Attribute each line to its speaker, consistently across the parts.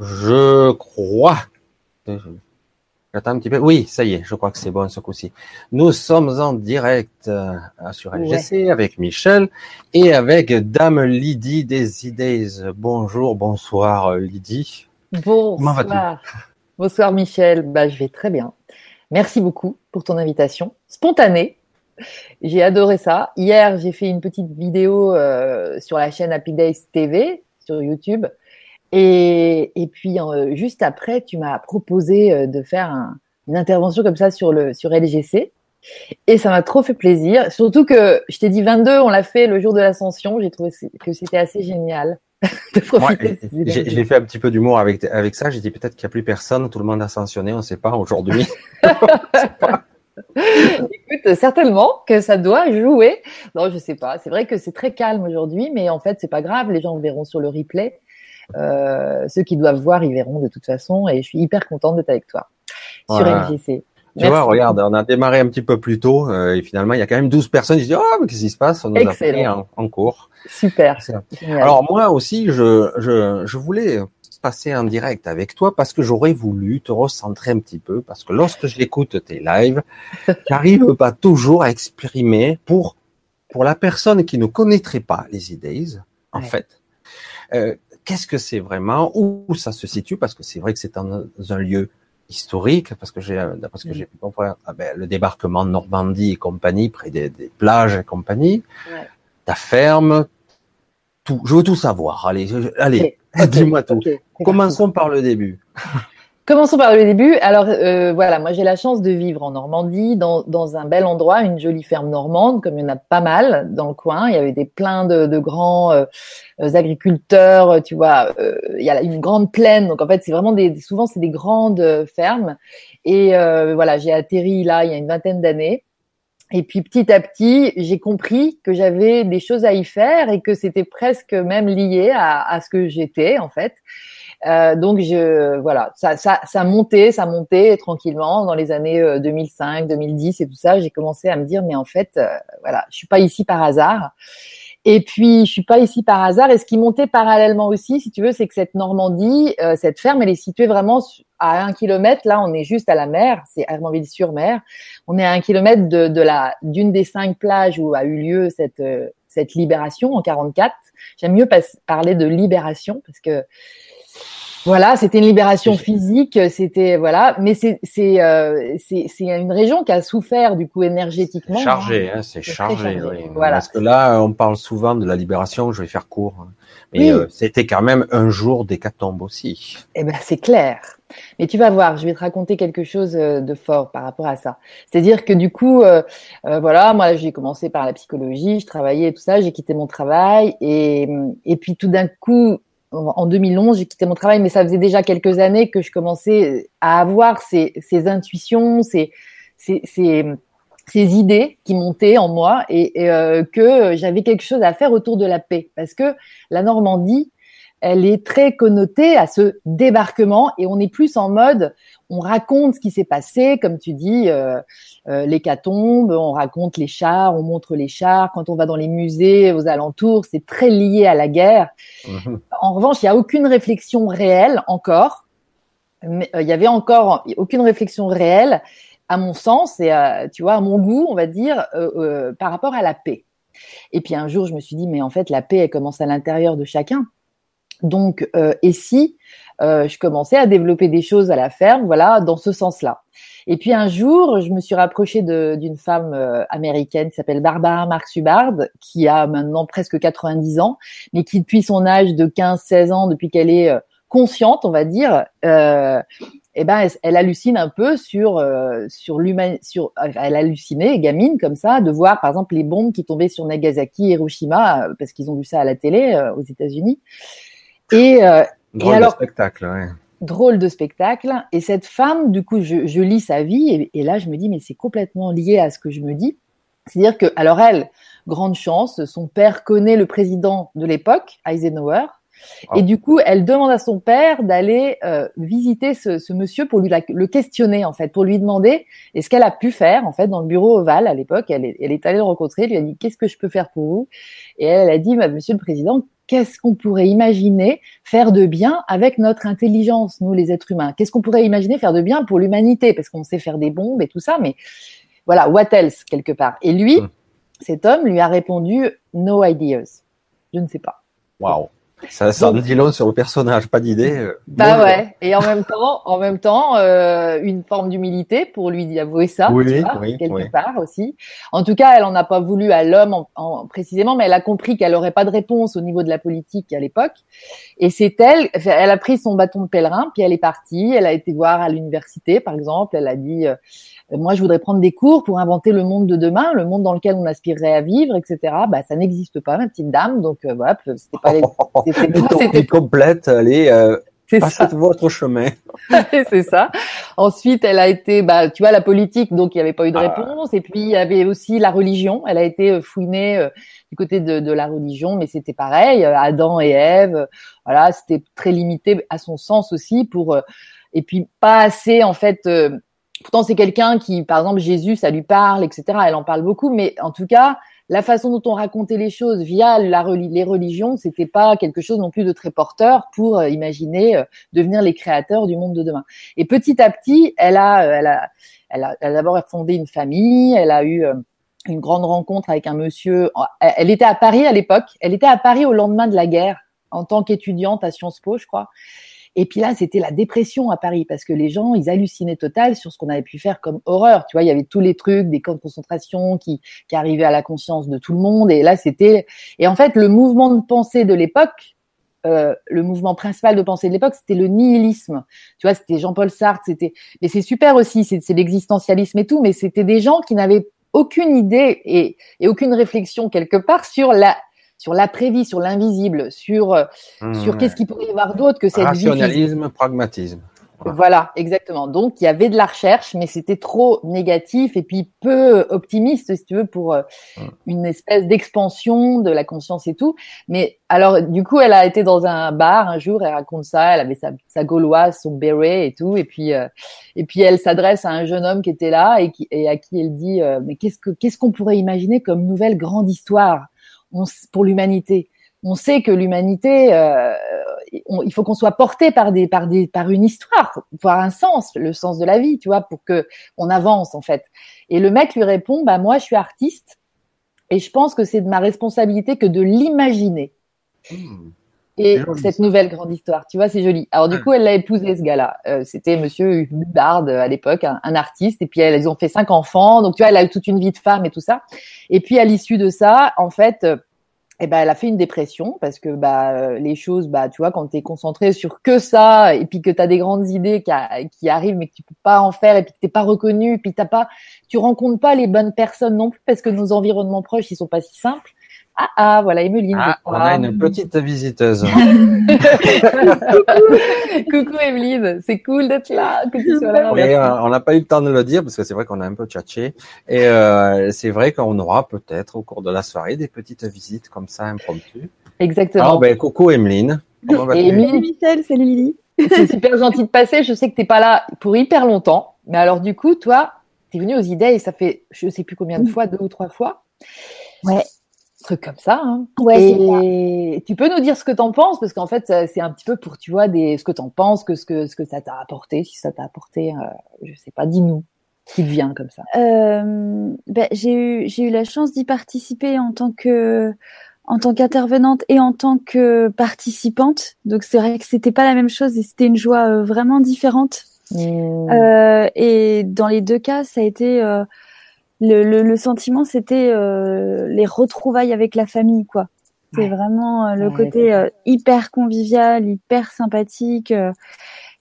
Speaker 1: Je crois. J'attends un petit peu. Oui, ça y est, je crois que c'est bon ce coup-ci. Nous sommes en direct euh, sur LGC avec Michel et avec Dame Lydie des idées. Bonjour, bonsoir Lydie.
Speaker 2: Bonsoir. Bonsoir Michel. Bah, je vais très bien. Merci beaucoup pour ton invitation spontanée. J'ai adoré ça. Hier, j'ai fait une petite vidéo euh, sur la chaîne Happy Days TV sur YouTube et, et puis euh, juste après, tu m'as proposé euh, de faire un, une intervention comme ça sur le sur LGC. Et ça m'a trop fait plaisir. Surtout que je t'ai dit 22, on l'a fait le jour de l'ascension. J'ai trouvé que c'était assez génial
Speaker 1: de profiter. J'ai fait un petit peu d'humour avec avec ça. J'ai dit peut-être qu'il n'y a plus personne, tout le monde a ascensionné, on ne sait pas aujourd'hui.
Speaker 2: Écoute, certainement que ça doit jouer. Non, je sais pas. C'est vrai que c'est très calme aujourd'hui, mais en fait, c'est pas grave. Les gens verront sur le replay. Euh, ceux qui doivent voir, ils verront de toute façon. Et je suis hyper contente d'être avec toi sur MGC.
Speaker 1: Tu vois, regarde, on a démarré un petit peu plus tôt euh, et finalement, il y a quand même 12 personnes qui se disent, oh, mais qu'est-ce qui se passe? On nous a pris en, cours.
Speaker 2: Super.
Speaker 1: Alors moi aussi, je, je, je voulais passer en direct avec toi parce que j'aurais voulu te recentrer un petit peu parce que lorsque j'écoute tes lives, tu n'arrives pas toujours à exprimer pour pour la personne qui ne connaîtrait pas les idées, en fait, euh, qu'est-ce que c'est vraiment, où ça se situe, parce que c'est vrai que c'est un, un, lieu historique, parce que j'ai, parce que j'ai pu comprendre ah ben, le débarquement de Normandie et compagnie, près des, des plages et compagnie, ta ferme, tout. Je veux tout savoir. Allez, allez, dis-moi tout. Commençons par le début.
Speaker 2: Commençons par le début. Alors euh, voilà, moi j'ai la chance de vivre en Normandie, dans, dans, un bel endroit, une jolie ferme normande, comme il y en a pas mal dans le coin. Il y avait des plein de, de grands euh, agriculteurs, tu vois. Euh, il y a une grande plaine, donc en fait c'est vraiment des, souvent c'est des grandes fermes. Et voilà, j'ai atterri là il y a une vingtaine d'années. Et puis petit à petit, j'ai compris que j'avais des choses à y faire et que c'était presque même lié à, à ce que j'étais en fait. Euh, donc je voilà, ça, ça, ça montait, ça montait tranquillement dans les années 2005, euh, 2010 et tout ça. J'ai commencé à me dire mais en fait, euh, voilà, je suis pas ici par hasard. Et puis, je suis pas ici par hasard. Et ce qui montait parallèlement aussi, si tu veux, c'est que cette Normandie, euh, cette ferme, elle est située vraiment à un kilomètre. Là, on est juste à la mer. C'est Hermanville-sur-Mer. On est à un kilomètre de, de la d'une des cinq plages où a eu lieu cette cette libération en 44. J'aime mieux parler de libération parce que voilà, c'était une libération physique, c'était voilà, mais c'est c'est euh, c'est une région qui a souffert du coup énergétiquement.
Speaker 1: Chargé, hein, c'est chargé. Oui. Voilà. Parce que là, on parle souvent de la libération. Je vais faire court, hein. mais euh, c'était quand même un jour d'hécatombe aussi.
Speaker 2: Eh ben c'est clair. Mais tu vas voir, je vais te raconter quelque chose euh, de fort par rapport à ça. C'est-à-dire que du coup, euh, euh, voilà, moi j'ai commencé par la psychologie, je travaillais et tout ça, j'ai quitté mon travail et et puis tout d'un coup, en 2011, j'ai quitté mon travail, mais ça faisait déjà quelques années que je commençais à avoir ces, ces intuitions, ces, ces, ces, idées qui montaient en moi et, et euh, que j'avais quelque chose à faire autour de la paix. Parce que la Normandie, elle est très connotée à ce débarquement et on est plus en mode on raconte ce qui s'est passé, comme tu dis, euh, euh, l'hécatombe, on raconte les chars, on montre les chars. Quand on va dans les musées aux alentours, c'est très lié à la guerre. Mhm. En revanche, il n'y a aucune réflexion réelle encore. Mais, euh, il y avait encore aucune réflexion réelle, à mon sens et tu vois, à mon goût, on va dire, euh, par rapport à la paix. Et puis un jour, je me suis dit, mais en fait, la paix, elle commence à l'intérieur de chacun. Donc, euh, et si euh, je commençais à développer des choses à la ferme, voilà, dans ce sens-là. Et puis un jour, je me suis rapprochée d'une femme euh, américaine qui s'appelle Barbara Marx Hubbard, qui a maintenant presque 90 ans, mais qui depuis son âge de 15-16 ans, depuis qu'elle est euh, consciente, on va dire, euh, eh ben, elle, hallucine un peu sur euh, sur l'humain, sur elle hallucinait, gamine comme ça, de voir par exemple les bombes qui tombaient sur Nagasaki, Hiroshima, parce qu'ils ont vu ça à la télé aux États-Unis.
Speaker 1: Et, euh, drôle alors, de spectacle, ouais.
Speaker 2: Drôle de spectacle. Et cette femme, du coup, je, je lis sa vie et, et, là, je me dis, mais c'est complètement lié à ce que je me dis. C'est-à-dire que, alors elle, grande chance, son père connaît le président de l'époque, Eisenhower. Et du coup, elle demande à son père d'aller euh, visiter ce, ce, monsieur pour lui le questionner en fait, pour lui demander est ce qu'elle a pu faire en fait dans le bureau ovale à l'époque. Elle est, elle est allée le rencontrer, lui a dit qu'est-ce que je peux faire pour vous? Et elle, elle a dit bah, Monsieur le président, qu'est-ce qu'on pourrait imaginer faire de bien avec notre intelligence, nous les êtres humains? Qu'est-ce qu'on pourrait imaginer faire de bien pour l'humanité? Parce qu'on sait faire des bombes et tout ça, mais voilà, what else quelque part? Et lui, hmm. cet homme lui a répondu no ideas. Je ne sais pas.
Speaker 1: Waouh. Ça, ça dit long sur le personnage, pas d'idée. Euh,
Speaker 2: bah ouais. Et en même temps, en même temps, euh, une forme d'humilité pour lui avouer ça, oui, oui, quelque part aussi. En tout cas, elle en a pas voulu à l'homme en, précisément, mais elle a compris qu'elle aurait pas de réponse au niveau de la politique à l'époque. Et c'est elle, elle a pris son bâton de pèlerin, puis elle est partie. Elle a été voir à l'université, par exemple. Elle a dit, euh, moi, je voudrais prendre des cours pour inventer le monde de demain, le monde dans lequel on aspirerait à vivre, etc. Bah, ça n'existe pas, ma petite dame. Donc euh, voilà, c'était pas les...
Speaker 1: c'était complète. Allez, euh, passez votre chemin.
Speaker 2: c'est ça. Ensuite, elle a été, bah, tu vois, la politique, donc il n'y avait pas eu de ah. réponse. Et puis il y avait aussi la religion. Elle a été euh, fouinée euh, du côté de, de, la religion, mais c'était pareil. Adam et Ève, voilà, c'était très limité à son sens aussi pour. et puis pas assez en fait pourtant c'est quelqu'un qui, par exemple, Jésus, ça lui parle, etc. Elle en parle beaucoup, mais en tout cas, la façon dont on racontait les choses via la, les religions, c'était pas quelque chose non plus de très porteur pour euh, imaginer euh, devenir les créateurs du monde de demain. Et petit à petit, elle a, euh, elle a, elle a, elle a d'abord fondé une famille, elle a eu une grande rencontre avec un monsieur. Elle était à Paris à l'époque. Elle était à Paris au lendemain de la guerre en tant qu'étudiante à Sciences Po, je crois. Et puis là, c'était la dépression à Paris parce que les gens, ils hallucinaient total sur ce qu'on avait pu faire comme horreur. Tu vois, il y avait tous les trucs, des camps de concentration qui, qui arrivaient à la conscience de tout le monde. Et là, c'était. Et en fait, le mouvement de pensée de l'époque, euh, le mouvement principal de pensée de l'époque, c'était le nihilisme. Tu vois, c'était Jean-Paul Sartre. C'était. Mais c'est super aussi. C'est l'existentialisme et tout. Mais c'était des gens qui n'avaient aucune idée et, et aucune réflexion quelque part sur la sur l'après-vie, sur l'invisible, sur euh, mmh, sur qu'est-ce qu'il pourrait y avoir d'autre que cette
Speaker 1: rationalisme, pragmatisme.
Speaker 2: Voilà. exactement. Donc il y avait de la recherche, mais c'était trop négatif et puis peu optimiste, si tu veux, pour euh, mmh. une espèce d'expansion de la conscience et tout. Mais alors, du coup, elle a été dans un bar un jour, elle raconte ça, elle avait sa, sa gauloise, son béret et tout, et puis euh, et puis elle s'adresse à un jeune homme qui était là et, qui, et à qui elle dit, mais qu'est-ce que qu'est-ce qu'on pourrait imaginer comme nouvelle grande histoire? Pour l'humanité. On sait que l'humanité, euh, il faut qu'on soit porté par des, par des, par une histoire, avoir un sens, le sens de la vie, tu vois, pour que on avance en fait. Et le mec lui répond, bah moi je suis artiste et je pense que c'est de ma responsabilité que de l'imaginer. Hmm. Et cette nouvelle grande histoire, tu vois, c'est joli. Alors du coup, elle l'a épousé ce gars-là. Euh, c'était Monsieur Hubbard à l'époque, un, artiste. Et puis elles ont fait cinq enfants. Donc tu vois, elle a eu toute une vie de femme et tout ça. Et puis à l'issue de ça, en fait, euh, eh ben, elle a fait une dépression parce que bah euh, les choses, bah tu vois, quand tu es concentré sur que ça et puis que tu as des grandes idées qui, qui, arrivent mais que tu peux pas en faire et puis que t'es pas reconnu et puis t'as pas, tu rencontres pas les bonnes personnes non plus parce que nos environnements proches ils sont pas si simples. Ah, ah, voilà, Emeline.
Speaker 1: Ah, on a une petite visiteuse.
Speaker 2: Coucou Emeline, c'est cool d'être là, que tu sois là.
Speaker 1: On n'a pas eu le temps de le dire parce que c'est vrai qu'on a un peu tchatché. Et euh, c'est vrai qu'on aura peut-être au cours de la soirée des petites visites comme ça impromptues.
Speaker 2: Exactement.
Speaker 1: Alors, ben, coucou Emeline.
Speaker 3: Et Emeline, Michel, salut Lily.
Speaker 2: C'est super gentil de passer. Je sais que t'es pas là pour hyper longtemps. Mais alors, du coup, toi, t'es venu aux idées et ça fait, je sais plus combien de fois, deux ou trois fois.
Speaker 3: Ouais
Speaker 2: truc comme ça. Hein. Ouais, et tu peux nous dire ce que t'en penses parce qu'en fait c'est un petit peu pour tu vois des ce que t'en penses, que ce que ce que ça t'a apporté, si ça t'a apporté, euh, je sais pas, dis-nous qui vient comme ça.
Speaker 3: Euh, ben, j'ai eu j'ai eu la chance d'y participer en tant que en tant qu'intervenante et en tant que participante. Donc c'est vrai que c'était pas la même chose et c'était une joie euh, vraiment différente. Mmh. Euh, et dans les deux cas, ça a été le, le, le sentiment, c'était euh, les retrouvailles avec la famille, quoi. C'est vraiment euh, le côté euh, hyper convivial, hyper sympathique,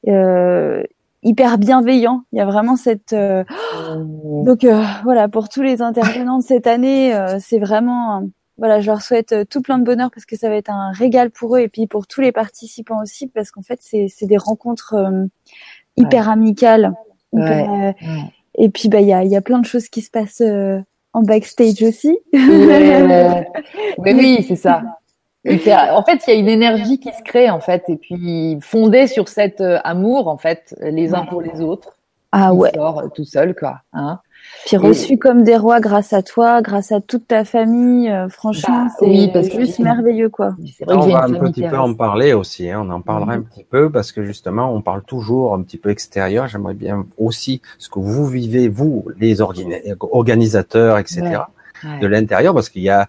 Speaker 3: hyper bienveillant. Il y a vraiment cette. Mmh. Donc voilà, pour tous les intervenants de cette année, c'est vraiment. voilà, je leur souhaite tout plein de bonheur parce que ça va être un régal pour eux et puis pour tous les participants aussi parce qu'en fait, c'est des rencontres hyper amicales. Hyper, et puis, bah, il y a, y a plein de choses qui se passent euh, en backstage aussi.
Speaker 2: Mais oui, c'est ça. en fait, il y a une énergie qui se crée, en fait, et puis fondée sur cet euh, amour, en fait, les uns pour les autres.
Speaker 3: Ah ouais.
Speaker 2: Sort tout seul, quoi. Hein
Speaker 3: Puis reçus comme des rois grâce à toi, grâce à toute ta famille. euh, franchement,
Speaker 2: Bah,
Speaker 3: c'est
Speaker 2: oui, parce que
Speaker 3: juste merveilleux, quoi.
Speaker 2: C'est vrai que
Speaker 1: on va un petit peu en parler aussi, hein, on en parlera
Speaker 2: Mhm.
Speaker 1: un petit peu parce que justement on parle toujours un petit peu extérieur. J'aimerais bien aussi ce que vous vivez, vous, les organi- organisateurs, etc.,
Speaker 2: Ouais.
Speaker 1: de l'intérieur, parce qu'il y a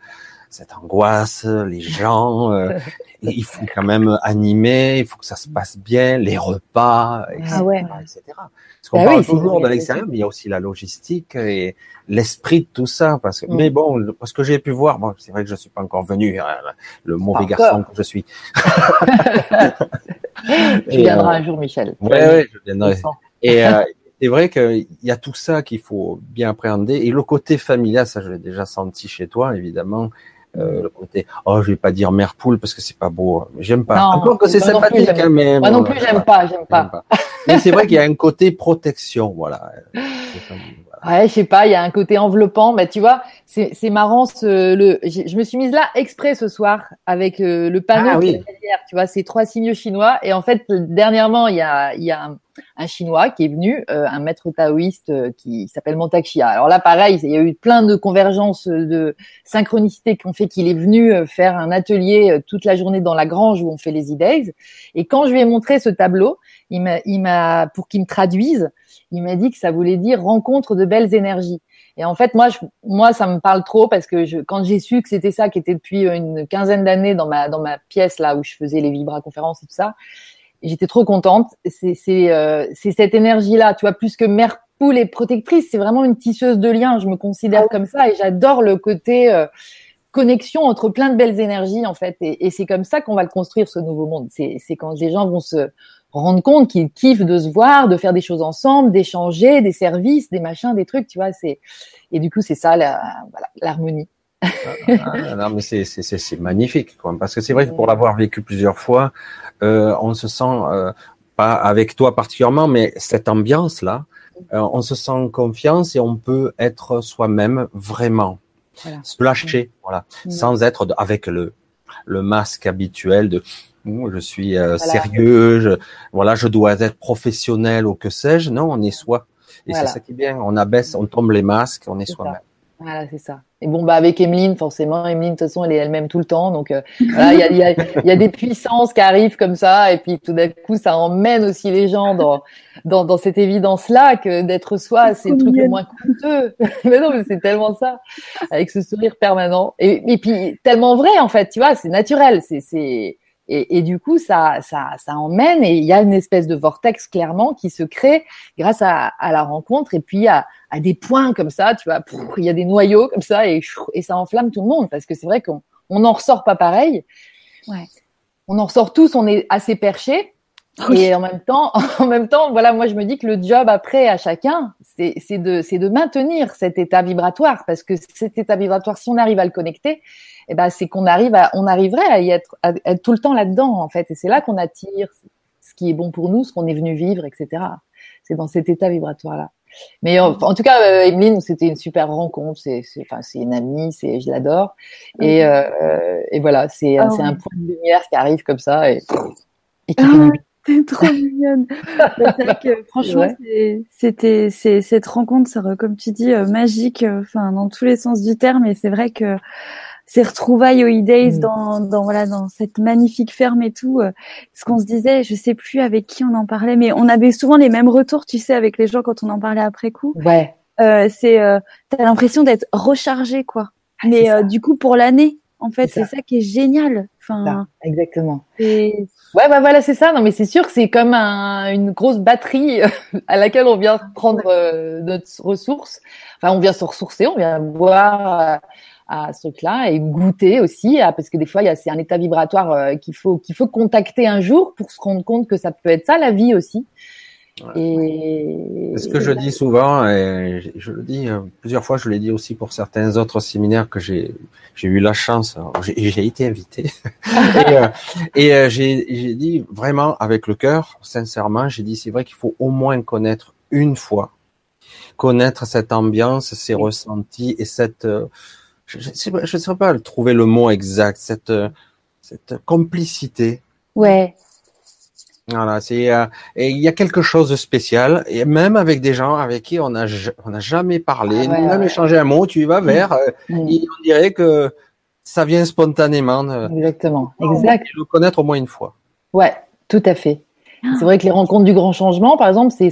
Speaker 1: cette angoisse, les gens, euh, il faut quand même animer, il faut que ça se passe bien, les repas, etc.,
Speaker 3: Ah ouais.
Speaker 1: etc. Parce qu'on
Speaker 2: Bah
Speaker 1: parle
Speaker 2: oui,
Speaker 1: toujours de l'extérieur, mais il y a aussi la logistique et l'esprit de tout ça. Parce que,
Speaker 2: Mm.
Speaker 1: mais bon, parce que j'ai pu voir, bon, c'est vrai que je suis pas encore venu, hein, le mauvais garçon que je suis.
Speaker 2: Tu viendras
Speaker 1: euh,
Speaker 2: un jour, Michel.
Speaker 1: Ouais, ouais, je viendrai. Et euh, c'est vrai qu'il y a tout ça qu'il faut bien appréhender. Et le côté familial, ça je l'ai déjà senti chez toi, évidemment. Euh, le côté, oh, je vais pas dire mère poule parce que c'est pas beau. J'aime pas.
Speaker 2: Non,
Speaker 1: Encore que c'est
Speaker 2: plus,
Speaker 1: sympathique,
Speaker 2: j'aime-
Speaker 1: hein, mais
Speaker 2: Moi
Speaker 1: bon,
Speaker 2: non plus, j'aime pas, j'aime pas.
Speaker 1: Mais c'est vrai qu'il y a un côté protection, voilà. Voilà.
Speaker 2: Ouais, je sais pas, il y a un côté enveloppant, mais tu vois, c'est c'est marrant ce le je me suis mise là exprès ce soir avec euh, le panneau
Speaker 1: Ah oui.
Speaker 2: derrière, tu vois, ces trois signaux chinois et en fait dernièrement, il y a il y a un, un chinois qui est venu, euh, un maître taoïste euh, qui s'appelle Mantak Chia. Alors là pareil, il y a eu plein de convergences euh, de synchronicités qui ont fait qu'il est venu faire un atelier toute la journée dans la grange où on fait les e-days et quand je lui ai montré ce tableau, il m'a il m'a pour qu'il me traduise, il m'a dit que ça voulait dire rencontre de belles énergies. Et en fait, moi, je, moi, ça me parle trop parce que je, quand j'ai su que c'était ça, qui était depuis une quinzaine d'années dans ma dans ma pièce là où je faisais les vibra conférences et tout ça, j'étais trop contente. C'est c'est euh, cette énergie là, tu vois, plus que mère poule et protectrice, c'est vraiment une tisseuse de liens. Je me considère comme ça et j'adore le côté euh, connexion entre plein de belles énergies en fait. Et, et c'est comme ça qu'on va le construire ce nouveau monde. C'est c'est quand les gens vont se rendre compte qu'ils kiffent de se voir, de faire des choses ensemble, d'échanger, des services, des machins, des trucs, tu vois. C'est et du coup c'est ça la voilà l'harmonie.
Speaker 1: Ah, non, mais c'est c'est c'est c'est magnifique, quoi. Parce que c'est vrai que pour l'avoir vécu plusieurs fois, euh, on se sent euh, pas avec toi particulièrement, mais cette ambiance là, euh, on se sent en confiance et on peut être soi-même vraiment,
Speaker 2: Voilà.
Speaker 1: se lâcher, voilà,
Speaker 2: Mm.
Speaker 1: sans être avec le le masque habituel de je suis euh,
Speaker 2: Voilà.
Speaker 1: sérieux, je, voilà, je dois être professionnel ou que sais-je. Non, on est soi. Et
Speaker 2: Voilà.
Speaker 1: c'est ça qui est bien. On abaisse, on tombe les masques, on est
Speaker 2: C'est
Speaker 1: soi-même.
Speaker 2: Voilà, c'est ça. Et bon, bah avec Emeline, forcément, Emeline, de toute façon, elle est elle-même tout le temps. Donc, euh, voilà, il y a, y, a, y a des puissances qui arrivent comme ça, et puis tout d'un coup, ça emmène aussi les gens dans dans, dans cette évidence-là que d'être soi, c'est le truc le moins coûteux. mais non, mais c'est tellement ça, avec ce sourire permanent. Et, et puis tellement vrai, en fait, tu vois, c'est naturel. C'est c'est et, et du coup, ça, ça, ça emmène et il y a une espèce de vortex clairement qui se crée grâce à, à la rencontre et puis à, à des points comme ça, tu vois, il y a des noyaux comme ça et, ça enflamme tout le monde parce que c'est vrai qu'on on n'en ressort pas pareil.
Speaker 3: Ouais.
Speaker 2: On en ressort tous, on est assez perché.
Speaker 3: Oui.
Speaker 2: Et en même temps, en même temps, voilà, moi je me dis que le job après à chacun, c'est c'est de c'est de maintenir cet état vibratoire parce que cet état vibratoire, si on arrive à le connecter, eh ben c'est qu'on arrive à on arriverait à y être à être tout le temps là-dedans en fait. Et c'est là qu'on attire ce qui est bon pour nous, ce qu'on est venu vivre, etc. C'est dans cet état vibratoire là. Mais en, en tout cas, euh, Emeline, c'était une super rencontre. C'est, enfin, c'est une amie, c'est, je l'adore. Et, euh, et voilà, c'est,
Speaker 3: Ah
Speaker 2: c'est un point de lumière qui arrive comme ça et, et qui
Speaker 3: Ah. T'es trop mignonne. que franchement, c'était, cette rencontre, ça, comme tu dis, euh, magique, euh, enfin dans tous les sens du terme. Et c'est vrai que ces retrouvailles au E-Days
Speaker 2: Mm.
Speaker 3: dans, dans voilà dans cette magnifique ferme et tout, euh, ce qu'on se disait, je sais plus avec qui on en parlait, mais on avait souvent les mêmes retours, tu sais, avec les gens quand on en parlait après coup.
Speaker 2: Ouais.
Speaker 3: Euh, c'est, euh, t'as l'impression d'être rechargé, quoi.
Speaker 2: c'est
Speaker 3: Mais euh, du coup, pour l'année, en fait,
Speaker 2: C'est
Speaker 3: ça. qui est génial. Enfin,
Speaker 2: Ça, exactement. Ouais, bah voilà, c'est ça. Non, mais c'est sûr que c'est comme un, une grosse batterie à laquelle on vient prendre euh, notre ressource. Enfin, on vient se ressourcer, on vient boire euh, à ce truc-là et goûter aussi, à- parce que des fois, il y a c'est un état vibratoire euh, qu'il faut qu'il faut contacter un jour pour se rendre compte que ça peut être ça la vie aussi. Et
Speaker 1: ce que je dis souvent, et je, le dis euh, plusieurs fois, je l'ai dit aussi pour certains autres séminaires que j'ai j'ai eu la chance, alors, j'ai été invité, et, euh, et, j'ai j'ai dit vraiment avec le cœur, sincèrement, j'ai dit c'est vrai qu'il faut au moins connaître une fois, connaître cette ambiance, ces
Speaker 2: Oui.
Speaker 1: ressentis et cette, je ne sais, pas- je sais pas trouver le mot exact, cette euh, cette complicité.
Speaker 3: ouais.
Speaker 1: Voilà, c'est euh, et il y a quelque chose de spécial et même avec des gens avec qui on n'a jamais parlé, ah même échangé un mot, tu y vas vers, euh, mm. on dirait que ça vient spontanément.
Speaker 2: Exactement, exact.
Speaker 1: Le connaître au moins une fois.
Speaker 2: Ouais, tout à fait. Ah. C'est vrai que les rencontres du grand changement, par exemple, c'est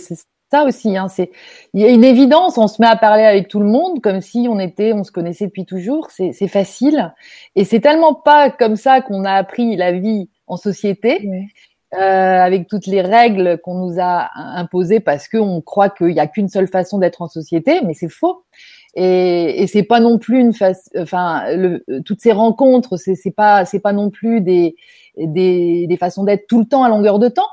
Speaker 2: ça aussi. Hein, c'est il y a une évidence, on se met à parler avec tout le monde comme si on était, on se connaissait depuis toujours. C'est facile et c'est tellement pas comme ça qu'on a appris la vie en société. Euh, avec toutes les règles qu'on nous a imposées parce qu'on croit qu'il n'y a qu'une seule façon d'être en société, mais c'est faux. Et, et c'est pas non plus une face, enfin, le, toutes ces rencontres, c'est, c'est pas, c'est pas non plus des, des, des façons d'être tout le temps à longueur de temps.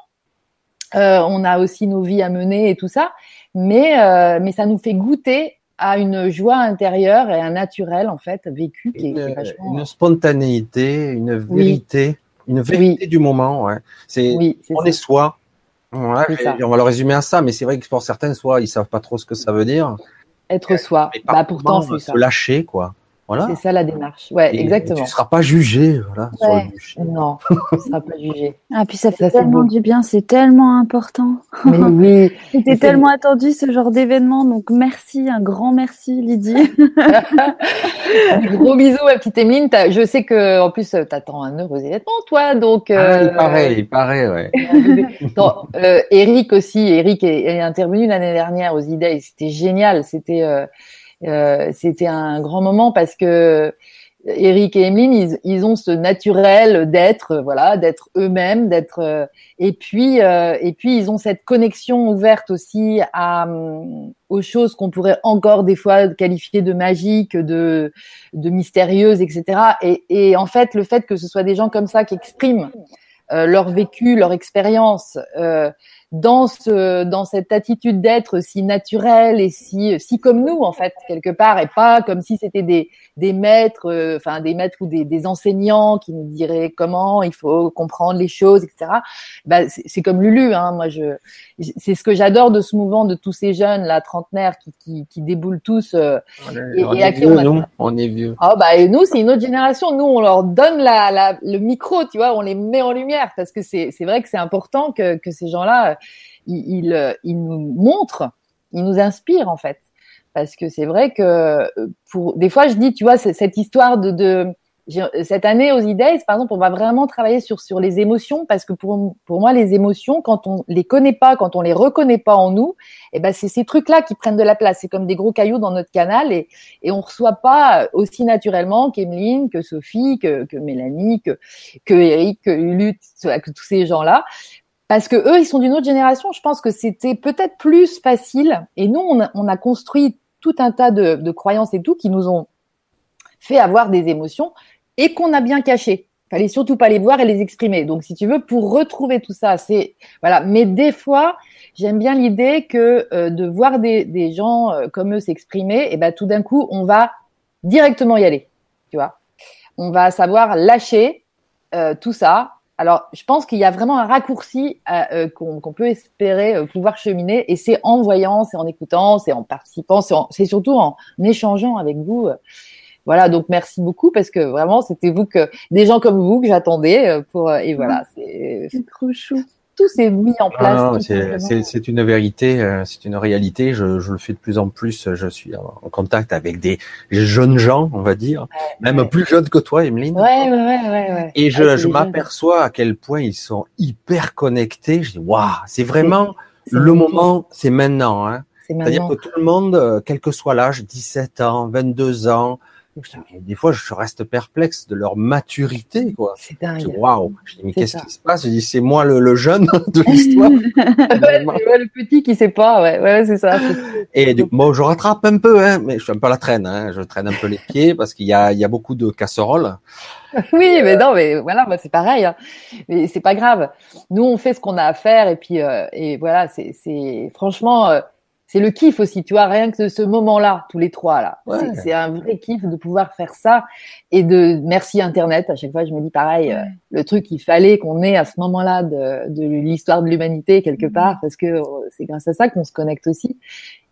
Speaker 2: Euh, on a aussi nos vies à mener et tout ça, mais euh, mais ça nous fait goûter à une joie intérieure et un naturel en fait vécu
Speaker 1: qui est, une, une spontanéité, une vérité une vérité du moment. Ouais. C'est on est soi. On va le résumer à ça, mais c'est vrai que pour certaines, soit ils savent pas trop ce que ça veut dire.
Speaker 2: Être soi. bah pourtant c'est
Speaker 1: ça. Se lâcher quoi.
Speaker 2: C'est ça la démarche. Ouais, exactement. Tu
Speaker 1: ne seras pas jugé, voilà.
Speaker 2: Non, tu ne seras pas jugé.
Speaker 3: Ah, puis ça fait tellement du bien, c'est tellement important.
Speaker 2: Mais oui.
Speaker 3: C'était tellement attendu ce genre d'événement, donc merci, un grand merci, Lydie.
Speaker 2: gros bisous, ma petite Emeline. Je sais que, en plus, t'attends un heureux événement, toi, donc.
Speaker 1: Ah, il euh, paraît, il paraît, ouais.
Speaker 2: euh, Eric aussi, Eric est, intervenu l'année dernière aux idées, c'était génial, c'était. Euh, euh, c'était un grand moment parce que Eric et Emeline, ils, ont ce naturel d'être, voilà, d'être eux-mêmes, d'être. Euh, et puis, euh, et puis, ils ont cette connexion ouverte aussi à aux choses qu'on pourrait encore des fois qualifier de magiques, de de mystérieuses, etc. Et, et en fait, le fait que ce soit des gens comme ça qui expriment leur vécu, leur expérience, dans ce dans cette attitude d'être si naturelle et si si comme nous en fait quelque part et pas comme si c'était des des maîtres euh, enfin des maîtres ou des, des enseignants qui nous diraient comment il faut comprendre les choses etc bah, c'est comme Lulu hein. Moi je c'est ce que j'adore de ce mouvement de tous ces jeunes là trentenaires qui qui, qui déboulent tous euh,
Speaker 1: et, on, est vieux, nous, on est vieux.
Speaker 2: Ah bah et nous c'est une autre génération. Nous on leur donne la, la le micro tu vois on les met en lumière parce que c'est c'est vrai que c'est important que que ces gens là il, euh, nous montre, il nous inspire en fait. Parce que c'est vrai que euh, pour des fois je dis, tu vois, cette histoire de, de cette année aux idées, par exemple, on va vraiment travailler sur sur les émotions parce que pour pour moi les émotions, quand on les connaît pas, quand on les reconnaît pas en nous, et eh ben c'est ces trucs là qui prennent de la place. C'est comme des gros cailloux dans notre canal et et on reçoit pas aussi naturellement qu'Emeline, que Sophie, que que Mélanie, que que Eric, que Lut, que tous ces gens là parce que eux, ils sont d'une autre génération. Je pense que c'était peut-être plus facile. Et nous, on a, construit tout un tas de, croyances et tout qui nous ont fait avoir des émotions et qu'on a bien cachées. Fallait surtout pas les voir et les exprimer. Donc, si tu veux, pour retrouver tout ça, c'est voilà. Mais des fois, j'aime bien l'idée que euh, de voir des, gens euh, comme eux s'exprimer, et ben tout d'un coup, on va directement y aller. Tu vois, on va savoir lâcher euh, tout ça alors, je pense qu'il y a vraiment un raccourci euh, euh, qu'on peut espérer euh, pouvoir cheminer, et c'est en voyant, c'est en écoutant, c'est en participant, c'est surtout en échangeant avec vous. Voilà, donc merci beaucoup parce que vraiment c'était vous que des gens comme vous que j'attendais pour et voilà, c'est
Speaker 3: trop chou
Speaker 2: tout s'est mis en place.
Speaker 1: C'est une vérité, euh, c'est une réalité. Je, je, le fais de plus en plus. Je suis en contact avec des jeunes gens, on va dire, même plus jeunes que toi, Emeline.
Speaker 2: Ouais, ouais, ouais, ouais.
Speaker 1: Et je, je m'aperçois à quel point ils sont hyper connectés. Je dis, waouh, c'est vraiment le moment, c'est maintenant. Hein. C'est-à-dire que tout le monde, euh, quel que soit l'âge, 17 ans, 22 ans, des fois, je reste perplexe de leur maturité, quoi.
Speaker 2: C'est dingue.
Speaker 1: Waouh. Je dis, mais qu'est-ce qui se passe? Je dis, c'est moi le, jeune de l'histoire.
Speaker 2: ouais, le petit qui sait pas, ouais, ouais, c'est ça.
Speaker 1: Et du coup, moi, je rattrape un peu, hein, mais je suis un peu la traîne, hein. Je traîne un peu les pieds parce qu'il y a, il y a beaucoup de casseroles.
Speaker 2: oui, mais non, mais voilà, moi c'est pareil. Hein. Mais c'est pas grave. Nous, on fait ce qu'on a à faire et puis euh, et voilà, c'est, c'est franchement. Euh, c'est le kiff aussi, tu vois, rien que ce moment-là, tous les trois là. C'est un vrai kiff de pouvoir faire ça et de merci Internet. À chaque fois, je me dis pareil, euh, le truc il fallait qu'on ait à ce moment-là de, de l'histoire de l'humanité quelque part parce que euh, c'est grâce à ça qu'on se connecte aussi.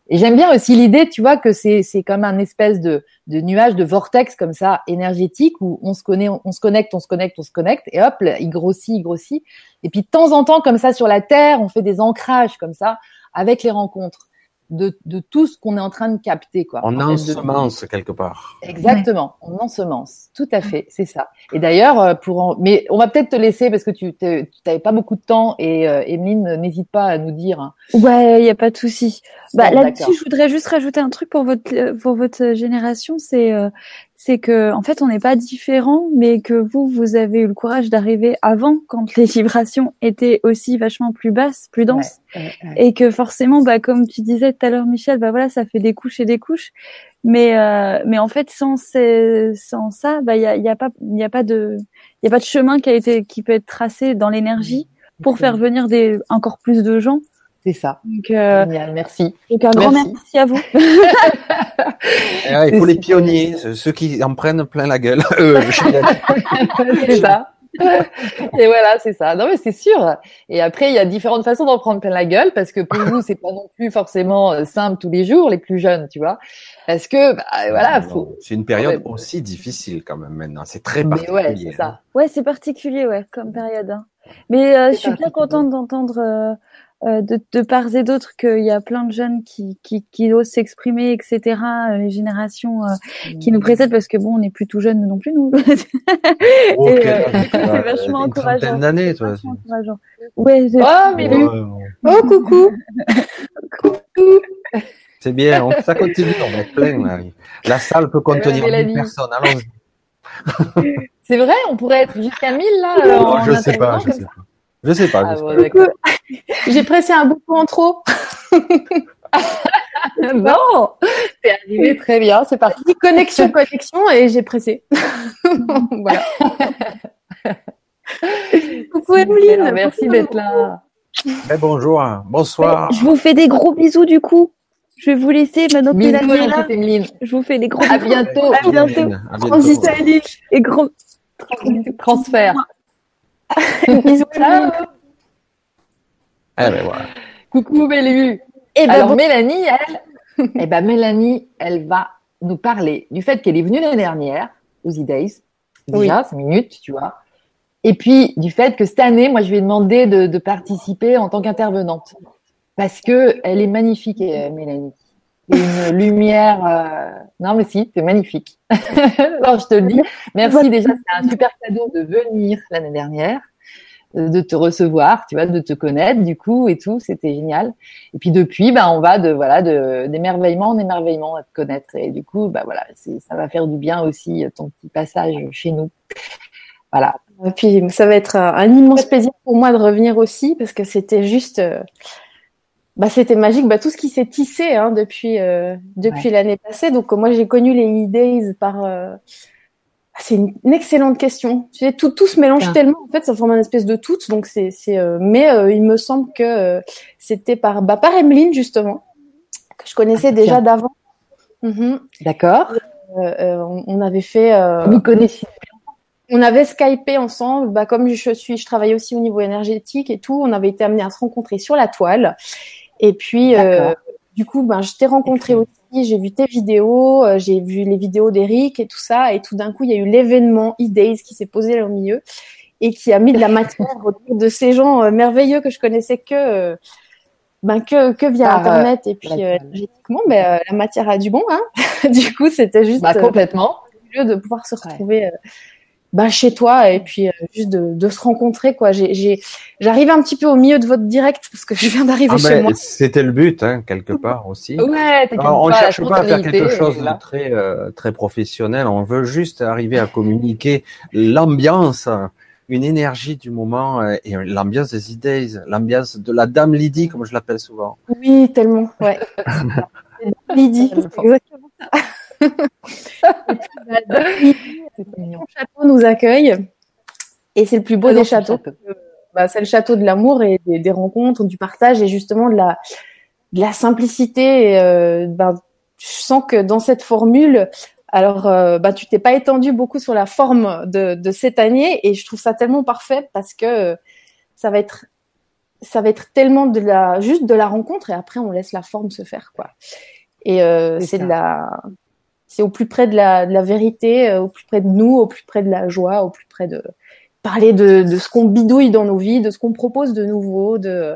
Speaker 2: Et j'aime bien aussi l'idée, tu vois, que c'est c'est comme un espèce de de nuage, de vortex comme ça énergétique où on se connaît, on, se connecte, on se connecte, on se connecte, et hop, il grossit, il grossit. Et puis de temps en temps, comme ça sur la terre, on fait des ancrages comme ça avec les rencontres de, de tout ce qu'on est en train de capter. Quoi,
Speaker 1: on
Speaker 2: en
Speaker 1: ensemence quelque part.
Speaker 2: Exactement, on ensemence, tout à fait, c'est ça. Et d'ailleurs, euh, pour mais on va peut-être te laisser parce que tu n'avais pas beaucoup de temps et euh, Emeline, n'hésite pas à nous dire. Hein.
Speaker 3: Ouais, il y a pas de souci. Bah, là-dessus, je voudrais juste rajouter un truc pour votre pour votre génération, c'est euh, c'est que en fait on n'est pas différent, mais que vous vous avez eu le courage d'arriver avant quand les vibrations étaient aussi vachement plus basses, plus denses, et que forcément, bah comme tu disais tout à l'heure, Michel, bah voilà, ça fait des couches et des couches, mais euh, mais en fait sans sans ça, bah il y a, y a pas il y a pas de il y a pas de chemin qui a été qui peut être tracé dans l'énergie pour faire venir des encore plus de gens
Speaker 2: c'est ça.
Speaker 3: Donc, euh,
Speaker 2: merci.
Speaker 3: Donc un grand merci à vous.
Speaker 1: il faut les pionniers, ceux qui en prennent plein la gueule.
Speaker 2: c'est ça. et voilà, c'est ça. Non mais c'est sûr. Et après, il y a différentes façons d'en prendre plein la gueule parce que pour vous, c'est pas non plus forcément euh, simple tous les jours, les plus jeunes, tu vois. Parce que bah, voilà, faut.
Speaker 1: C'est une période aussi difficile quand même maintenant. C'est très particulier.
Speaker 2: ouais, c'est ça.
Speaker 3: Hein. Ouais, c'est particulier, ouais, comme période. Hein. Mais euh, je suis bien contente d'entendre. Euh, euh, de, de part et d'autre qu'il y a plein de jeunes qui, qui, qui osent s'exprimer, etc. Euh, les générations euh, qui nous précèdent, parce que bon, on n'est plus tout jeunes non plus, nous.
Speaker 1: Oh, c'est vachement encourageant. d'années, toi.
Speaker 3: Encourageant. Ouais,
Speaker 2: oh, mais
Speaker 3: oh, coucou.
Speaker 2: coucou.
Speaker 1: C'est bien, on, ça continue, on est plein. Là. La salle peut contenir 1000 personnes, allons-y.
Speaker 2: C'est vrai, on pourrait être jusqu'à 1000 là.
Speaker 1: Oh, je sais pas, je sais pas. Je sais pas.
Speaker 3: Ah, J'ai pressé un bouton en trop.
Speaker 2: non, c'est arrivé très bien, c'est parti.
Speaker 3: Connexion, connexion, et j'ai pressé. voilà. Coucou Emeline.
Speaker 2: Merci d'être là.
Speaker 1: Eh, bonjour, bonsoir.
Speaker 3: Je vous fais des gros bisous du coup. Je vais vous laisser maintenant
Speaker 2: que là.
Speaker 3: Je vous fais des gros
Speaker 2: bisous. À bientôt.
Speaker 3: À bientôt. À bientôt. et gros
Speaker 2: transfert.
Speaker 3: Bisous. Ciao.
Speaker 1: Eh ben voilà.
Speaker 2: Coucou Bélu. Et eh ben, Alors Mélanie, elle, eh ben Mélanie, elle va nous parler du fait qu'elle est venue l'année dernière aux E-Days. Déjà, oui. minutes, tu vois. Et puis du fait que cette année, moi, je lui ai demandé de, participer en tant qu'intervenante parce que elle est magnifique, euh, Mélanie. Une lumière. Euh, non, mais si, c'est magnifique. Alors, je te le dis. Merci déjà, c'est un super cadeau de venir l'année dernière de te recevoir, tu vois, de te connaître du coup et tout, c'était génial. Et puis depuis, ben on va de voilà de d'émerveillement en émerveillement à te connaître et du coup, ben voilà, ça va faire du bien aussi ton petit passage chez nous. Voilà.
Speaker 3: Et puis ça va être un, immense plaisir pour moi de revenir aussi parce que c'était juste, euh, bah c'était magique, bah tout ce qui s'est tissé hein, depuis euh, depuis l'année passée. Donc moi j'ai connu les e-days par euh, c'est une, excellente question. Tu sais, tout, tout se mélange ah. tellement. En fait, ça forme un espèce de tout. Donc c'est, c'est. Euh, mais il me semble que c'était par, bah, par Emeline justement que je connaissais ah, déjà d'avant.
Speaker 2: Mm-hmm. D'accord.
Speaker 3: On, on, avait fait.
Speaker 2: Vous connaissez
Speaker 3: On avait skypé ensemble. Bah, comme je suis, je travaillais aussi au niveau énergétique et tout. On avait été amenés à se rencontrer sur la toile. Et puis, du coup, ben, je t'ai rencontré aussi j'ai vu tes vidéos, euh, j'ai vu les vidéos d'Eric et tout ça, et tout d'un coup, il y a eu l'événement E-Days qui s'est posé là au milieu et qui a mis de la matière autour de ces gens euh, merveilleux que je connaissais que euh, ben que, que via internet et puis énergétiquement, ben, la matière a du bon, hein. du coup, c'était juste
Speaker 2: bah, complètement.
Speaker 3: de pouvoir se retrouver bah, chez toi et puis euh, juste de, de, se rencontrer quoi. J'ai, j'arrive un petit peu au milieu de votre direct parce que je viens d'arriver ah, chez moi.
Speaker 1: C'était le but hein, quelque part aussi.
Speaker 2: Ouais,
Speaker 1: on ne cherche pas à faire quelque chose de très euh, très professionnel. On veut juste arriver à communiquer l'ambiance, une énergie du moment euh, et l'ambiance des idées, l'ambiance de la Dame Lydie comme je l'appelle souvent.
Speaker 3: Oui, tellement. Ouais. Lydie, exactement ça. Le château nous accueille et c'est le plus beau ah des châteaux. Bah, c'est le château de l'amour et des, rencontres, du partage et justement de la, de la simplicité. euh, bah, je sens que dans cette formule, alors euh, bah, tu t'es pas étendu beaucoup sur la forme de, de cette année et je trouve ça tellement parfait parce que ça va être
Speaker 4: ça va être tellement de la, juste de la rencontre et après on laisse la forme se faire, quoi. Et euh, c'est de la, c'est au plus près de la, de la vérité, euh, au plus près de nous, au plus près de la joie, au plus près de parler de, de ce qu'on bidouille dans nos vies, de ce qu'on propose de nouveau, de,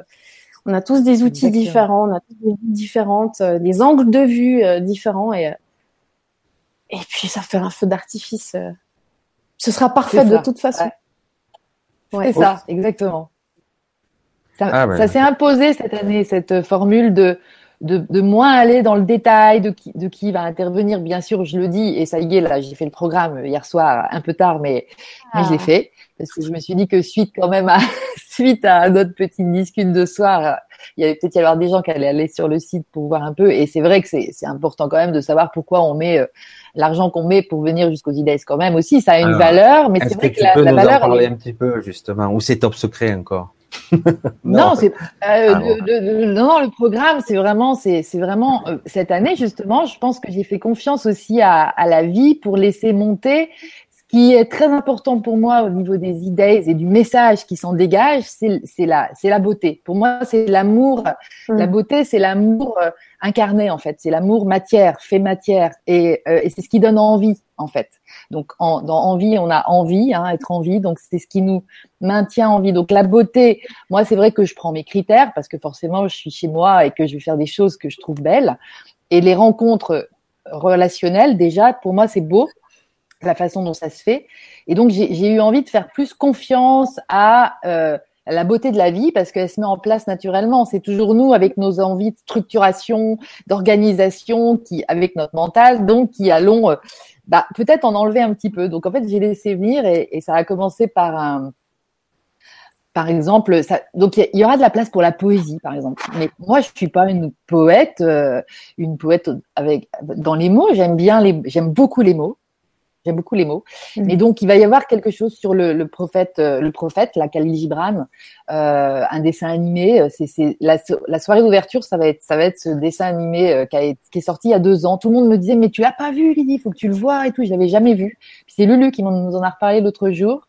Speaker 4: on a tous des outils différents, on a tous des vies différentes, euh, des angles de vue euh, différents et et puis ça fait un feu d'artifice. Ce sera parfait de toute façon.
Speaker 2: Ouais. C'est ça, exactement. Ça,
Speaker 1: Ah,
Speaker 2: ça s'est imposé cette année, cette formule de, de, de moins aller dans le détail de qui, de qui va intervenir. Bien sûr, je le dis, et ça y est, là, j'ai fait le programme hier soir, un peu tard, mais, mais je l'ai
Speaker 4: Ah.
Speaker 2: fait. Parce que je me suis dit que suite quand même à, suite à notre petite discute de soir, il y allait peut-être y avoir des gens qui allaient aller sur le site pour voir un peu. Et c'est vrai que c'est c'est important quand même de savoir pourquoi on met euh, l'argent qu'on met pour venir jusqu'aux IDES quand même aussi. Ça a une
Speaker 1: Alors,
Speaker 2: valeur, mais c'est
Speaker 1: que
Speaker 2: vrai
Speaker 1: tu
Speaker 2: que la,
Speaker 1: peux
Speaker 2: la
Speaker 1: nous en
Speaker 2: valeur, elle
Speaker 1: parler
Speaker 2: est-
Speaker 1: un petit peu, justement Ou c'est top secret encore?
Speaker 2: Non, c'est euh,
Speaker 1: Ah bon.
Speaker 2: de- de- de- non, non, le programme, c'est vraiment, c'est c'est vraiment euh, cette année justement. Je pense que j'ai fait confiance aussi à, à la vie pour laisser monter. Ce qui est très important pour moi au niveau des idées et du message qui s'en dégage, c'est c'est la c'est la beauté. Pour moi, c'est l'amour.
Speaker 4: Mm.
Speaker 2: La beauté, c'est l'amour euh, incarné en fait. C'est l'amour matière, fait matière, et, euh, et c'est ce qui donne envie en fait. Donc dans envie, on a envie, hein, être en vie. Donc c'est ce qui nous maintient en vie. Donc la beauté, moi, c'est vrai que je prends mes critères parce que forcément, je suis chez moi et que je vais faire des choses que je trouve belles. Et les rencontres relationnelles, déjà, pour moi, c'est beau la façon dont ça se fait. Et donc, j'ai j'ai eu envie de faire plus confiance à euh, la beauté de la vie parce qu'elle se met en place naturellement. C'est toujours nous, avec nos envies de structuration, d'organisation, qui, avec notre mental, donc qui allons euh, bah, peut-être en enlever un petit peu. Donc, en fait, j'ai laissé venir et, et ça a commencé par un par exemple, ça, donc il y, aura de la place pour la poésie, par exemple. Mais moi, je suis pas une poète, euh, une poète avec dans les mots. J'aime bien les, j'aime beaucoup les mots. J'aime beaucoup les mots.
Speaker 4: Mhm.
Speaker 2: Et donc, il va y avoir quelque chose sur le, le prophète, euh, le prophète, la Khalil Gibran, euh, un dessin animé. euh, C'est, la, so- la soirée d'ouverture, ça va être, ça va être ce dessin animé qui, a, été- qui est sorti il y a deux ans. Tout le monde me disait, mais tu l'as pas vu, Lydie, il faut que tu le vois et tout. Je l'avais jamais vu. C'est Lulu qui nous en a reparlé l'autre jour.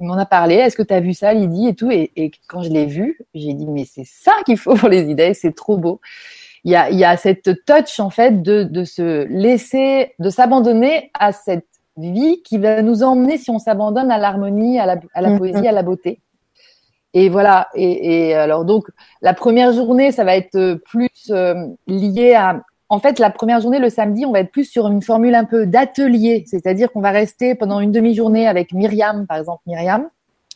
Speaker 2: Il m'en a parlé. Est-ce que tu as vu ça, Lydie et tout et, et quand je l'ai vu, j'ai dit, mais c'est ça qu'il faut pour les idées. C'est trop beau. Il y a, il y a cette touch en fait de, de se laisser, de s'abandonner à cette vie qui va nous emmener si on s'abandonne à l'harmonie, à la, à la
Speaker 4: Mhm.
Speaker 2: poésie, à la beauté. Et voilà. Et, et alors donc la première journée, ça va être euh, plus euh, lié à. En fait, la première journée, le samedi, on va être plus sur une formule un peu d'atelier, c'est-à-dire qu'on va rester pendant une demi-journée avec Myriam, par exemple Myriam,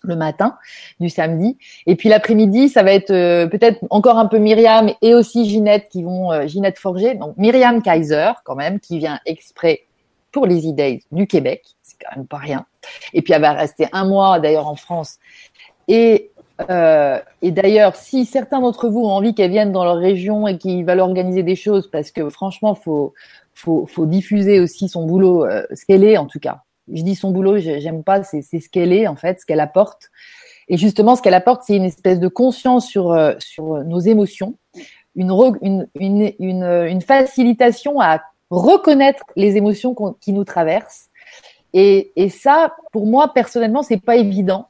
Speaker 2: le matin du samedi, et puis l'après-midi, ça va être euh, peut-être encore un peu Myriam et aussi Ginette qui vont euh, Ginette Forger, donc Myriam Kaiser quand même, qui vient exprès pour les e du Québec, c'est quand même pas rien. Et puis elle va rester un mois d'ailleurs en France. Et, euh, et d'ailleurs, si certains d'entre vous ont envie qu'elle vienne dans leur région et qu'ils veulent organiser des choses, parce que franchement, faut faut, faut diffuser aussi son boulot, euh, ce qu'elle est en tout cas. Je dis son boulot, j'ai- j'aime pas, c'est ce qu'elle est en fait, ce qu'elle apporte. Et justement, ce qu'elle apporte, c'est une espèce de conscience sur euh, sur nos émotions, une, une facilitation à reconnaître les émotions qui nous traversent. Et, et ça, pour moi, personnellement, c'est pas évident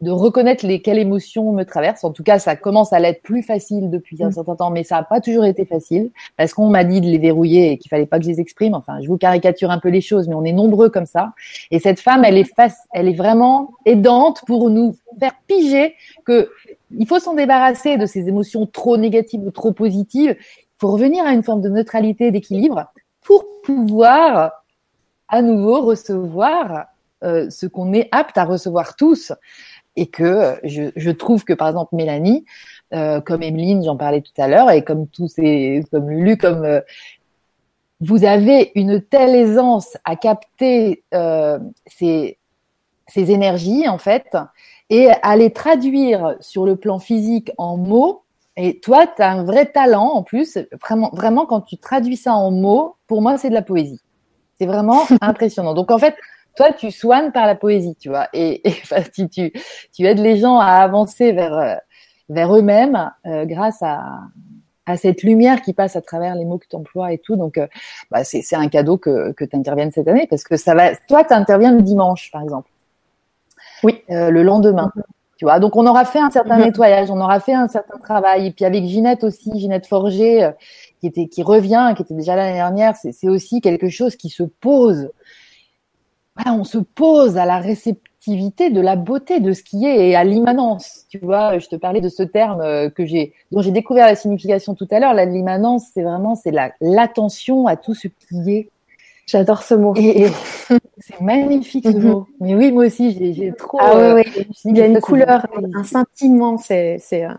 Speaker 2: de reconnaître les, quelles émotions me traversent. En tout cas, ça commence à l'être plus facile depuis un
Speaker 4: Mm.
Speaker 2: certain temps, mais ça n'a pas toujours été facile parce qu'on m'a dit de les verrouiller et qu'il fallait pas que je les exprime. Enfin, je vous caricature un peu les choses, mais on est nombreux comme ça. Et cette femme, elle est face, elle est vraiment aidante pour nous faire piger que il faut s'en débarrasser de ces émotions trop négatives ou trop positives. Il faut revenir à une forme de neutralité, d'équilibre pour pouvoir à nouveau recevoir euh, ce qu'on est apte à recevoir tous. Et que je, trouve que par exemple Mélanie, euh, comme Emeline, j'en parlais tout à l'heure, et comme tous ces, comme Lulu, comme euh, vous avez une telle aisance à capter ces énergies en fait, et à les traduire sur le plan physique en mots. Et toi, tu as un vrai talent en plus. Vraiment, vraiment, quand tu traduis ça en mots, pour moi, c'est de la poésie. C'est vraiment impressionnant. Donc en fait, toi, tu soignes par la poésie, tu vois, et, et enfin, tu, tu, tu aides les gens à avancer vers euh, vers eux-mêmes euh, grâce à à cette lumière qui passe à travers les mots que tu emploies et tout. Donc, euh, bah, c'est c'est un cadeau que que tu interviennes cette année parce que ça va. Toi, tu interviens le dimanche, par exemple.
Speaker 4: Oui.
Speaker 2: Euh, le lendemain. Tu Tu vois, donc on aura fait un certain
Speaker 3: Mhm.
Speaker 2: nettoyage, on aura fait un certain travail. Et puis avec Ginette aussi, Ginette Forger, euh, qui était, qui revient, qui était déjà l'année dernière, c'est aussi quelque chose qui se pose. Voilà, on se pose à la réceptivité de la beauté de ce qui est et à l'immanence. Tu vois, je te parlais de ce terme euh, que j'ai, dont j'ai découvert la signification tout à l'heure. L'immanence, c'est vraiment, c'est la l'attention à tout ce qui est.
Speaker 4: J'adore ce mot.
Speaker 2: Et, et c'est magnifique ce
Speaker 4: Mhm.
Speaker 2: mot. Mais oui, moi aussi, j'ai trop.
Speaker 4: Ah
Speaker 2: euh,
Speaker 4: ouais, ouais. Il y a une couleur, un scintillement. C'est, c'est, euh,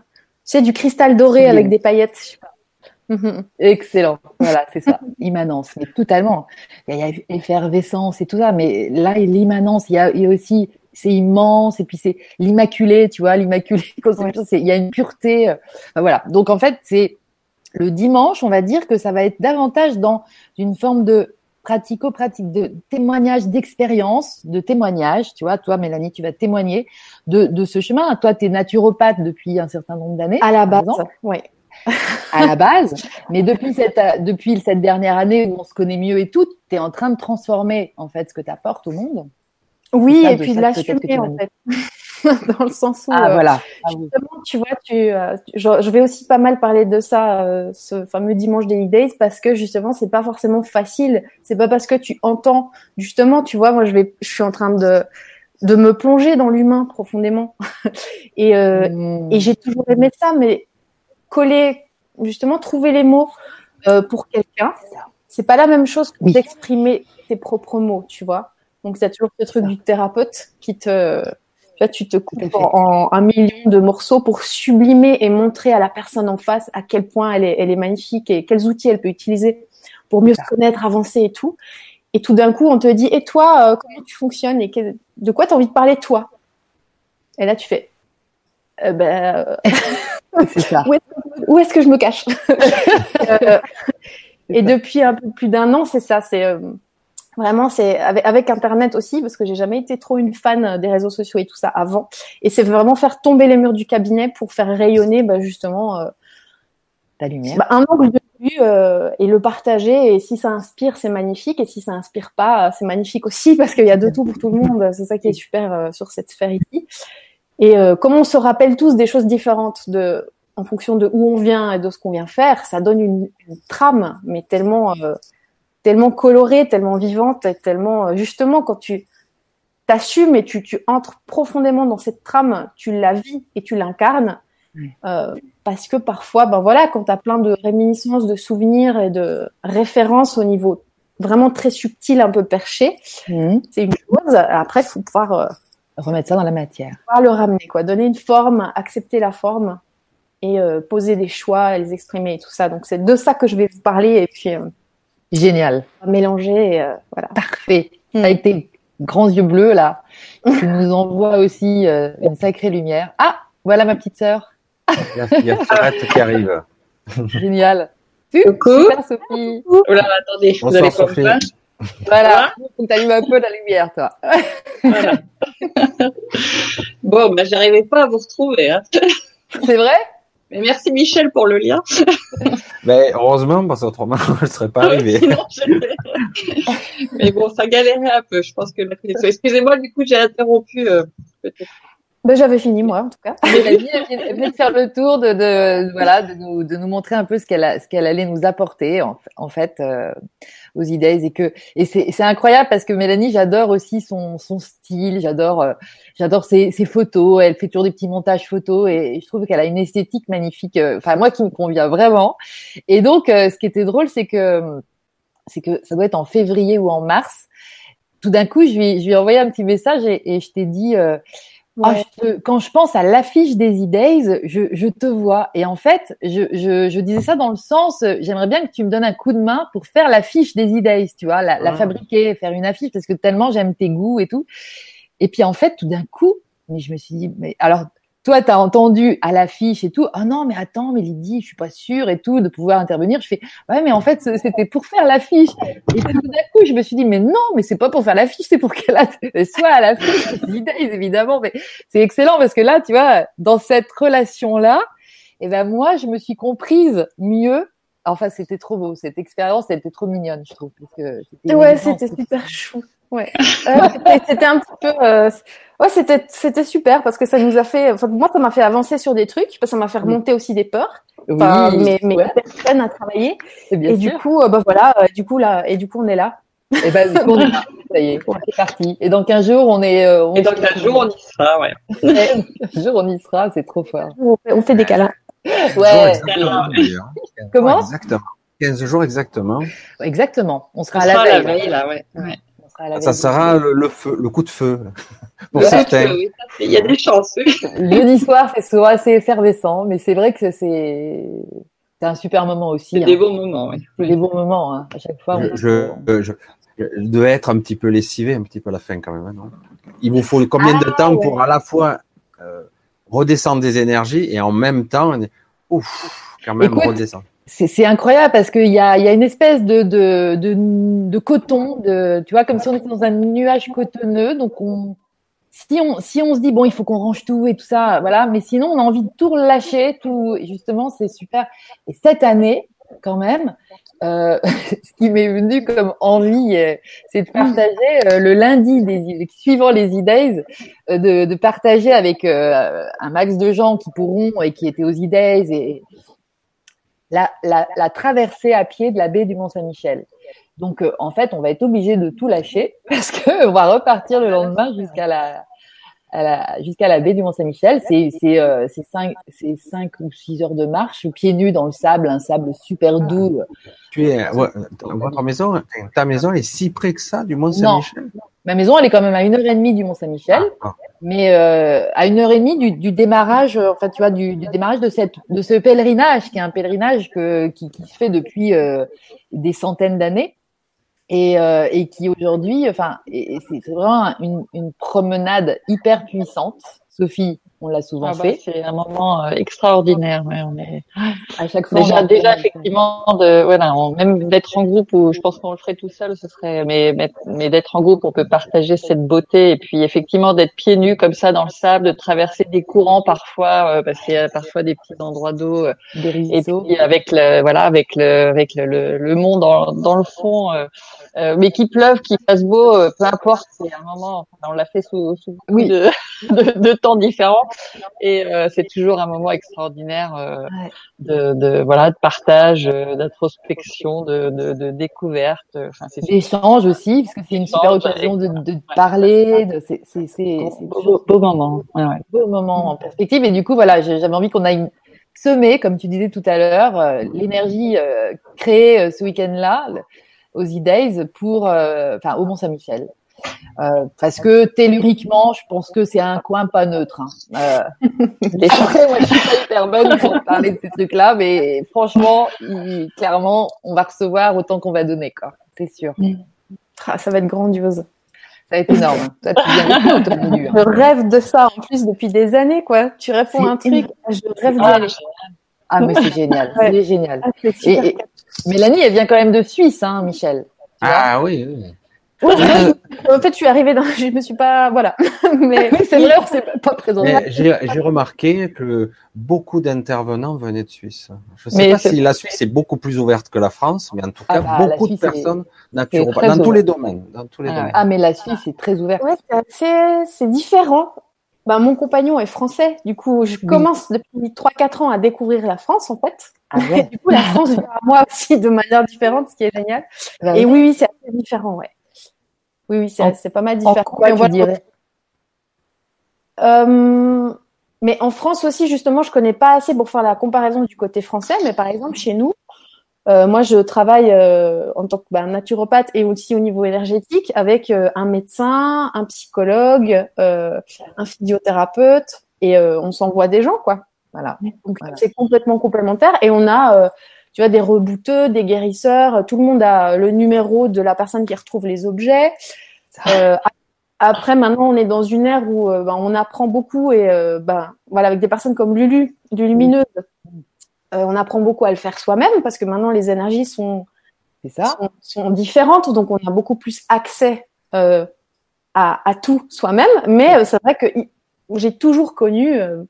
Speaker 4: c'est du cristal doré avec des paillettes. je sais pas. Mhm.
Speaker 2: Excellent. Voilà, c'est ça. Immanence. Mais totalement. Il y a, effervescence et tout ça. Mais là, l'immanence, il y a, il y a aussi, c'est immense. Et puis, c'est l'immaculé, tu vois, l'immaculé conception. Il y a une pureté. euh, enfin, voilà. Donc, en fait, c'est le dimanche, on va dire que ça va être davantage dans une forme de pratico-pratique, de témoignage, d'expérience, de témoignage. Tu vois, toi, Mélanie, tu vas témoigner de, de ce chemin. Toi, tu es naturopathe depuis un certain nombre d'années.
Speaker 4: À la base, ouais.
Speaker 2: à la base, mais depuis cette, depuis cette dernière année où on se connaît mieux et tout, tu es en train de transformer en fait ce que tu apportes au monde.
Speaker 4: Oui,
Speaker 2: ça,
Speaker 4: et puis de l'assumer en fait. Dans le sens où
Speaker 2: Ah
Speaker 4: euh,
Speaker 2: voilà. Ah oui.
Speaker 4: Justement, tu vois, tu, euh, je, je vais aussi pas mal parler de ça, euh, ce fameux dimanche Daily Days, parce que justement, c'est pas forcément facile. C'est pas parce que tu entends, justement, tu vois, moi, je vais, je suis en train de de me plonger dans l'humain profondément, et euh,
Speaker 2: Mmh.
Speaker 4: et j'ai toujours aimé ça, mais coller, justement, trouver les mots euh, pour quelqu'un, c'est pas la même chose que
Speaker 2: Oui.
Speaker 4: d'exprimer tes propres mots, tu vois. Donc, c'est toujours ce truc du thérapeute qui te, tu vois, tu te coupes en, en un million de morceaux pour sublimer et montrer à la personne en face à quel point elle est, elle est magnifique et quels outils elle peut utiliser pour mieux se connaître, avancer et tout. Et tout d'un coup, on te dit, et toi, euh, comment tu fonctionnes et de quoi tu as envie de parler toi? Et là, tu fais, euh, ben, euh,
Speaker 2: ça.
Speaker 4: où est-ce que je me cache? Et depuis un peu plus d'un an, c'est ça. C'est euh, vraiment, c'est avec, avec Internet aussi, parce que j'ai jamais été trop une fan des réseaux sociaux et tout ça avant. Et c'est vraiment faire tomber les murs du cabinet pour faire rayonner, bah, justement, euh,
Speaker 2: Ta lumière.
Speaker 4: bah, un angle de vue euh, et le partager. Et si ça inspire, c'est magnifique. Et si ça inspire pas, c'est magnifique aussi, parce qu'il y a de tout pour tout le monde. C'est ça qui est super euh, sur cette sphère ici. Et euh, comme on se rappelle tous des choses différentes de, en fonction de où on vient et de ce qu'on vient faire, ça donne une, une trame, mais tellement, euh, tellement colorée, tellement vivante, et tellement euh, justement quand tu t'assumes et tu, tu entres profondément dans cette trame, tu la vis et tu l'incarnes.
Speaker 2: Oui.
Speaker 4: Euh, parce que parfois, ben voilà, quand tu as plein de réminiscences, de souvenirs et de références au niveau vraiment très subtil, un peu perché,
Speaker 2: Mmh.
Speaker 4: c'est une chose. Après, il faut pouvoir euh,
Speaker 2: Remettre ça dans la matière.
Speaker 4: pouvoir le ramener, quoi. Donner une forme, accepter la forme et euh, poser des choix, les exprimer et tout ça. Donc c'est de ça que je vais vous parler et puis
Speaker 2: Génial.
Speaker 4: mélanger. Euh, voilà.
Speaker 2: Parfait. Avec tes grands yeux bleus là, tu nous envoies aussi euh, une sacrée lumière. Ah, voilà ma petite sœur.
Speaker 1: Il y a, il y a Charette qui arrive.
Speaker 2: Génial.
Speaker 5: Coucou.
Speaker 2: Super Sophie.
Speaker 5: Oh là, attendez, vous
Speaker 1: Bonsoir,
Speaker 5: allez pas me
Speaker 1: Sophie.
Speaker 5: voir
Speaker 2: Voilà. Faut que t'allumes un peu la lumière, toi.
Speaker 5: Voilà. bon, ben, j'arrivais pas à vous retrouver. Hein.
Speaker 2: C'est vrai?
Speaker 5: Mais merci Michel pour le lien.
Speaker 1: Mais heureusement, parce qu'autrement, je ne serais pas arrivé.
Speaker 5: Sinon, je- Mais bon, ça galérait un peu. Je pense que la connexion. Excusez-moi, du coup, j'ai interrompu. euh, peut-être.
Speaker 4: Ben, J'avais fini moi en tout cas.
Speaker 2: Mélanie, elle vient- elle de faire le tour de, de voilà de nous, de nous montrer un peu ce qu'elle ce qu'elle allait nous apporter en, en fait euh, aux idées. Et que et c'est c'est incroyable parce que Mélanie j'adore aussi son son style. J'adore euh, j'adore ses, ses photos. Elle fait toujours des petits montages photos et, je trouve qu'elle a une esthétique magnifique euh, enfin moi qui me convient vraiment. Et donc euh, ce qui était drôle c'est que c'est que ça doit être en février ou en mars. Tout d'un coup je lui je lui ai envoyé un petit message et, et je t'ai dit ah,
Speaker 4: Ouais.
Speaker 2: je te- quand je pense à l'affiche des E-Days, je, je te vois. Et en fait, je, je, je disais ça dans le sens, euh, j'aimerais bien que tu me donnes un coup de main pour faire l'affiche des E-Days, tu vois, la, la
Speaker 1: Ah.
Speaker 2: fabriquer, faire une affiche, parce que tellement j'aime tes goûts et tout. Et puis en fait, tout d'un coup, mais je me suis dit, mais alors, toi, tu as entendu à l'affiche et tout, ah non, mais attends, mais Lydie, je suis pas sûre et tout, de pouvoir intervenir. Je fais, ouais, mais en fait, c'était pour faire l'affiche. Et tout d'un coup, je me suis dit, mais non, mais c'est pas pour faire l'affiche, c'est pour qu'elle soit à l'affiche évidemment. Mais c'est excellent parce que là, tu vois, dans cette relation-là, eh ben moi, je me suis comprise mieux Enfin, c'était trop beau. Cette expérience, elle était trop mignonne, je trouve. Parce que c'était
Speaker 4: Ouais, c'était super chou. Ouais. Euh, c'était- un petit peu. euh, Ouais, c'était c'était super parce que ça nous a fait. Enfin, moi, ça m'a fait avancer sur des trucs. parce que Ça m'a fait remonter aussi des peurs. Enfin,
Speaker 2: Oui,
Speaker 4: mes mes
Speaker 2: ouais,
Speaker 4: personnes à travailler.
Speaker 2: c'est bien
Speaker 4: Et du
Speaker 2: sûr.
Speaker 4: coup, euh, bah voilà. euh, du coup là, et du coup, on est là.
Speaker 2: Et ben, du coup, on est là. Ça y est, c'est parti. Et dans 15 jours, on est. euh, on
Speaker 5: Et dans
Speaker 2: se
Speaker 5: 15 jours, on y sera, ouais.
Speaker 2: Ouais, dans 15 jours, on y sera. C'est trop fort.
Speaker 4: On fait, on fait des câlins.
Speaker 1: Jours
Speaker 2: Ouais.
Speaker 1: exactement, d'ailleurs.
Speaker 2: Comment
Speaker 1: Exactement. 15 jours exactement.
Speaker 2: Exactement. On sera
Speaker 5: On
Speaker 2: à la
Speaker 5: sera à la
Speaker 2: veille.
Speaker 5: là, ouais. ouais.
Speaker 2: On sera à la
Speaker 1: Ça
Speaker 2: veille.
Speaker 1: sera le, le feu, le coup de feu. Pour
Speaker 5: Ouais,
Speaker 1: certains.
Speaker 5: oui, Il y a des chances.
Speaker 2: Jeudi soir, c'est souvent assez effervescent, mais c'est vrai que c'est c'est un super moment aussi.
Speaker 5: C'est
Speaker 2: hein.
Speaker 5: des beaux moments, oui.
Speaker 2: C'est des bons moments. Hein. À chaque fois,
Speaker 1: Je, je, je, je devais être un petit peu lessivé, un petit peu à la fin quand même. hein, non? Il vous faut combien de
Speaker 4: Ah,
Speaker 1: temps
Speaker 4: ouais.
Speaker 1: pour à la fois euh, redescendre des énergies et en même temps, ouf, quand même
Speaker 2: Écoute,
Speaker 1: redescendre.
Speaker 2: c'est incroyable parce qu'il y a, il y a une espèce de, de, de, de coton, de, tu vois, comme si on était dans un nuage cotonneux. Donc, on, si, on, si on se dit, bon, il faut qu'on range tout et tout ça, voilà, mais sinon, on a envie de tout relâcher, tout, justement, c'est super. Et cette année, quand même, euh, ce qui m'est venu comme envie, euh, c'est de partager euh, le lundi suivant les E-Days, de, partager avec un max de gens qui pourront et qui étaient aux E-Days et la, la, traversée à pied de la baie du Mont-Saint-Michel. Donc, en fait, on va être obligé de tout lâcher parce que on va repartir le lendemain jusqu'à la jusqu'à la baie du Mont-Saint-Michel. C'est c'est euh, c'est cinq c'est cinq ou six heures de marche pieds nus dans le sable, un sable super doux.
Speaker 1: Tu es, ouais, votre maison, ta maison est si près que ça du Mont Saint-Michel.
Speaker 2: Ma maison, elle est quand même à une heure et demie du Mont-Saint-Michel.
Speaker 1: Ah,
Speaker 2: mais euh, à une heure et demie du, du démarrage, euh, enfin tu vois, du, du démarrage de cette de ce pèlerinage, qui est un pèlerinage que, qui, qui se fait depuis euh, des centaines d'années et, euh, et qui aujourd'hui, enfin, c'est vraiment une, une promenade hyper puissante. Sophie, on l'a souvent
Speaker 5: Ah bah,
Speaker 2: fait.
Speaker 5: c'est un moment euh, extraordinaire. ouais, on est...
Speaker 2: À chaque fois,
Speaker 5: Déjà, déjà effectivement, de, voilà, on- même d'être en groupe, ou je pense qu'on le ferait tout seul, ce serait, mais, mais, mais d'être en groupe, on peut partager cette beauté, et puis effectivement d'être pieds nus comme ça dans le sable, de traverser des courants parfois, euh, parce qu'il y a parfois des petits endroits d'eau, euh,
Speaker 2: des
Speaker 5: et puis avec le, voilà, avec le, avec le, le, le monde dans, dans le fond, euh, euh, mais qu'il pleuve, qu'il fasse beau, euh, peu importe, c'est un moment, on l'a fait sous, sous
Speaker 2: Oui.
Speaker 5: de, de, de temps différents, et euh, c'est toujours un moment extraordinaire. euh,
Speaker 2: Ouais.
Speaker 5: de, de voilà de partage, euh, d'introspection, de, de, de découverte. Enfin, c'est
Speaker 2: D'échange aussi, parce que c'est une super occasion de, de parler. C'est,
Speaker 5: beau, beau, beau moment. Ouais, ouais.
Speaker 2: beau moment en perspective. Et du coup, voilà, j'avais envie qu'on aille semer, comme tu disais tout à l'heure, l'énergie créée ce week-end-là aux E-Days pour, enfin, au Mont-Saint-Michel. Euh, parce que telluriquement, je pense que c'est un coin pas neutre. Hein. Euh, après, moi, je suis pas hyper bonne pour parler de ces trucs-là, mais franchement, il- clairement, on va recevoir autant qu'on va donner, quoi. C'est sûr.
Speaker 4: Ah, ça va être grandiose.
Speaker 2: Ça va être énorme. hein. Toi, tu viens hein.
Speaker 4: Je rêve de ça en plus depuis des années, quoi. Tu réponds à un truc, je rêve d'y
Speaker 5: Ah,
Speaker 4: aller.
Speaker 2: Ah, mais c'est génial.
Speaker 4: Ouais.
Speaker 2: C'est génial.
Speaker 4: Ah,
Speaker 2: Et, et- Mélanie, elle vient quand même de Suisse, hein, Michel.
Speaker 1: Ah oui, oui.
Speaker 4: Je- en fait, je suis arrivée dans, je me suis pas, voilà. Mais
Speaker 2: c'est vrai, on s'est pas présenté.
Speaker 1: J'ai remarqué que beaucoup d'intervenants venaient de Suisse. Je ne sais
Speaker 5: Mais
Speaker 1: pas
Speaker 5: c'est-
Speaker 1: si la Suisse est beaucoup plus ouverte que la France, mais en tout
Speaker 2: Ah
Speaker 1: cas,
Speaker 2: bah,
Speaker 1: beaucoup de personnes naturopathes, dans tous les domaines. Dans tous les
Speaker 5: Ah
Speaker 1: domaines.
Speaker 2: Ah, mais la Suisse est très ouverte.
Speaker 4: ouais, c'est assez, c'est différent. Bah, mon compagnon est français. Du coup, je commence depuis 3-4 ans à découvrir la France, en fait.
Speaker 2: Ah
Speaker 4: Et
Speaker 2: ouais.
Speaker 4: du coup, la France vient à moi aussi de manière différente, ce qui est génial.
Speaker 2: Bah
Speaker 4: Et
Speaker 2: oui.
Speaker 4: oui, oui, c'est assez différent, ouais. Oui, oui, c'est, pas mal
Speaker 2: En
Speaker 4: différent.
Speaker 2: quoi
Speaker 4: Mais
Speaker 2: tu
Speaker 4: voilà.
Speaker 2: dirais?
Speaker 4: Euh, mais en France aussi, justement, je connais pas assez pour faire la comparaison du côté français. Mais par exemple, chez nous, euh, moi, je travaille euh, en tant que bah, naturopathe et aussi au niveau énergétique avec un médecin, un psychologue, un physiothérapeute et on s'envoie des gens, quoi. Voilà. Donc
Speaker 2: Voilà.
Speaker 4: c'est complètement complémentaire et on a, tu vois, des rebouteux, des guérisseurs. Tout le monde a le numéro de la personne qui retrouve les objets. Euh, après, maintenant, on est dans une ère où euh, ben, on apprend beaucoup et euh, ben, voilà, avec des personnes comme Lulu, du Lumineuse, euh, on apprend beaucoup à le faire soi-même parce que maintenant les énergies sont,
Speaker 2: ça
Speaker 4: sont, sont différentes, donc on a beaucoup plus accès euh, à, à tout soi-même. Mais euh, c'est vrai que j'ai toujours connu euh,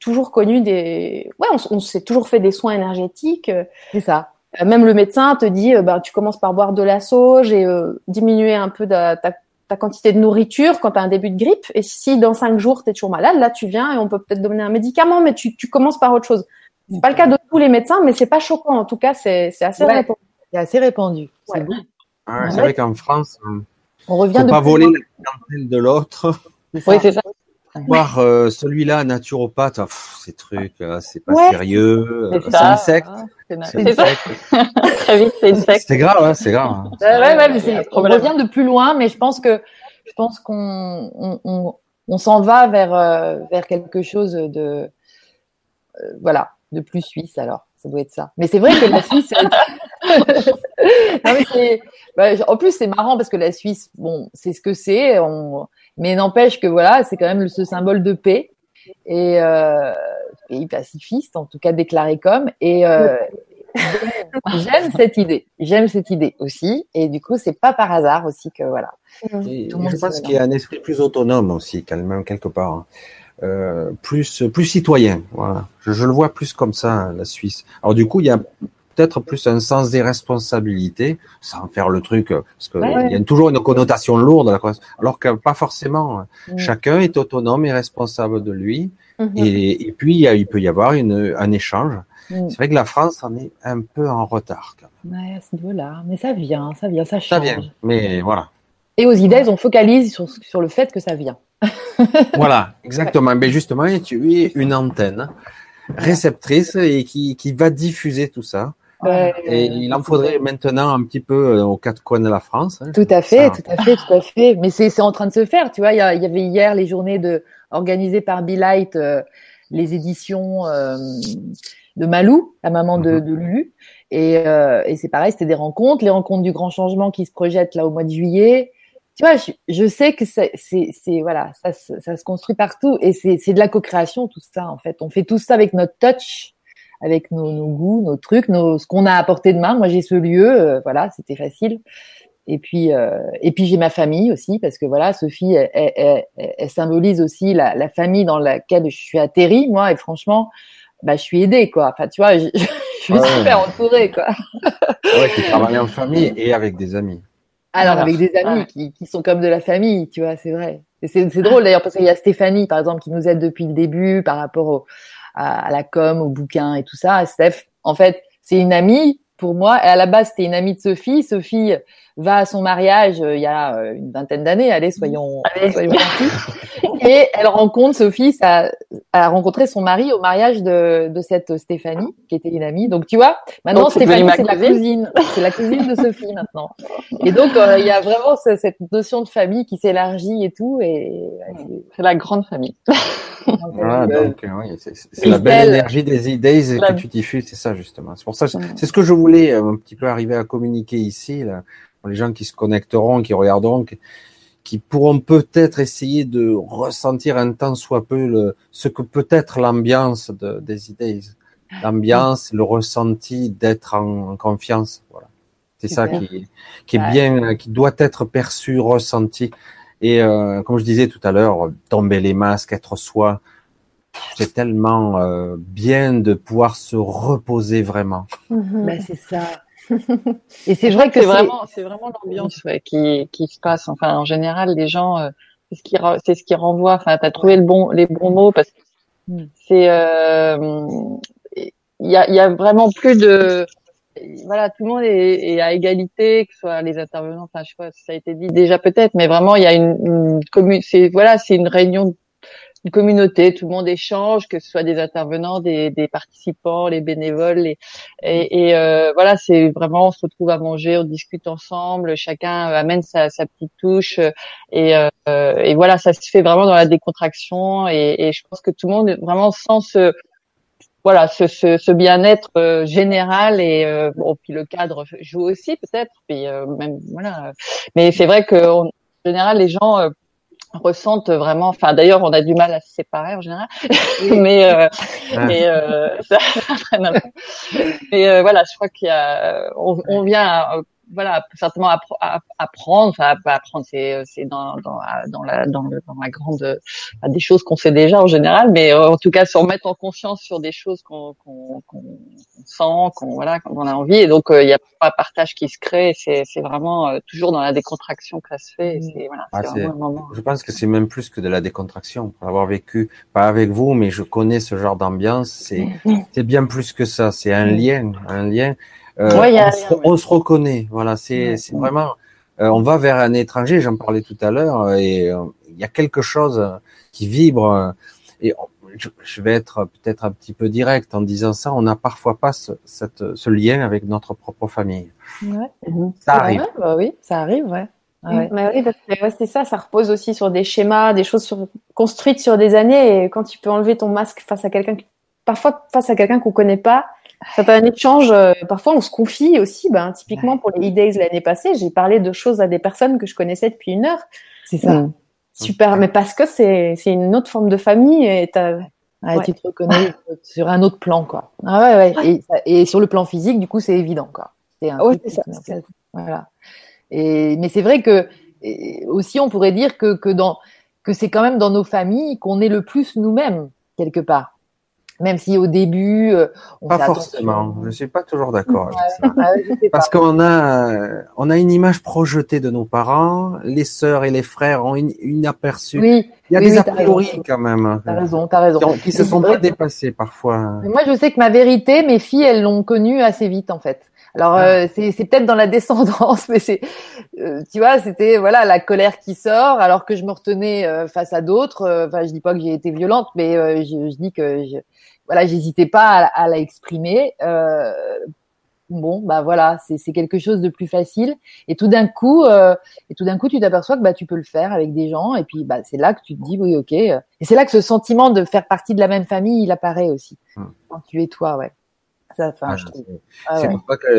Speaker 4: toujours connu des, ouais, on, on s'est toujours fait des soins énergétiques.
Speaker 2: C'est ça.
Speaker 4: Euh, Même le médecin te dit, euh, bah, tu commences par boire de la sauge et euh, diminuer un peu ta, ta quantité de nourriture quand tu as un début de grippe. Et si dans cinq jours, tu es toujours malade, là, tu viens et on peut peut-être donner un médicament, mais tu, tu commences par autre chose. C'est pas le cas de tous les médecins, mais c'est pas choquant. En tout cas, c'est assez
Speaker 2: Ouais.
Speaker 4: répandu.
Speaker 2: C'est assez répandu. C'est
Speaker 4: Ouais.
Speaker 1: Ah, vrai qu'en France, euh,
Speaker 2: On revient de
Speaker 1: pas voler la clientèle de l'autre.
Speaker 5: Oui, c'est ça.
Speaker 1: Voir euh, celui-là naturopathe, ah, pff, ces trucs, euh, c'est pas
Speaker 4: Ouais.
Speaker 1: sérieux. euh,
Speaker 5: C'est
Speaker 1: une secte.
Speaker 5: C'est na-
Speaker 1: C'est
Speaker 5: ça. Très vite, c'est une secte.
Speaker 1: C'est grave, hein, c'est grave. hein.
Speaker 2: Ouais, ouais, ouais, mais
Speaker 5: un
Speaker 2: on revient de plus loin, mais je pense que je pense qu'on on, on, on s'en va vers euh, vers quelque chose de euh, voilà de plus suisse alors. Ça doit être ça. Mais c'est vrai que la Suisse. non, mais c'est- bah, en plus, c'est marrant parce que la Suisse, bon, c'est ce que c'est. On... Mais n'empêche que voilà, c'est quand même ce symbole de paix et euh, pays pacifiste, en tout cas déclaré comme. Et euh, j'aime cette idée. J'aime cette idée aussi. Et du coup, c'est pas par hasard aussi que voilà.
Speaker 1: Et
Speaker 2: Tout le monde
Speaker 1: je
Speaker 2: se
Speaker 1: pense qu'il y a un esprit plus autonome aussi, quand même, quelque part. hein. Euh, plus, plus citoyen. Voilà. Je, je le vois plus comme ça, hein, la Suisse. Alors du coup, il y a peut-être plus un sens des responsabilités, sans faire le truc, euh, parce qu'il
Speaker 2: Ouais.
Speaker 1: y a toujours une connotation lourde, la- alors que pas forcément.
Speaker 2: Mm.
Speaker 1: Chacun est autonome et responsable de lui.
Speaker 4: Mhm.
Speaker 1: Et, et puis, il peut y avoir une, un échange.
Speaker 2: Mm.
Speaker 1: C'est vrai que la France en est un peu en retard. Quand même.
Speaker 2: Ouais, à ce niveau-là. Mais ça vient, ça vient, ça change.
Speaker 1: Ça vient, mais voilà.
Speaker 2: Et aux idées, on focalise sur, sur le fait que ça vient.
Speaker 1: Voilà, exactement. Mais justement, tu es une antenne réceptrice et qui, qui va diffuser tout ça.
Speaker 2: Ouais.
Speaker 1: Et il en faudrait maintenant un petit peu euh, aux quatre coins de la France. hein.
Speaker 2: Tout à fait,
Speaker 1: Ça,
Speaker 2: tout à fait, tout à fait. Mais c'est en train de se faire, tu vois. Il y, avait hier les journées de organisées par Be Light, euh, les éditions euh, de Malou, la maman de,
Speaker 1: Mhm.
Speaker 2: de Lulu. Et, euh, et c'est pareil, c'était des rencontres, les rencontres du grand changement qui se projettent là au mois de juillet. Tu vois, je, je sais que c'est voilà, ça, se- ça se construit partout et c'est c'est de la co-création tout ça en fait. On fait tout ça avec notre touch, avec nos, nos goûts, nos trucs, nos, ce qu'on a apporté de main. Moi, j'ai ce lieu, euh, voilà, c'était facile. Et puis, euh, et puis j'ai ma famille aussi parce que voilà, Sophie, elle, elle- elle- elle symbolise aussi la, la famille dans laquelle je suis atterrie, moi. Et franchement, bah, je suis aidée, quoi. Enfin, tu vois, je, je suis
Speaker 1: Ouais.
Speaker 2: super entourée, quoi.
Speaker 1: Ouais, qui travaille en famille et avec des amis.
Speaker 2: Alors, avec des amis
Speaker 5: Ouais.
Speaker 2: qui, qui sont comme de la famille, tu vois, c'est vrai. C'est drôle d'ailleurs parce qu'il y a Stéphanie, par exemple, qui nous aide depuis le début par rapport au, à, à la com, au bouquin et tout ça. Steph, en fait, c'est une amie pour moi. Et à la base, c'était une amie de Sophie. Sophie va à son mariage euh, il y a euh, une vingtaine d'années. Allez, soyons,
Speaker 5: Allez.
Speaker 2: soyons. Et elle rencontre Sophie, ça, a rencontré son mari au mariage de, de cette Stéphanie, qui était une amie. Donc, tu vois, maintenant,
Speaker 5: Donc,
Speaker 2: Stéphanie, c'est la
Speaker 5: cousine.
Speaker 2: C'est la cousine de Sophie maintenant. Et donc, euh, il y a vraiment ce- cette notion de famille qui s'élargit et tout. Et, c'est-
Speaker 5: C'est la grande famille.
Speaker 1: Voilà,
Speaker 2: euh,
Speaker 1: donc, euh, oui, c'est la belle énergie des idées
Speaker 5: La-
Speaker 1: que tu diffuses, c'est ça justement. C'est pour ça, c'est ce que je voulais euh, un petit peu arriver à communiquer ici, là, pour les gens qui se connecteront, qui regarderont, qui, qui pourront peut-être essayer de ressentir un tant soit peu le, ce que peut être l'ambiance de, des idées, l'ambiance, le ressenti d'être en, en confiance. Voilà, c'est ça qui, qui est
Speaker 2: Ouais.
Speaker 1: bien, qui doit être perçu, ressenti. Et euh, comme je disais tout à l'heure, tomber les masques, être soi, c'est tellement euh, bien de pouvoir se reposer vraiment.
Speaker 4: Mhm.
Speaker 2: bah, c'est ça. Et c'est vrai que
Speaker 5: c'est vraiment, c'est vraiment l'ambiance ouais, qui, qui se passe. Enfin, en général, les gens, euh, c'est ce qui, c'est ce qui renvoie. Enfin, t'as trouvé le bon, les bons mots parce que
Speaker 2: Mm.
Speaker 5: c'est, euh, il y a, il y a vraiment plus de, voilà, tout le monde est, est à égalité, que ce soit les intervenants. Enfin, je sais pas si ça a été dit déjà peut-être, mais vraiment, il y a une, une commune. C'est voilà, c'est une réunion une communauté, tout le monde échange, que ce soit des intervenants, des, des participants, les bénévoles, les, et, et euh, voilà, c'est vraiment on se retrouve à manger, on discute ensemble, chacun amène sa, sa petite touche, et, euh, et voilà, ça se fait vraiment dans la décontraction, et, et je pense que tout le monde vraiment sent ce voilà ce, ce, ce bien-être euh, général et euh, bon puis le cadre joue aussi peut-être puis euh, même voilà. Mais c'est vrai que en général les gens euh, ressentent vraiment enfin d'ailleurs on a du mal à se séparer en général. Mais euh, mais euh, ça, ça traîne un peu. mais euh, voilà je crois qu'il y a on, on vient à- voilà, certainement apprendre, enfin apprendre, c'est c'est dans dans dans la dans, le, dans la grande des choses qu'on sait déjà en général, mais en tout cas se remettre en conscience sur des choses qu'on qu'on qu'on sent, qu'on voilà, qu'on a envie, et donc il y a pas un partage qui se crée, c'est c'est vraiment toujours dans la décontraction que ça se fait, c'est voilà,
Speaker 1: ah, Je pense que c'est même plus que de la décontraction, pour avoir vécu pas avec vous, mais je connais ce genre d'ambiance, c'est c'est bien plus que ça, c'est un lien, un lien euh, on, se, reconnaît, voilà, c'est vraiment. Euh, on va vers un étranger, j'en parlais tout à l'heure, euh, et il y a quelque chose qui vibre. et je, vais être peut-être un petit peu direct en disant ça. On n'a parfois pas ce, cette, ce lien avec notre propre famille.
Speaker 2: Ouais. Ça arrive. bah oui, ça arrive, ouais.
Speaker 4: oui, c'est ça, ça repose aussi sur des schémas, des choses sur, construites sur des années. Et quand tu peux enlever ton masque face à quelqu'un, parfois face à quelqu'un qu'on connaît pas, ça fait un échange. Euh, parfois, on se confie aussi. Ben, typiquement pour les e-days l'année passée, j'ai parlé de choses à des personnes que je connaissais depuis une heure.
Speaker 2: C'est ça. Mm.
Speaker 4: Super, mais parce que c'est c'est une autre forme de famille et
Speaker 2: ouais. tu te reconnais sur un autre plan quoi. Ah ouais ouais. Et, et sur le plan physique, du coup, c'est évident quoi.
Speaker 4: C'est un ouais, ça,
Speaker 2: Voilà. Et mais c'est vrai que aussi on pourrait dire que que dans que c'est quand même dans nos familles qu'on est le plus nous-mêmes quelque part même si au début
Speaker 1: euh, on pas forcément. Je suis pas toujours d'accord avec ça. Ah parce qu'on a euh, on a une image projetée de nos parents. Les sœurs et les frères ont une, une aperçu.
Speaker 2: Oui,
Speaker 1: il y a des a priori quand même.
Speaker 2: T'as raison t'as raison.
Speaker 1: Qui, qui se sont pas dépassés parfois.
Speaker 2: moi je sais que ma vérité mes filles elles l'ont connue assez vite en fait. Alors euh, c'est, c'est peut-être dans la descendance, mais c'est, tu vois, c'était voilà la colère qui sort, alors que je me retenais face à d'autres. Enfin, je dis pas que j'ai été violente, mais je, je, dis que je, voilà, j'hésitais pas à, à la exprimer. Euh, bon, bah voilà, c'est quelque chose de plus facile. Et tout d'un coup, euh, et tout d'un coup, tu t'aperçois que bah tu peux le faire avec des gens. Et puis bah c'est là que tu te dis oui, ok. Et c'est là que ce sentiment de faire partie de la même famille, il apparaît aussi hmm. quand tu es toi, ouais.
Speaker 1: Ça, ah, ah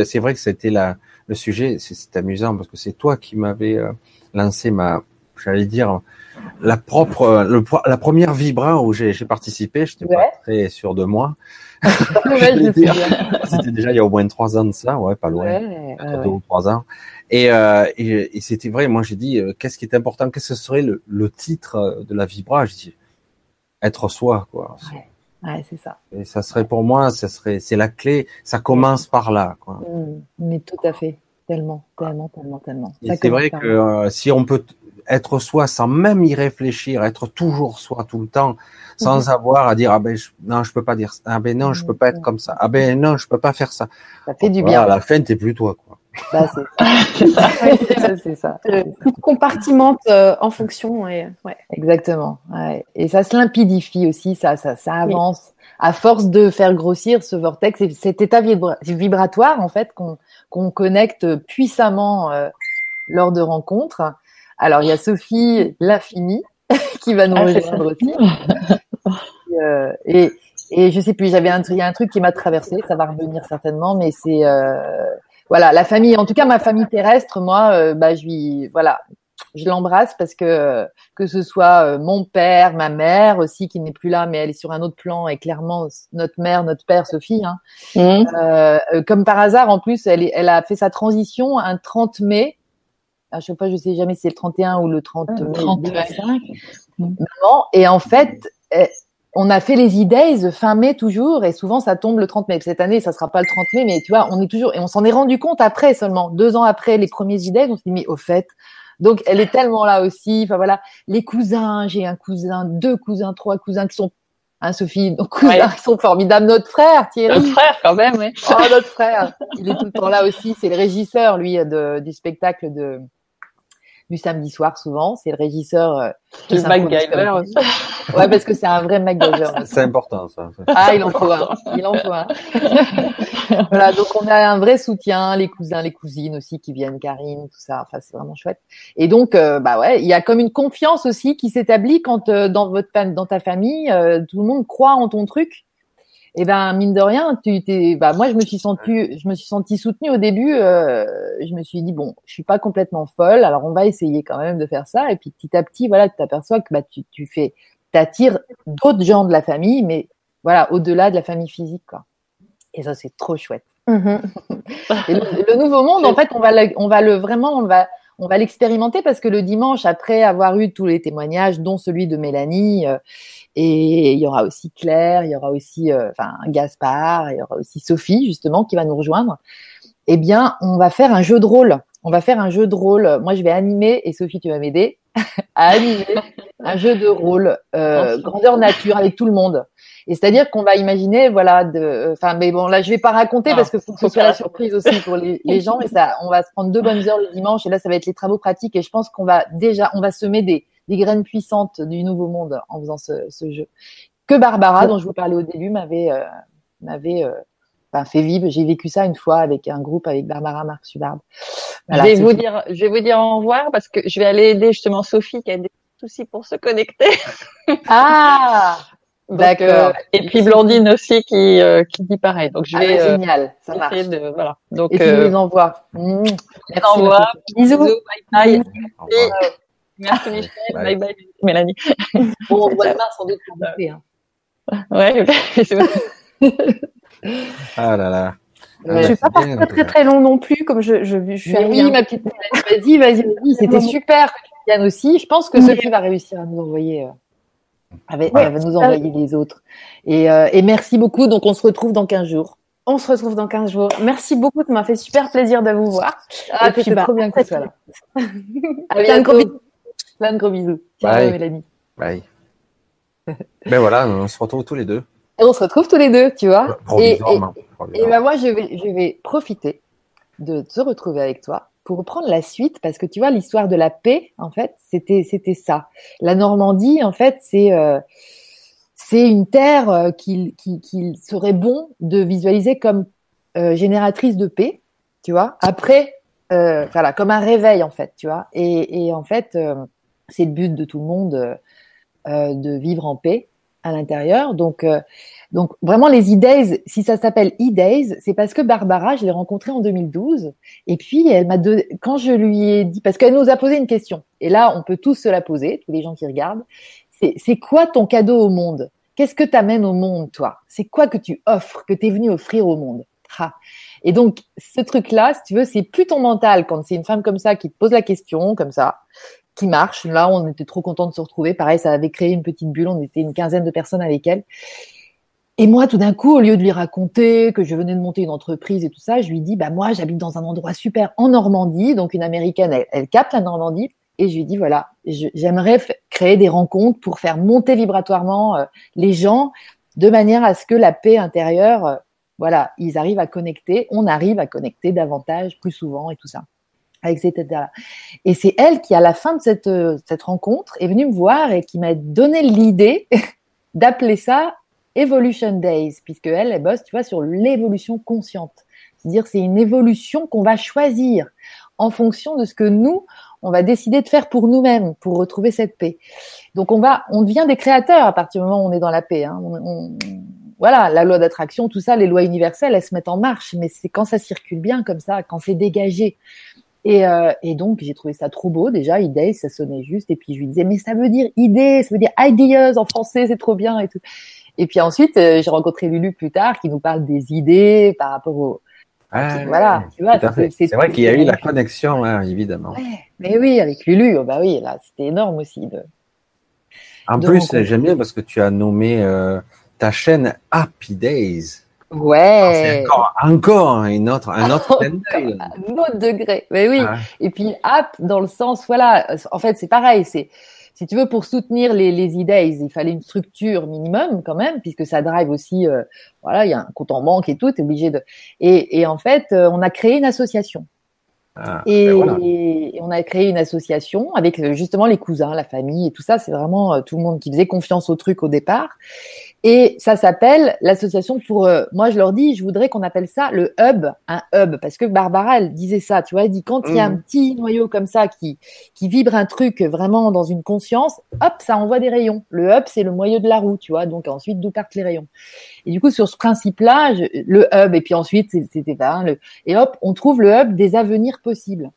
Speaker 1: c'est vrai que c'était le sujet. C'est amusant parce que c'est toi qui m'avais euh, lancé ma, j'allais dire la propre, le, la première Vibra où j'ai participé, je n'étais pas très sûr de moi. c'était déjà il y a au moins trois ans de ça, ouais, pas loin, deux ou trois ans. Et, euh, et, et c'était vrai. Moi, j'ai dit, euh, qu'est-ce qui est important Qu'est-ce que serait le, le, titre de la Vibra? Je dis, être soi, quoi.
Speaker 2: Ouais, c'est ça.
Speaker 1: Et ça serait pour moi, ça serait, c'est la clé. Ça commence par là, quoi.
Speaker 2: Mmh. mais tout à fait, tellement, tellement, tellement, tellement.
Speaker 1: C'est vrai que euh, si on peut être soi sans même y réfléchir, être toujours soi tout le temps, sans mhm. avoir à dire ah ben non je peux pas dire ça, ah ben non je peux pas être comme ça, ah ben non je peux pas faire ça.
Speaker 2: Ça fait du bien.
Speaker 1: À la fin t'es plus toi quoi.
Speaker 2: Bah, c'est ça. c'est ça.
Speaker 4: Tout compartimente euh, en fonction et ouais.
Speaker 2: Exactement. Ouais. Et ça se limpidifie aussi, ça, ça, ça avance. À force de faire grossir ce vortex, cet état vibratoire en fait qu'on qu'on connecte puissamment euh, lors de rencontres, alors, il y a Sophie Lafini qui va nous ah, rejoindre aussi. euh, et, et je sais plus, j'avais un, il y a un truc qui m'a traversé, ça va revenir certainement, mais c'est euh, voilà la famille. En tout cas, ma famille terrestre, moi, euh, bah je lui, voilà, je l'embrasse parce que que ce soit mon père, ma mère aussi qui n'est plus là, mais elle est sur un autre plan et clairement notre mère, notre père, Sophie. Hein. Mmh. Euh, comme par hasard, en plus, elle, elle a fait sa transition un 30 mai à chaque fois, je sais jamais si c'est le 31 ou le 30 mai Et en fait, eh, on a fait les e-days fin mai toujours, et souvent ça tombe le 30 mai. Cette année, ça sera pas le 30 mai, mais tu vois, on est toujours, et on s'en est rendu compte après seulement, deux ans après les premiers e-days, on s'est dit, mais au fait, donc elle est tellement là aussi. Enfin voilà, les cousins, j'ai un cousin, deux cousins, trois cousins qui sont Hein, Sophie, nos cousins ils sont formidables. Notre frère, Thierry.
Speaker 5: Notre frère, quand même, oui.
Speaker 2: Oh, notre frère. Il est tout le temps là aussi. C'est le régisseur, lui, de, du spectacle de, du samedi soir souvent. C'est le régisseur. Euh,
Speaker 5: le MacGyver aussi.
Speaker 2: Ouais, parce que c'est un vrai MacGyver.
Speaker 1: C'est important ça.
Speaker 2: Ah, il en faut un. Il en faut un. voilà, donc on a un vrai soutien, les cousins, les cousines aussi qui viennent, Karine, tout ça. Enfin, c'est vraiment chouette. Et donc, euh, bah ouais, il y a comme une confiance aussi qui s'établit quand euh, dans votre dans ta famille, tout le monde croit en ton truc et eh ben mine de rien, tu t'es, bah moi je me suis sentie, je me suis sentie soutenue au début. Euh, je me suis dit bon, je suis pas complètement folle, alors on va essayer quand même de faire ça. Et puis petit à petit, voilà, tu t'aperçois que bah tu, tu fais, t'attires d'autres gens de la famille, mais voilà, au-delà de la famille physique quoi. Et ça c'est trop chouette. Mhm. le, nouveau monde, en fait, on va, on va le vraiment, on va, on va l'expérimenter parce que le dimanche, après avoir eu tous les témoignages, dont celui de Mélanie, euh, et il y aura aussi Claire, il y aura aussi, euh, enfin, Gaspard, il y aura aussi Sophie justement qui va nous rejoindre. Eh bien, on va faire un jeu de rôle. On va faire un jeu de rôle. Moi, je vais animer et Sophie, tu vas m'aider à animer un jeu de rôle euh, grandeur nature avec tout le monde. Et c'est-à-dire qu'on va imaginer, voilà, de, enfin, mais bon, là, je vais pas raconter parce que faut que ce soit la surprise aussi pour les, les, gens. Mais ça, on va se prendre deux bonnes heures le dimanche et là, ça va être les travaux pratiques. Et je pense qu'on va déjà, on va semer des, des graines puissantes du nouveau monde en faisant ce, ce jeu. Que Barbara, dont je vous parlais au début, m'avait, euh, m'avait euh, enfin, fait vivre. J'ai vécu ça une fois avec un groupe avec Barbara Marc Subarbe.
Speaker 5: Voilà, je vais vous dire, je vais vous dire au revoir parce que je vais aller aider justement Sophie qui a des soucis pour se connecter.
Speaker 2: Ah, d'accord. Euh,
Speaker 5: et puis Blandine aussi qui euh, qui dit pareil. Donc je
Speaker 2: ah,
Speaker 5: vais
Speaker 2: ah, génial, ça marche.
Speaker 5: De, voilà. Donc
Speaker 2: et tu les envoies. Mmh.
Speaker 5: Merci. Envoie. Bisous. Bisous. Bye bye. Merci Michel. Bye bye, Mélanie.
Speaker 2: Bon, on voit demain sans doute pour bouffer. Hein.
Speaker 5: Ouais.
Speaker 1: ah là là.
Speaker 4: Ouais, je vais pas partir très très long non plus, comme je, je, je suis.
Speaker 2: Oui, ma petite vas-y, vas-y, vas-y. C'était super, Yann aussi. Je pense que Sophie va réussir à nous envoyer, euh, ouais. va nous envoyer les autres. Et, euh, et merci beaucoup. Donc, on se retrouve dans 15 jours.
Speaker 4: On se retrouve dans 15 jours. Merci beaucoup. Ça m'a fait super plaisir de vous voir.
Speaker 2: Ah, et puis, bah, trop bien que tu sois là.
Speaker 4: à Plein de gros bisous.
Speaker 2: Plein de gros bisous. Ciao,
Speaker 1: Bye.
Speaker 2: Mélanie.
Speaker 1: Bye. ben voilà, on se retrouve tous les deux.
Speaker 2: Et on se retrouve tous les deux, tu vois. Et, et,
Speaker 1: Provisoirement.
Speaker 2: et ben moi, je vais, je vais profiter de te retrouver avec toi pour reprendre la suite parce que tu vois l'histoire de la paix, en fait, c'était c'était ça. La Normandie, en fait, c'est euh, c'est une terre euh, qu'il qui, qui serait bon de visualiser comme euh, génératrice de paix, tu vois. Après, voilà, comme un réveil en fait, tu vois. Et, et en fait, c'est le but de tout le monde de vivre en paix à l'intérieur. Donc, donc vraiment les E-Days, si ça s'appelle E-Days, c'est parce que Barbara, je l'ai rencontrée en 2012. Et puis, elle m'a donné, quand je lui ai dit, parce qu'elle nous a posé une question. Et là, on peut tous se la poser, tous les gens qui regardent. C'est, c'est quoi ton cadeau au monde? Qu'est-ce que tu amènes au monde, toi? C'est quoi que tu offres, que tu es venu offrir au monde? Et donc, ce truc-là, si tu veux, c'est plus ton mental quand c'est une femme comme ça qui te pose la question, comme ça qui marche. Là, on était trop contents de se retrouver. Pareil, ça avait créé une petite bulle. On était une quinzaine de personnes avec elle. Et moi, tout d'un coup, au lieu de lui raconter que je venais de monter une entreprise et tout ça, je lui dis, bah moi, j'habite dans un endroit super en Normandie. Donc, une américaine, elle, elle capte la Normandie. Et je lui dis, voilà, j'aimerais créer des rencontres pour faire monter vibratoirement euh, les gens de manière à ce que la paix intérieure, euh, voilà, ils arrivent à connecter, on arrive à connecter davantage, plus souvent et tout ça etc. Et c'est elle qui, à la fin de cette, euh, cette rencontre, est venue me voir et qui m'a donné l'idée d'appeler ça Evolution Days, puisque elle, elle bosse, tu vois, sur l'évolution consciente. C'est-à-dire, c'est une évolution qu'on va choisir en fonction de ce que nous, on va décider de faire pour nous-mêmes, pour retrouver cette paix. Donc, on va, on devient des créateurs à partir du moment où on est dans la paix. Hein. Voilà, la loi d'attraction, tout ça, les lois universelles, elles se mettent en marche, mais c'est quand ça circule bien comme ça, quand c'est dégagé. Et, euh, et, donc, j'ai trouvé ça trop beau. Déjà, idée, ça sonnait juste. Et puis, je lui disais, mais ça veut dire idée, ça veut dire ideas en français, c'est trop bien et tout. Et puis ensuite, euh, j'ai rencontré Lulu plus tard qui nous parle des idées par rapport au.
Speaker 1: Ah,
Speaker 2: voilà, tu vois.
Speaker 1: C'est vrai qu'il y a eu la connexion, hein, évidemment.
Speaker 2: Ouais, mais oui, avec Lulu, oh, bah oui, là, c'était énorme aussi. De,
Speaker 1: en
Speaker 2: de
Speaker 1: plus, j'aime bien parce que tu as nommé euh, ta chaîne Happy Days.
Speaker 2: Ouais.
Speaker 1: C'est encore, encore une autre, un autre
Speaker 2: un autre degré. Mais oui.
Speaker 1: Ouais.
Speaker 2: Et puis app dans le sens, voilà. En fait, c'est pareil. C'est si tu veux pour soutenir les les idées, il fallait une structure minimum quand même, puisque ça drive aussi. euh, voilà, il y a un compte en banque et tout. T'es obligé de. Et, et en fait, euh, on a créé une association.
Speaker 1: Ah,
Speaker 2: Et,
Speaker 1: ben voilà.
Speaker 2: et on a créé une association avec euh, justement les cousins, la famille et tout ça. C'est vraiment tout le monde qui faisait confiance au truc au départ. Et ça s'appelle l'association pour. euh, moi, je leur dis, je voudrais qu'on appelle ça le hub, un hub, parce que Barbara, elle disait ça. Tu vois, elle dit quand il y a un
Speaker 1: Mhm.
Speaker 2: petit noyau comme ça qui qui vibre un truc vraiment dans une conscience, hop, ça envoie des rayons. Le hub, c'est le moyeu de la roue, tu vois. Donc ensuite, d'où partent les rayons. Et du coup, sur ce principe-là, le hub, et puis ensuite, c'était pas hein, le et hop, on trouve le hub des avenirs possibles.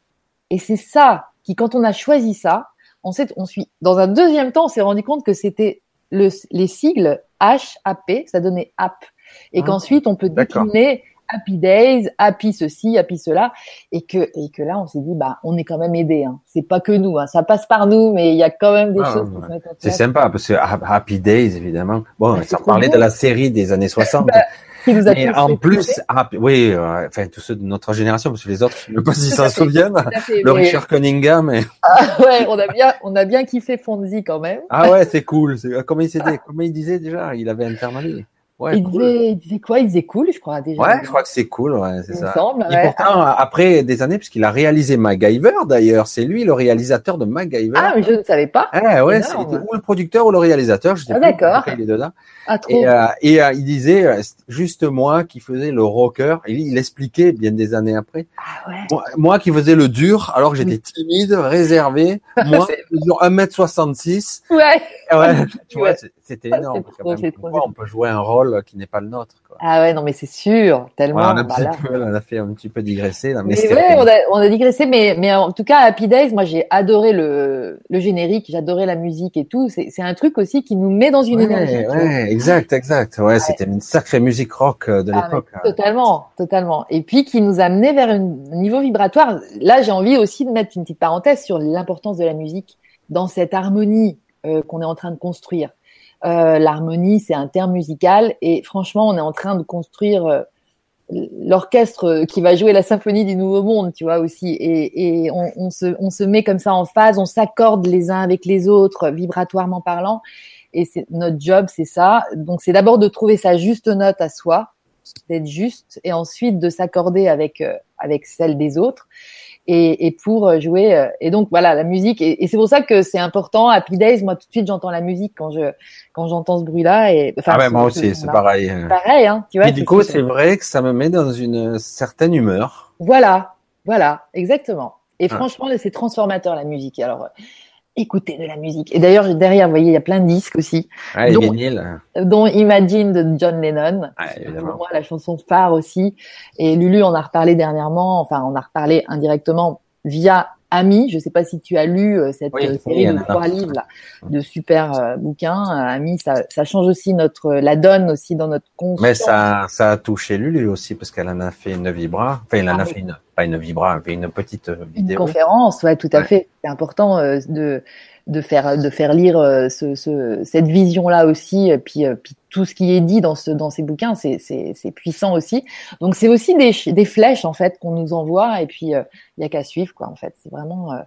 Speaker 2: Et c'est ça qui, quand on a choisi ça, on s'est, on suit. Dans un deuxième temps, on s'est rendu compte que c'était le, les sigles HAP, ça donnait app. Et
Speaker 1: Ah,
Speaker 2: qu'ensuite, on peut décliner Happy Days, Happy ceci, Happy cela, et que et que là on s'est dit bah on est quand même aidé. Hein. C'est pas que nous, hein. ça passe par nous, mais il y a quand même des
Speaker 1: Ah,
Speaker 2: choses.
Speaker 1: ouais.
Speaker 2: qui se mettent en
Speaker 1: C'est sympa parce que Ha- Happy Days, évidemment. Bon,
Speaker 2: Bah,
Speaker 1: ça parlait
Speaker 2: beau.
Speaker 1: de la série des années 60.
Speaker 2: Qui nous a
Speaker 1: mais
Speaker 2: tous
Speaker 1: en plus, Happy- oui, euh, enfin tous ceux de notre génération, parce que les autres, je ne sais pas s'ils s'en souviennent.
Speaker 2: Fait,
Speaker 1: Le
Speaker 2: mais-
Speaker 1: Richard Cunningham. et-
Speaker 2: Ah, ouais, on a bien, on a bien kiffé Fonzie quand même.
Speaker 1: Ah ouais, c'est cool. Comment il s'était, comment il disait déjà Il avait internalisé. Ouais,
Speaker 2: il,
Speaker 1: cool.
Speaker 2: disait, il disait quoi? Il disait cool, je crois déjà.
Speaker 1: Ouais, je crois que c'est cool, ouais, c'est ça.
Speaker 2: semble,
Speaker 1: Et pourtant, après des années, puisqu'il a réalisé MacGyver, d'ailleurs, c'est lui le réalisateur de MacGyver.
Speaker 2: Ah, mais je ne savais pas.
Speaker 1: Ah ouais,
Speaker 2: énorme.
Speaker 1: ou le producteur ou le réalisateur, je sais
Speaker 2: Ah, d'accord.
Speaker 1: Il est dedans.
Speaker 2: Ah, trop.
Speaker 1: Et, euh, et euh, il disait, euh, juste moi qui faisais le rocker. Il, il expliquait bien des années après.
Speaker 2: Ah ouais.
Speaker 1: Moi, moi qui faisais le dur, alors que j'étais timide, réservé. Moi,
Speaker 2: C'est-
Speaker 1: je mesure 1m66.
Speaker 2: Ouais.
Speaker 1: Ouais, tu vois, c'était
Speaker 2: Ah,
Speaker 1: énorme.
Speaker 2: c'est
Speaker 1: quand
Speaker 2: trop,
Speaker 1: même.
Speaker 2: trop,
Speaker 1: on peut jouer un rôle qui n'est pas le nôtre. Quoi.
Speaker 2: Ah ouais, non, mais c'est sûr, tellement.
Speaker 1: Voilà, on, a
Speaker 2: bah
Speaker 1: petit
Speaker 2: là.
Speaker 1: peu, on a fait un petit peu digresser là, mais,
Speaker 2: Mais ouais, on a, on a digressé, mais, mais en tout cas, Happy Days, moi j'ai adoré le, le générique, j'adorais la musique et tout. C'est c'est un truc aussi qui nous met dans une
Speaker 1: Ouais,
Speaker 2: énergie.
Speaker 1: ouais, exact, exact. Ouais, c'était une sacrée musique rock euh, de
Speaker 2: Ah,
Speaker 1: l'époque.
Speaker 2: mais totalement, totalement. Et puis qui nous a amené vers un niveau vibratoire. Là, j'ai envie aussi de mettre une petite parenthèse sur l'importance de la musique dans cette harmonie euh, qu'on est en train de construire. Euh, L'harmonie, c'est un terme musical et franchement, on est en train de construire euh, l'orchestre qui va jouer la symphonie du Nouveau Monde, tu vois aussi. Et, on se met comme ça en phase, on s'accorde les uns avec les autres, vibratoirement parlant. Et c'est notre job, c'est ça. Donc c'est d'abord de trouver sa juste note à soi, d'être juste, et ensuite de s'accorder avec euh, avec celle des autres. Et, et pour euh, jouer euh, et donc voilà la musique et, et c'est pour ça que c'est important Happy Days moi tout de suite j'entends la musique quand je quand j'entends ce bruit là et enfin
Speaker 1: Ah ouais, moi aussi, c'est pareil.
Speaker 2: pareil hein tu vois
Speaker 1: Et du coup, c'est vrai que ça me met dans une certaine humeur.
Speaker 2: Voilà, voilà, exactement. Et
Speaker 1: Ah.
Speaker 2: franchement, c'est transformateur la musique. Alors, écoutez de la musique. Et d'ailleurs, derrière, vous voyez, il y a plein de disques aussi,
Speaker 1: vinyles.
Speaker 2: euh, dont Imagine de John Lennon.
Speaker 1: Ouais,
Speaker 2: Pour moi, la chanson phare aussi. Et Lulu en a reparlé dernièrement. Enfin, on a reparlé indirectement via Ami. Je sais pas si tu as lu euh, cette
Speaker 1: Oui,
Speaker 2: euh,
Speaker 1: oui,
Speaker 2: série de trois livres là, de super euh, bouquins. Ami, ça, ça change aussi notre la donne aussi dans notre conscience.
Speaker 1: Mais ça, ça a touché Lulu aussi parce qu'elle en a fait une vibra. Enfin, elle en
Speaker 2: Ah
Speaker 1: a
Speaker 2: oui.
Speaker 1: fait une, pas une vibra, elle fait une petite euh,
Speaker 2: Une
Speaker 1: vidéo.
Speaker 2: conférence, ouais, tout à
Speaker 1: Ouais.
Speaker 2: fait. C'est important euh, de de faire de faire lire euh, ce, ce, cette vision-là aussi, et puis euh, puis tout ce qui est dit dans ce dans ces bouquins, c'est c'est puissant aussi. Donc c'est aussi des des flèches en fait qu'on nous envoie, et puis euh, il y a qu'à suivre quoi. En fait, c'est vraiment. euh,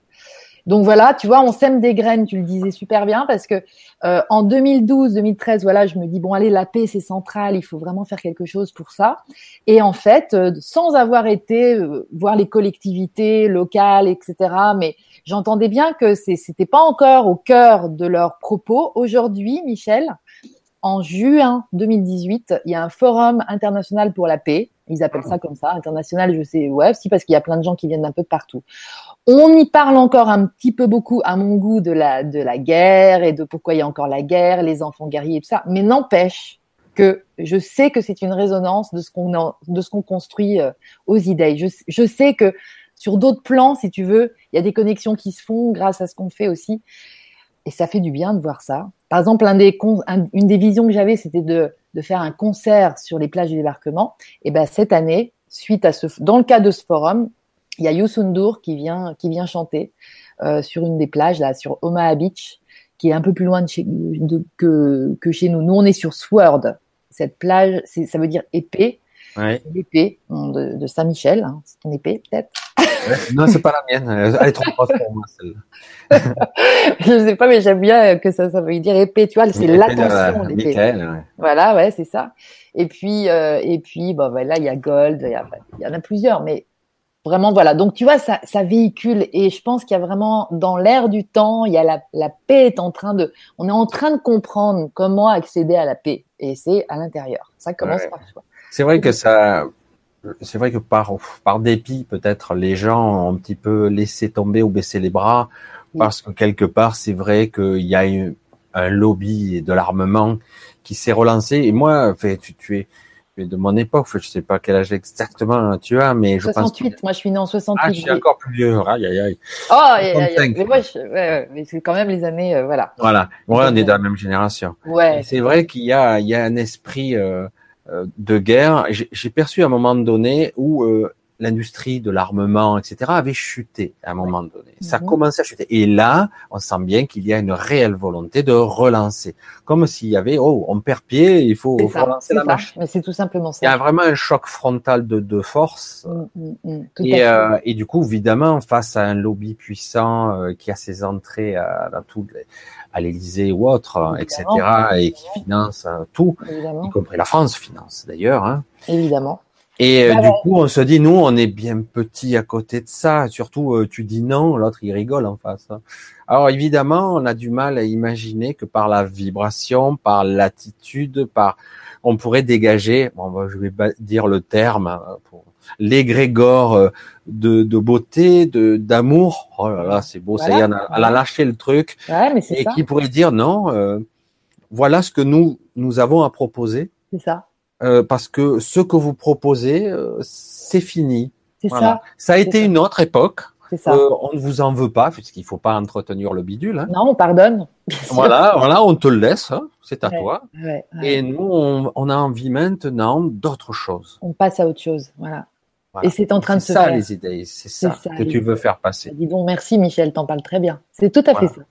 Speaker 2: Donc voilà, tu vois, on sème des graines. Tu le disais super bien parce que euh, en 2012-2013, voilà, je me dis bon allez, la paix c'est central, il faut vraiment faire quelque chose pour ça. Et en fait, euh, sans avoir été euh, voir les collectivités locales, etc., mais j'entendais bien que c'était pas encore au cœur de leurs propos. Aujourd'hui, Michel, en juin 2018, il y a un forum international pour la paix. Ils appellent ça comme ça, international, je sais, ouais, si, parce qu'il y a plein de gens qui viennent d'un peu de partout. On y parle encore un petit peu beaucoup, à mon goût, de la, de la guerre et de pourquoi il y a encore la guerre, les enfants guerriers et tout ça. Mais n'empêche que je sais que c'est une résonance de ce qu'on de ce qu'on construit euh, aux idées. Je, sais que sur d'autres plans, si tu veux, il y a des connexions qui se font grâce à ce qu'on fait aussi. Et ça fait du bien de voir ça. Par exemple, une des visions que j'avais, c'était de, de faire un concert sur les plages du débarquement. Et ben cette année, suite à ce, dans le cas de ce forum, il y a Youssou N'Dour qui vient, qui vient chanter euh, sur une des plages là, sur Omaha Beach, qui est un peu plus loin de chez, de- que, que chez nous. Nous, on est sur Sword. Cette plage, c'est- ça veut dire épée,
Speaker 1: Ouais.
Speaker 2: l'épée de, de Saint-Michel. Hein, c'est ton épée peut-être?
Speaker 1: Non, c'est pas la mienne. Elle est trop grosse pour moi, celle-là.
Speaker 2: je sais pas, mais j'aime bien que ça, ça veut dire épée. Tu vois, c'est l'attention, l'épée.
Speaker 1: Ouais.
Speaker 2: Voilà, ouais, c'est ça. Et puis, euh, et puis, bah, bah, là, il y a Gold, il y, a- y en a plusieurs, mais vraiment, voilà. Donc, tu vois, ça, ça véhicule, et je pense qu'il y a vraiment, dans l'air du temps, il y a la, la paix est en train de, on est en train de comprendre comment accéder à la paix, et c'est à l'intérieur. Ça commence
Speaker 1: Ouais.
Speaker 2: par soi.
Speaker 1: C'est vrai que ça, c'est vrai que par, par dépit, peut-être, les gens ont un petit peu laissé tomber ou baissé les bras,
Speaker 2: Oui.
Speaker 1: parce que quelque part, c'est vrai qu'il y a eu un lobby de l'armement qui s'est relancé. Et moi, fait, tu, tu es, tu es de mon époque, je sais pas quel âge exactement tu as, mais je pense.
Speaker 2: 68, moi, je suis né en 68.
Speaker 1: Ah, je suis encore plus vieux. Aïe, aïe, aïe.
Speaker 2: Oh, aïe, aïe, aïe.
Speaker 1: 65.
Speaker 2: mais moi, je, ouais, ouais, mais c'est quand même les années, euh, voilà.
Speaker 1: Voilà. Ouais, on est de la même génération.
Speaker 2: Ouais.
Speaker 1: C'est vrai qu'il y a, il y a un esprit euh, euh, de guerre. J'ai perçu à un moment donné où euh, l'industrie de l'armement, etc., avait chuté à un moment donné. Ça
Speaker 2: Mhm.
Speaker 1: commençait à chuter. Et là, on sent bien qu'il y a une réelle volonté de relancer. Comme s'il y avait, oh, on perd pied, il faut
Speaker 2: ça,
Speaker 1: relancer la
Speaker 2: ça.
Speaker 1: machine.
Speaker 2: Mais c'est tout simplement
Speaker 1: Il y a
Speaker 2: ça.
Speaker 1: vraiment un choc frontal de, de force.
Speaker 2: Mm, mm, mm,
Speaker 1: Et, euh, et du coup, évidemment, face à un lobby puissant euh, qui a ses entrées à, tout, les- à l'Élysée ou autre, euh, etc., et qui finance euh, tout, y compris la France finance d'ailleurs. Hein.
Speaker 2: évidemment.
Speaker 1: Et
Speaker 2: Bah
Speaker 1: du
Speaker 2: ouais.
Speaker 1: coup, on se dit, nous, on est bien petit à côté de ça. Surtout, euh, tu dis non, l'autre il rigole en face. hein. Alors évidemment, on a du mal à imaginer que par la vibration, par l'attitude, par, on pourrait dégager. Bon, bah, je vais pas dire le terme euh, pour l'égrégore euh, de, de beauté, de d'amour. Oh là là, c'est beau. ça y est,
Speaker 2: Voilà.
Speaker 1: elle a lâché le truc.
Speaker 2: Ouais, mais c'est
Speaker 1: Et
Speaker 2: ça.
Speaker 1: qui pourrait dire non. euh, voilà ce que nous nous avons à proposer.
Speaker 2: C'est ça.
Speaker 1: Euh, parce que ce que vous proposez, euh, c'est fini.
Speaker 2: C'est
Speaker 1: Voilà. Ça a été
Speaker 2: ça.
Speaker 1: une autre époque.
Speaker 2: ça. C'est ça.
Speaker 1: Euh, on ne vous en veut pas, puisqu'il faut pas entretenir le bidule. hein.
Speaker 2: Non, on pardonne.
Speaker 1: Voilà, voilà, on te le laisse, hein, c'est à
Speaker 2: Ouais.
Speaker 1: toi.
Speaker 2: Ouais, ouais.
Speaker 1: Et nous, on, on a envie maintenant d'autre chose.
Speaker 2: On passe à autre chose. Voilà.
Speaker 1: Voilà.
Speaker 2: Et c'est en train de
Speaker 1: C'est
Speaker 2: se
Speaker 1: ça
Speaker 2: faire.
Speaker 1: les idées, c'est ça,
Speaker 2: ça,
Speaker 1: que tu veux faire passer.
Speaker 2: Dis donc, merci Michel, t'en parles très bien. C'est tout à fait ça.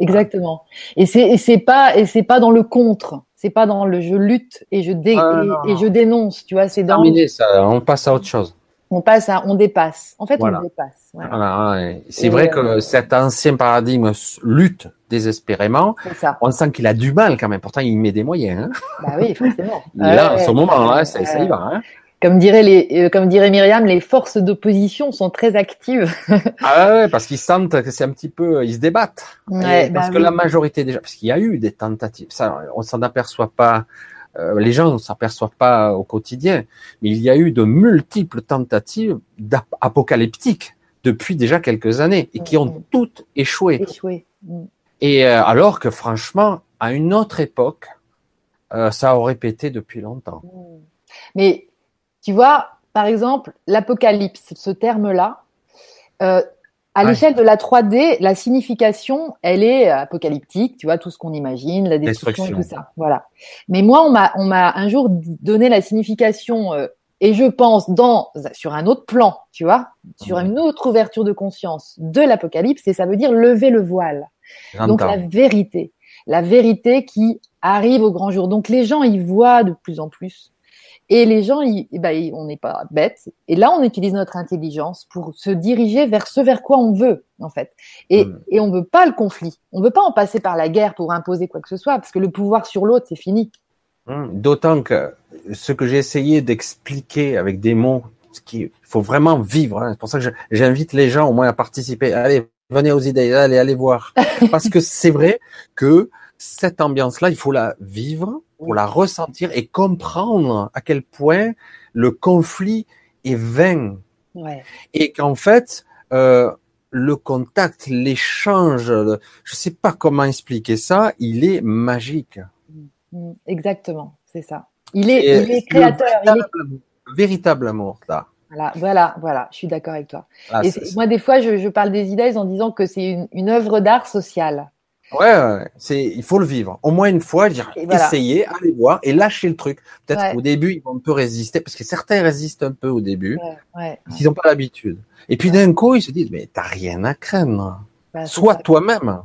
Speaker 2: Exactement. Et c'est et c'est pas et c'est pas dans le contre. C'est pas dans le je lutte et je dé,
Speaker 1: Ah,
Speaker 2: et,
Speaker 1: non,
Speaker 2: et
Speaker 1: non.
Speaker 2: je dénonce. Tu vois, c'est dans
Speaker 1: Terminé ça, on passe à autre chose.
Speaker 2: on passe à on dépasse. En fait,
Speaker 1: Voilà.
Speaker 2: on dépasse. Voilà.
Speaker 1: Voilà, ouais. C'est vrai
Speaker 2: euh,
Speaker 1: que cet ancien paradigme lutte désespérément.
Speaker 2: C'est ça.
Speaker 1: On sent qu'il a du mal quand même. Pourtant, il met des moyens. Hein.
Speaker 2: Bah oui, forcément.
Speaker 1: Il est là, en ce moment-là,
Speaker 2: ouais,
Speaker 1: ça, ça y
Speaker 2: ouais.
Speaker 1: va. Hein.
Speaker 2: Comme dirait les euh, comme dirait Myriam, les forces d'opposition sont très actives.
Speaker 1: Ah ouais, parce qu'ils sentent que c'est un petit peu, ils se débattent.
Speaker 2: Ouais,
Speaker 1: Et parce
Speaker 2: bah
Speaker 1: que la majorité déjà, parce qu'il y a eu des tentatives, ça, on s'en aperçoit pas, euh, les gens ne s'aperçoivent pas au quotidien, mais il y a eu de multiples tentatives apocalyptiques depuis déjà quelques années et qui ont
Speaker 2: Mhm.
Speaker 1: toutes échoué.
Speaker 2: Échoué. Mm.
Speaker 1: Et euh, alors que franchement, à une autre époque, euh, ça aurait pété depuis longtemps.
Speaker 2: Mm. Mais tu vois, par exemple, l'apocalypse, ce terme-là, euh, à
Speaker 1: Ouais.
Speaker 2: l'échelle de la 3D, la signification, elle est apocalyptique, tu vois, tout ce qu'on imagine, la destruction, tout ça. Voilà. Mais moi, on m'a, on m'a un jour donné la signification, euh, et je pense dans, sur un autre plan, tu vois, sur une autre ouverture de conscience de l'apocalypse, et ça veut dire lever le voile. Donc la vérité, la vérité qui arrive au grand jour. Donc les gens y voient de plus en plus. Et les gens, ils- eh ben, ils- on n'est pas bêtes. Et là, on utilise notre intelligence pour se diriger vers ce vers quoi on veut, en fait. Et,
Speaker 1: Mm.
Speaker 2: et on veut pas le conflit. On veut pas en passer par la guerre pour imposer quoi que ce soit, parce que le pouvoir sur l'autre, c'est fini.
Speaker 1: Hum, D'autant que ce que j'ai essayé d'expliquer avec des mots, ce qu'il faut vraiment vivre. hein. C'est pour ça que j'invite les gens au moins à participer. Allez, venez aux idées, allez, allez voir. Parce que c'est vrai que cette ambiance-là, il faut la vivre, pour la ressentir et comprendre à quel point le conflit est vain
Speaker 2: Ouais.
Speaker 1: et qu'en fait, euh, le contact, l'échange, je sais pas comment expliquer ça, il est magique.
Speaker 2: Mm, Exactement, c'est ça. Il est,
Speaker 1: Et
Speaker 2: il est créateur. Il est...
Speaker 1: véritable, véritable amour, là.
Speaker 2: Voilà, voilà, voilà. Je suis d'accord avec toi. Et moi, des fois, je, je parle des idées en disant que c'est une, une œuvre d'art sociale.
Speaker 1: Ouais, ouais, c'est, il faut le vivre. Au moins une fois, dire,
Speaker 2: voilà.
Speaker 1: essayez, allez voir et lâchez le truc. Peut-être
Speaker 2: Ouais.
Speaker 1: qu'au début, ils vont un peu résister, parce que certains résistent un peu au début,
Speaker 2: Ouais,
Speaker 1: qu'ils n'ont pas l'habitude. Et puis d'un coup, ils se disent, mais t'as rien à craindre.
Speaker 2: Bah,
Speaker 1: Sois toi-même.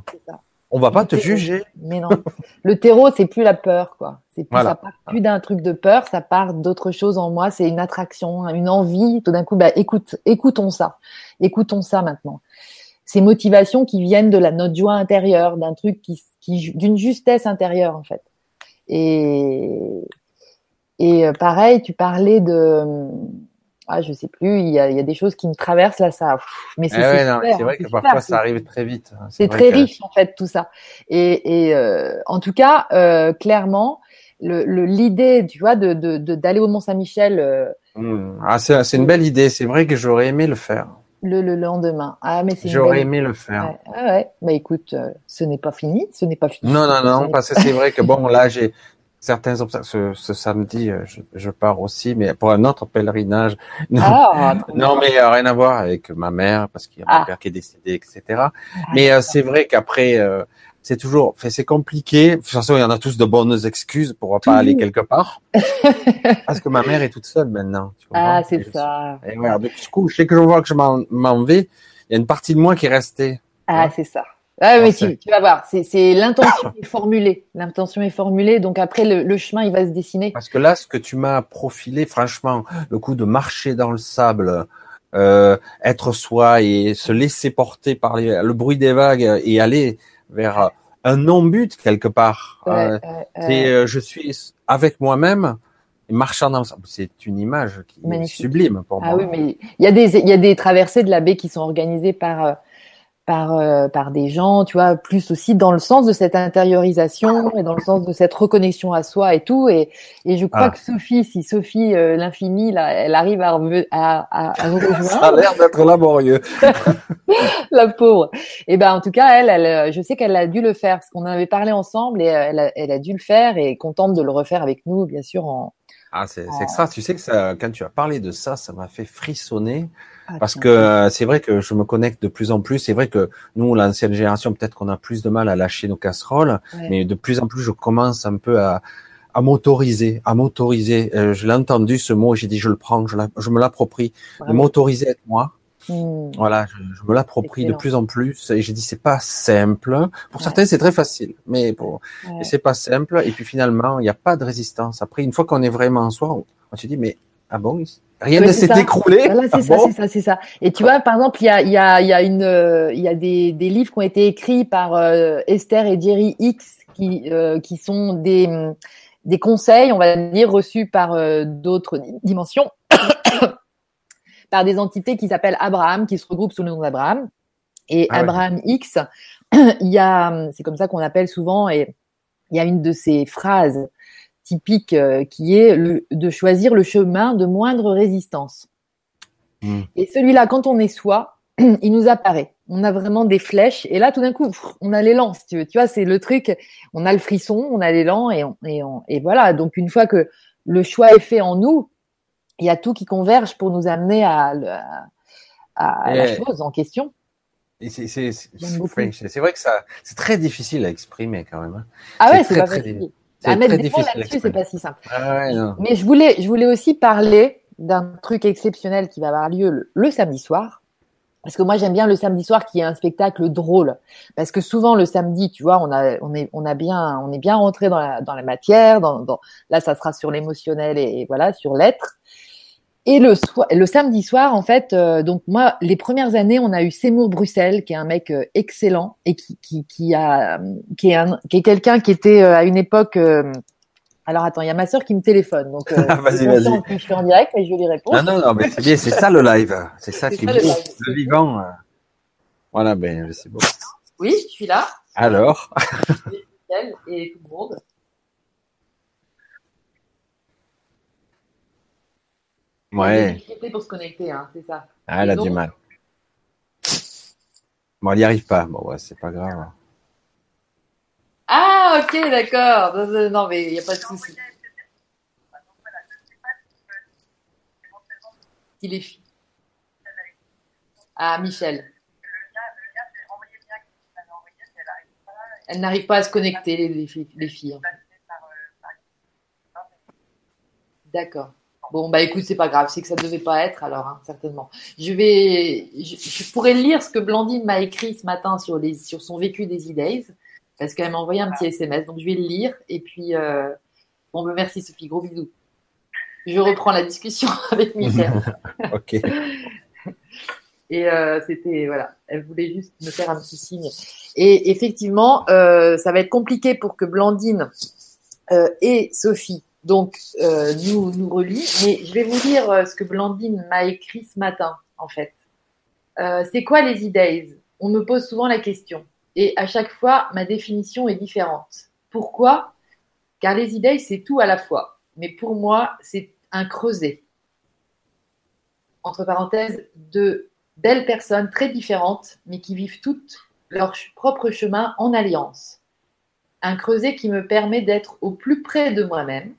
Speaker 1: On va pas te
Speaker 2: terreau.
Speaker 1: juger.
Speaker 2: Mais non. Le terreau, c'est plus la peur, quoi. C'est plus,
Speaker 1: Voilà.
Speaker 2: ça part plus d'un truc de peur, ça part d'autre chose en moi. C'est une attraction, une envie. Tout d'un coup, bah, écoute, écoutons ça. Écoutons ça maintenant. Ces motivations qui viennent de la notre joie intérieure, d'un truc qui, qui d'une justesse intérieure, en fait. Et, et euh, pareil, tu parlais de, ah, je sais plus, il y a, il y a des choses qui me traversent là, ça, mais
Speaker 1: Eh
Speaker 2: c'est
Speaker 1: ouais,
Speaker 2: c'est
Speaker 1: vrai que
Speaker 2: super,
Speaker 1: parfois ça arrive très vite. hein.
Speaker 2: c'est très
Speaker 1: que-
Speaker 2: riche en fait tout ça. Et, et euh, en tout cas, euh, clairement, le le- l'idée, tu vois, de de- de- d'aller au Mont Saint-Michel euh,
Speaker 1: Hum. Ah, c'est, c'est une belle idée. C'est vrai que j'aurais aimé le faire.
Speaker 2: Le, le lendemain. Ah mais c'est
Speaker 1: J'aurais
Speaker 2: belle-
Speaker 1: aimé le faire.
Speaker 2: Ouais, ah ouais. Bah écoute, euh, ce n'est pas fini, ce n'est pas fini.
Speaker 1: Non, non, non, parce que c'est vrai que bon, là, j'ai certains obstacles. Ce, ce samedi, euh, je, je pars aussi, mais pour un autre pèlerinage. Non,
Speaker 2: Ah,
Speaker 1: non mais euh, rien à voir avec ma mère, parce qu'il y a mon
Speaker 2: Ah.
Speaker 1: père qui est décédé, etc. Mais euh, c'est vrai qu'après, euh, c'est toujours, c'est compliqué. De toute façon, il y en a tous de bonnes excuses pour pas aller quelque part. Parce que ma mère est toute seule maintenant.
Speaker 2: Tu ah, c'est ça.
Speaker 1: Et voilà, du coup, je sais que je vois que je m'en vais. Il y a une partie de moi qui est restée.
Speaker 2: Ah, c'est ça. Ah, mais tu, tu vas voir, c'est l'intention est formulée. L'intention est formulée, donc après le, le, chemin il va se dessiner.
Speaker 1: Parce que là, ce que tu m'as profilé, franchement, le coup de marcher dans le sable, euh, être soi et se laisser porter par les, le bruit des vagues et aller vers un non-but quelque part. Euh, euh, je suis avec moi-même marchant dans. C'est une image qui est sublime pour
Speaker 2: ah moi. Ah oui, mais il y a des il y a des traversées de la baie qui sont organisées par euh, par euh, par des gens, tu vois, plus aussi dans le sens de cette intériorisation et dans le sens de cette reconnexion à soi et tout. Et, et je crois ah. que Sophie, si Sophie euh, l'infini, là, elle arrive à à, à, à rejoindre.
Speaker 1: Ça a l'air d'être laborieux.
Speaker 2: la pauvre. Et ben en tout cas, elle, elle, je sais qu'elle a dû le faire parce qu'on en avait parlé ensemble et elle a, elle a dû le faire et contente de le refaire avec nous, bien sûr en
Speaker 1: ah, c'est extra. Tu sais que ça, quand tu as parlé de ça, ça m'a fait frissonner. Ah, parce que euh, c'est vrai que je me connecte de plus en plus. C'est vrai que nous, l'ancienne génération, peut-être qu'on a plus de mal à lâcher nos casseroles, mais de plus en plus, je commence un peu à, à m'autoriser, à m'autoriser. Euh, je l'ai entendu ce mot, j'ai dit je le prends, je, je me l'approprie. M'autoriser être moi, Hmm. Voilà, je, me l'approprie de plus en plus et j'ai dit c'est pas simple. Pour certains c'est très facile, mais pour c'est pas simple. Et puis finalement il n'y a pas de résistance. Après une fois qu'on est vraiment en soi, on, se dit mais ah bon rien ne s'est écroulé?
Speaker 2: c'est
Speaker 1: ah
Speaker 2: ça, c'est ça, c'est ça. Et tu vois par exemple il y a y a y a une il y a des des livres qui ont été écrits par euh, Esther et Jerry X qui euh, qui sont des des conseils on va dire reçus par euh, d'autres dimensions par des entités qui s'appellent Abraham, qui se regroupent sous le nom d'Abraham. Et ah Abraham X, il y a, c'est comme ça qu'on appelle souvent, et il y a une de ces phrases typiques euh, qui est le, de choisir le chemin de moindre résistance. Hmm. Et celui-là, quand on est soi, il nous apparaît. On a vraiment des flèches, et là, tout d'un coup, on a l'élan, si tu veux. Tu vois, c'est le truc, on a le frisson, on a l'élan, et, et, et voilà. Donc, une fois que le choix est fait en nous, il y a tout qui converge pour nous amener à, à, la chose en question.
Speaker 1: C'est vrai que ça, c'est très difficile à exprimer quand même. Hein.
Speaker 2: Ah ouais, c'est pas facile. À mettre des mots là-dessus, c'est pas si simple. Ah Mais je voulais, je voulais aussi parler d'un truc exceptionnel qui va avoir lieu le, samedi soir. Parce que moi j'aime bien le samedi soir qui est un spectacle drôle. Parce que souvent le samedi, tu vois, on a, on est, on a bien, on est bien rentré dans la, dans la matière. Dans, dans, là, ça sera sur l'émotionnel et voilà, sur l'être. Et le, le samedi soir, en fait, euh, donc moi, les premières années, on a eu Seymour Bruxelles, qui est un mec euh, excellent et qui, qui, qui a, qui est, un, qui est quelqu'un qui était euh, à une époque. alors attends, il y a ma sœur qui me téléphone, donc
Speaker 1: vas-y, vas-y.
Speaker 2: Je suis en direct, mais je vais lui répondre.
Speaker 1: Non, non, non, mais c'est bien, c'est ça le live, c'est ça qui est le, vivant. Voilà, ben c'est bon.
Speaker 2: Oui, je suis là.
Speaker 1: Alors.
Speaker 2: et tout le monde.
Speaker 1: Ouais.
Speaker 2: pour se connecter, hein, c'est ça.
Speaker 1: Ah, elle a du mal. Bon, elle n'y arrive pas. Bon, ouais, c'est pas grave.
Speaker 2: Ah, ok, d'accord. Non, mais il n'y a pas de souci. Il est Ah, Michel. Elle n'arrive pas à se connecter, les, filles. Les filles D'accord. Bon, bah écoute, c'est pas grave, c'est que ça devait pas être alors, hein, certainement. Je vais, je, pourrais lire ce que Blandine m'a écrit ce matin sur les, sur son vécu des e-days, parce qu'elle m'a envoyé un petit SMS, donc je vais le lire. Et puis, euh, bon, bah, merci Sophie, gros bisous. Je reprends la discussion avec Michel.
Speaker 1: ok.
Speaker 2: Et euh, c'était voilà, elle voulait juste me faire un petit signe. Et effectivement, euh, ça va être compliqué pour que Blandine et Sophie donc euh, nous nous relie. Mais je vais vous dire euh, ce que Blandine m'a écrit ce matin, en fait. Euh, c'est quoi les e On me pose souvent la question. Et à chaque fois, ma définition est différente. Pourquoi? Car les e c'est tout à la fois. Mais pour moi, c'est un creuset. Entre parenthèses, de belles personnes très différentes, mais qui vivent toutes leur propre chemin en alliance. Un creuset qui me permet d'être au plus près de moi-même,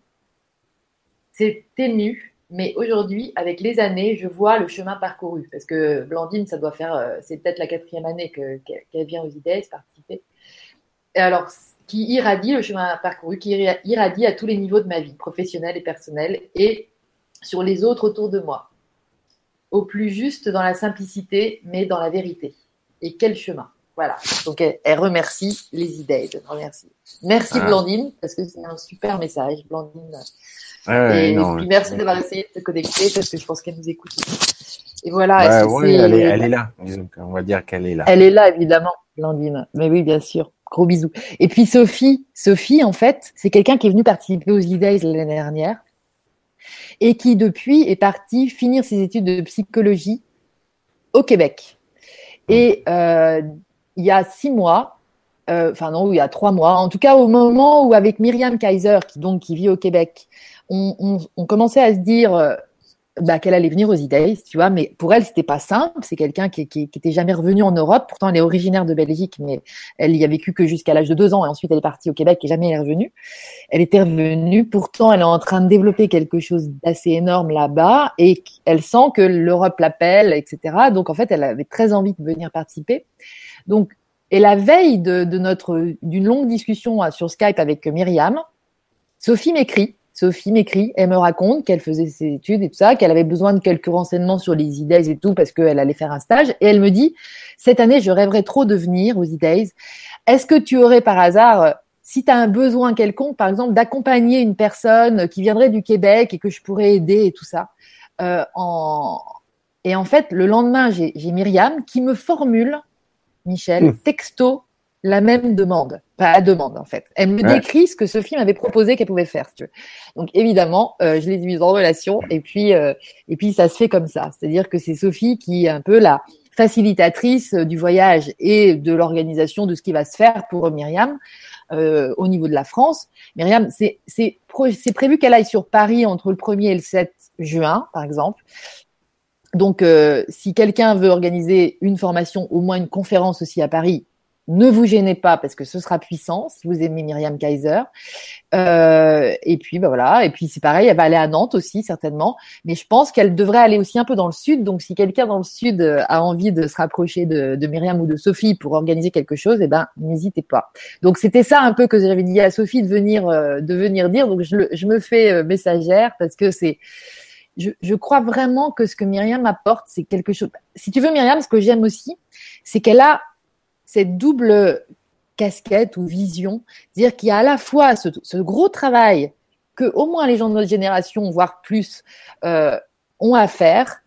Speaker 2: c'est ténu, mais aujourd'hui, avec les années, je vois le chemin parcouru. Parce que Blandine, ça doit faire, euh, c'est peut-être la quatrième année qu'elle vient aux idées participer. Et alors, qui irradie le chemin parcouru, qui irradie à tous les niveaux de ma vie, professionnelle et personnelle, et sur les autres autour de moi. Au plus juste dans la simplicité, mais dans la vérité. Et quel chemin Voilà. Donc, elle, remercie les idées. Remercie. Merci ah. Blandine, parce que c'est un super message, Blandine. Et, puis merci d'avoir essayé de se connecter, parce que je pense qu'elle nous écoute. Et voilà.
Speaker 1: Bah elle, est, elle est là. On va dire qu'elle est là.
Speaker 2: Elle est là, évidemment, Blandine. Mais oui, bien sûr. Gros bisous. Et puis Sophie, Sophie, en fait, c'est quelqu'un qui est venu participer aux E-Days l'année dernière et qui depuis est parti finir ses études de psychologie au Québec. Et euh, il y a six mois, euh, enfin non, il y a trois mois, en tout cas au moment où avec Myriam Kaiser, qui donc qui vit au Québec, on, on, on commençait à se dire euh, bah, qu'elle allait venir aux idées, tu vois, mais pour elle, c'était pas simple. C'est quelqu'un qui, qui, qui était jamais revenu en Europe. Pourtant, elle est originaire de Belgique, mais elle y a vécu que jusqu'à l'âge de deux ans et ensuite elle est partie au Québec et jamais elle est revenue. Elle était revenue. Pourtant, elle est en train de développer quelque chose d'assez énorme là-bas et elle sent que l'Europe l'appelle, etc. Donc, en fait, elle avait très envie de venir participer. Donc, et la veille de, de notre, d'une longue discussion sur Skype avec Myriam, Sophie m'écrit Sophie m'écrit, elle me raconte qu'elle faisait ses études et tout ça, qu'elle avait besoin de quelques renseignements sur les e et tout parce qu'elle allait faire un stage. Et elle me dit, cette année, je rêverais trop de venir aux e Est-ce que tu aurais par hasard, si tu as un besoin quelconque, par exemple, d'accompagner une personne qui viendrait du Québec et que je pourrais aider et tout ça euh, en... Et en fait, le lendemain, j'ai Myriam qui me formule, Michel, mmh. texto, la même demande, pas la demande en fait. Elle me décrit ce que Sophie m'avait proposé qu'elle pouvait faire. Si tu veux. Donc évidemment, euh, je les ai mises en relation et puis euh, et puis ça se fait comme ça. C'est-à-dire que c'est Sophie qui est un peu la facilitatrice du voyage et de l'organisation de ce qui va se faire pour Myriam euh, au niveau de la France. Myriam, c'est c'est c'est prévu qu'elle aille sur Paris entre le 1er et le 7 juin, par exemple. Donc, si quelqu'un veut organiser une formation, au moins une conférence aussi à Paris, ne vous gênez pas parce que ce sera puissant si vous aimez Myriam Kaiser. Euh, et puis bah voilà. Et puis c'est pareil, elle va aller à Nantes aussi certainement. Mais je pense qu'elle devrait aller aussi un peu dans le sud. Donc si quelqu'un dans le sud euh, a envie de se rapprocher de, de Myriam ou de Sophie pour organiser quelque chose, eh ben n'hésitez pas. Donc c'était ça un peu que j'avais dit à Sophie de venir euh, de venir dire. Donc je, je me fais euh, messagère parce que c'est je, je, crois vraiment que ce que Myriam apporte, c'est quelque chose. Si tu veux, Myriam, ce que j'aime aussi, c'est qu'elle a cette double casquette ou vision, c'est-à-dire qu'il y a à la fois ce, gros travail que au moins les gens de notre génération, voire plus, euh, ont à faire,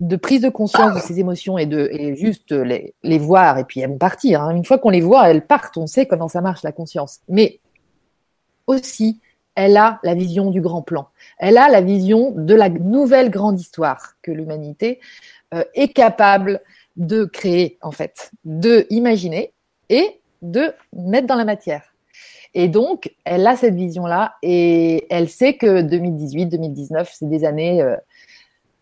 Speaker 2: de prise de conscience de ces émotions et de juste les, les voir et puis elles vont partir. Hein. Une fois qu'on les voit, elles partent. On sait comment ça marche la conscience. Mais aussi, elle a la vision du grand plan. Elle a la vision de la nouvelle grande histoire que l'humanité euh, est capable de créer, en fait, de imaginer et de mettre dans la matière. Et donc, elle a cette vision-là et elle sait que 2018, 2019, c'est des années. Euh,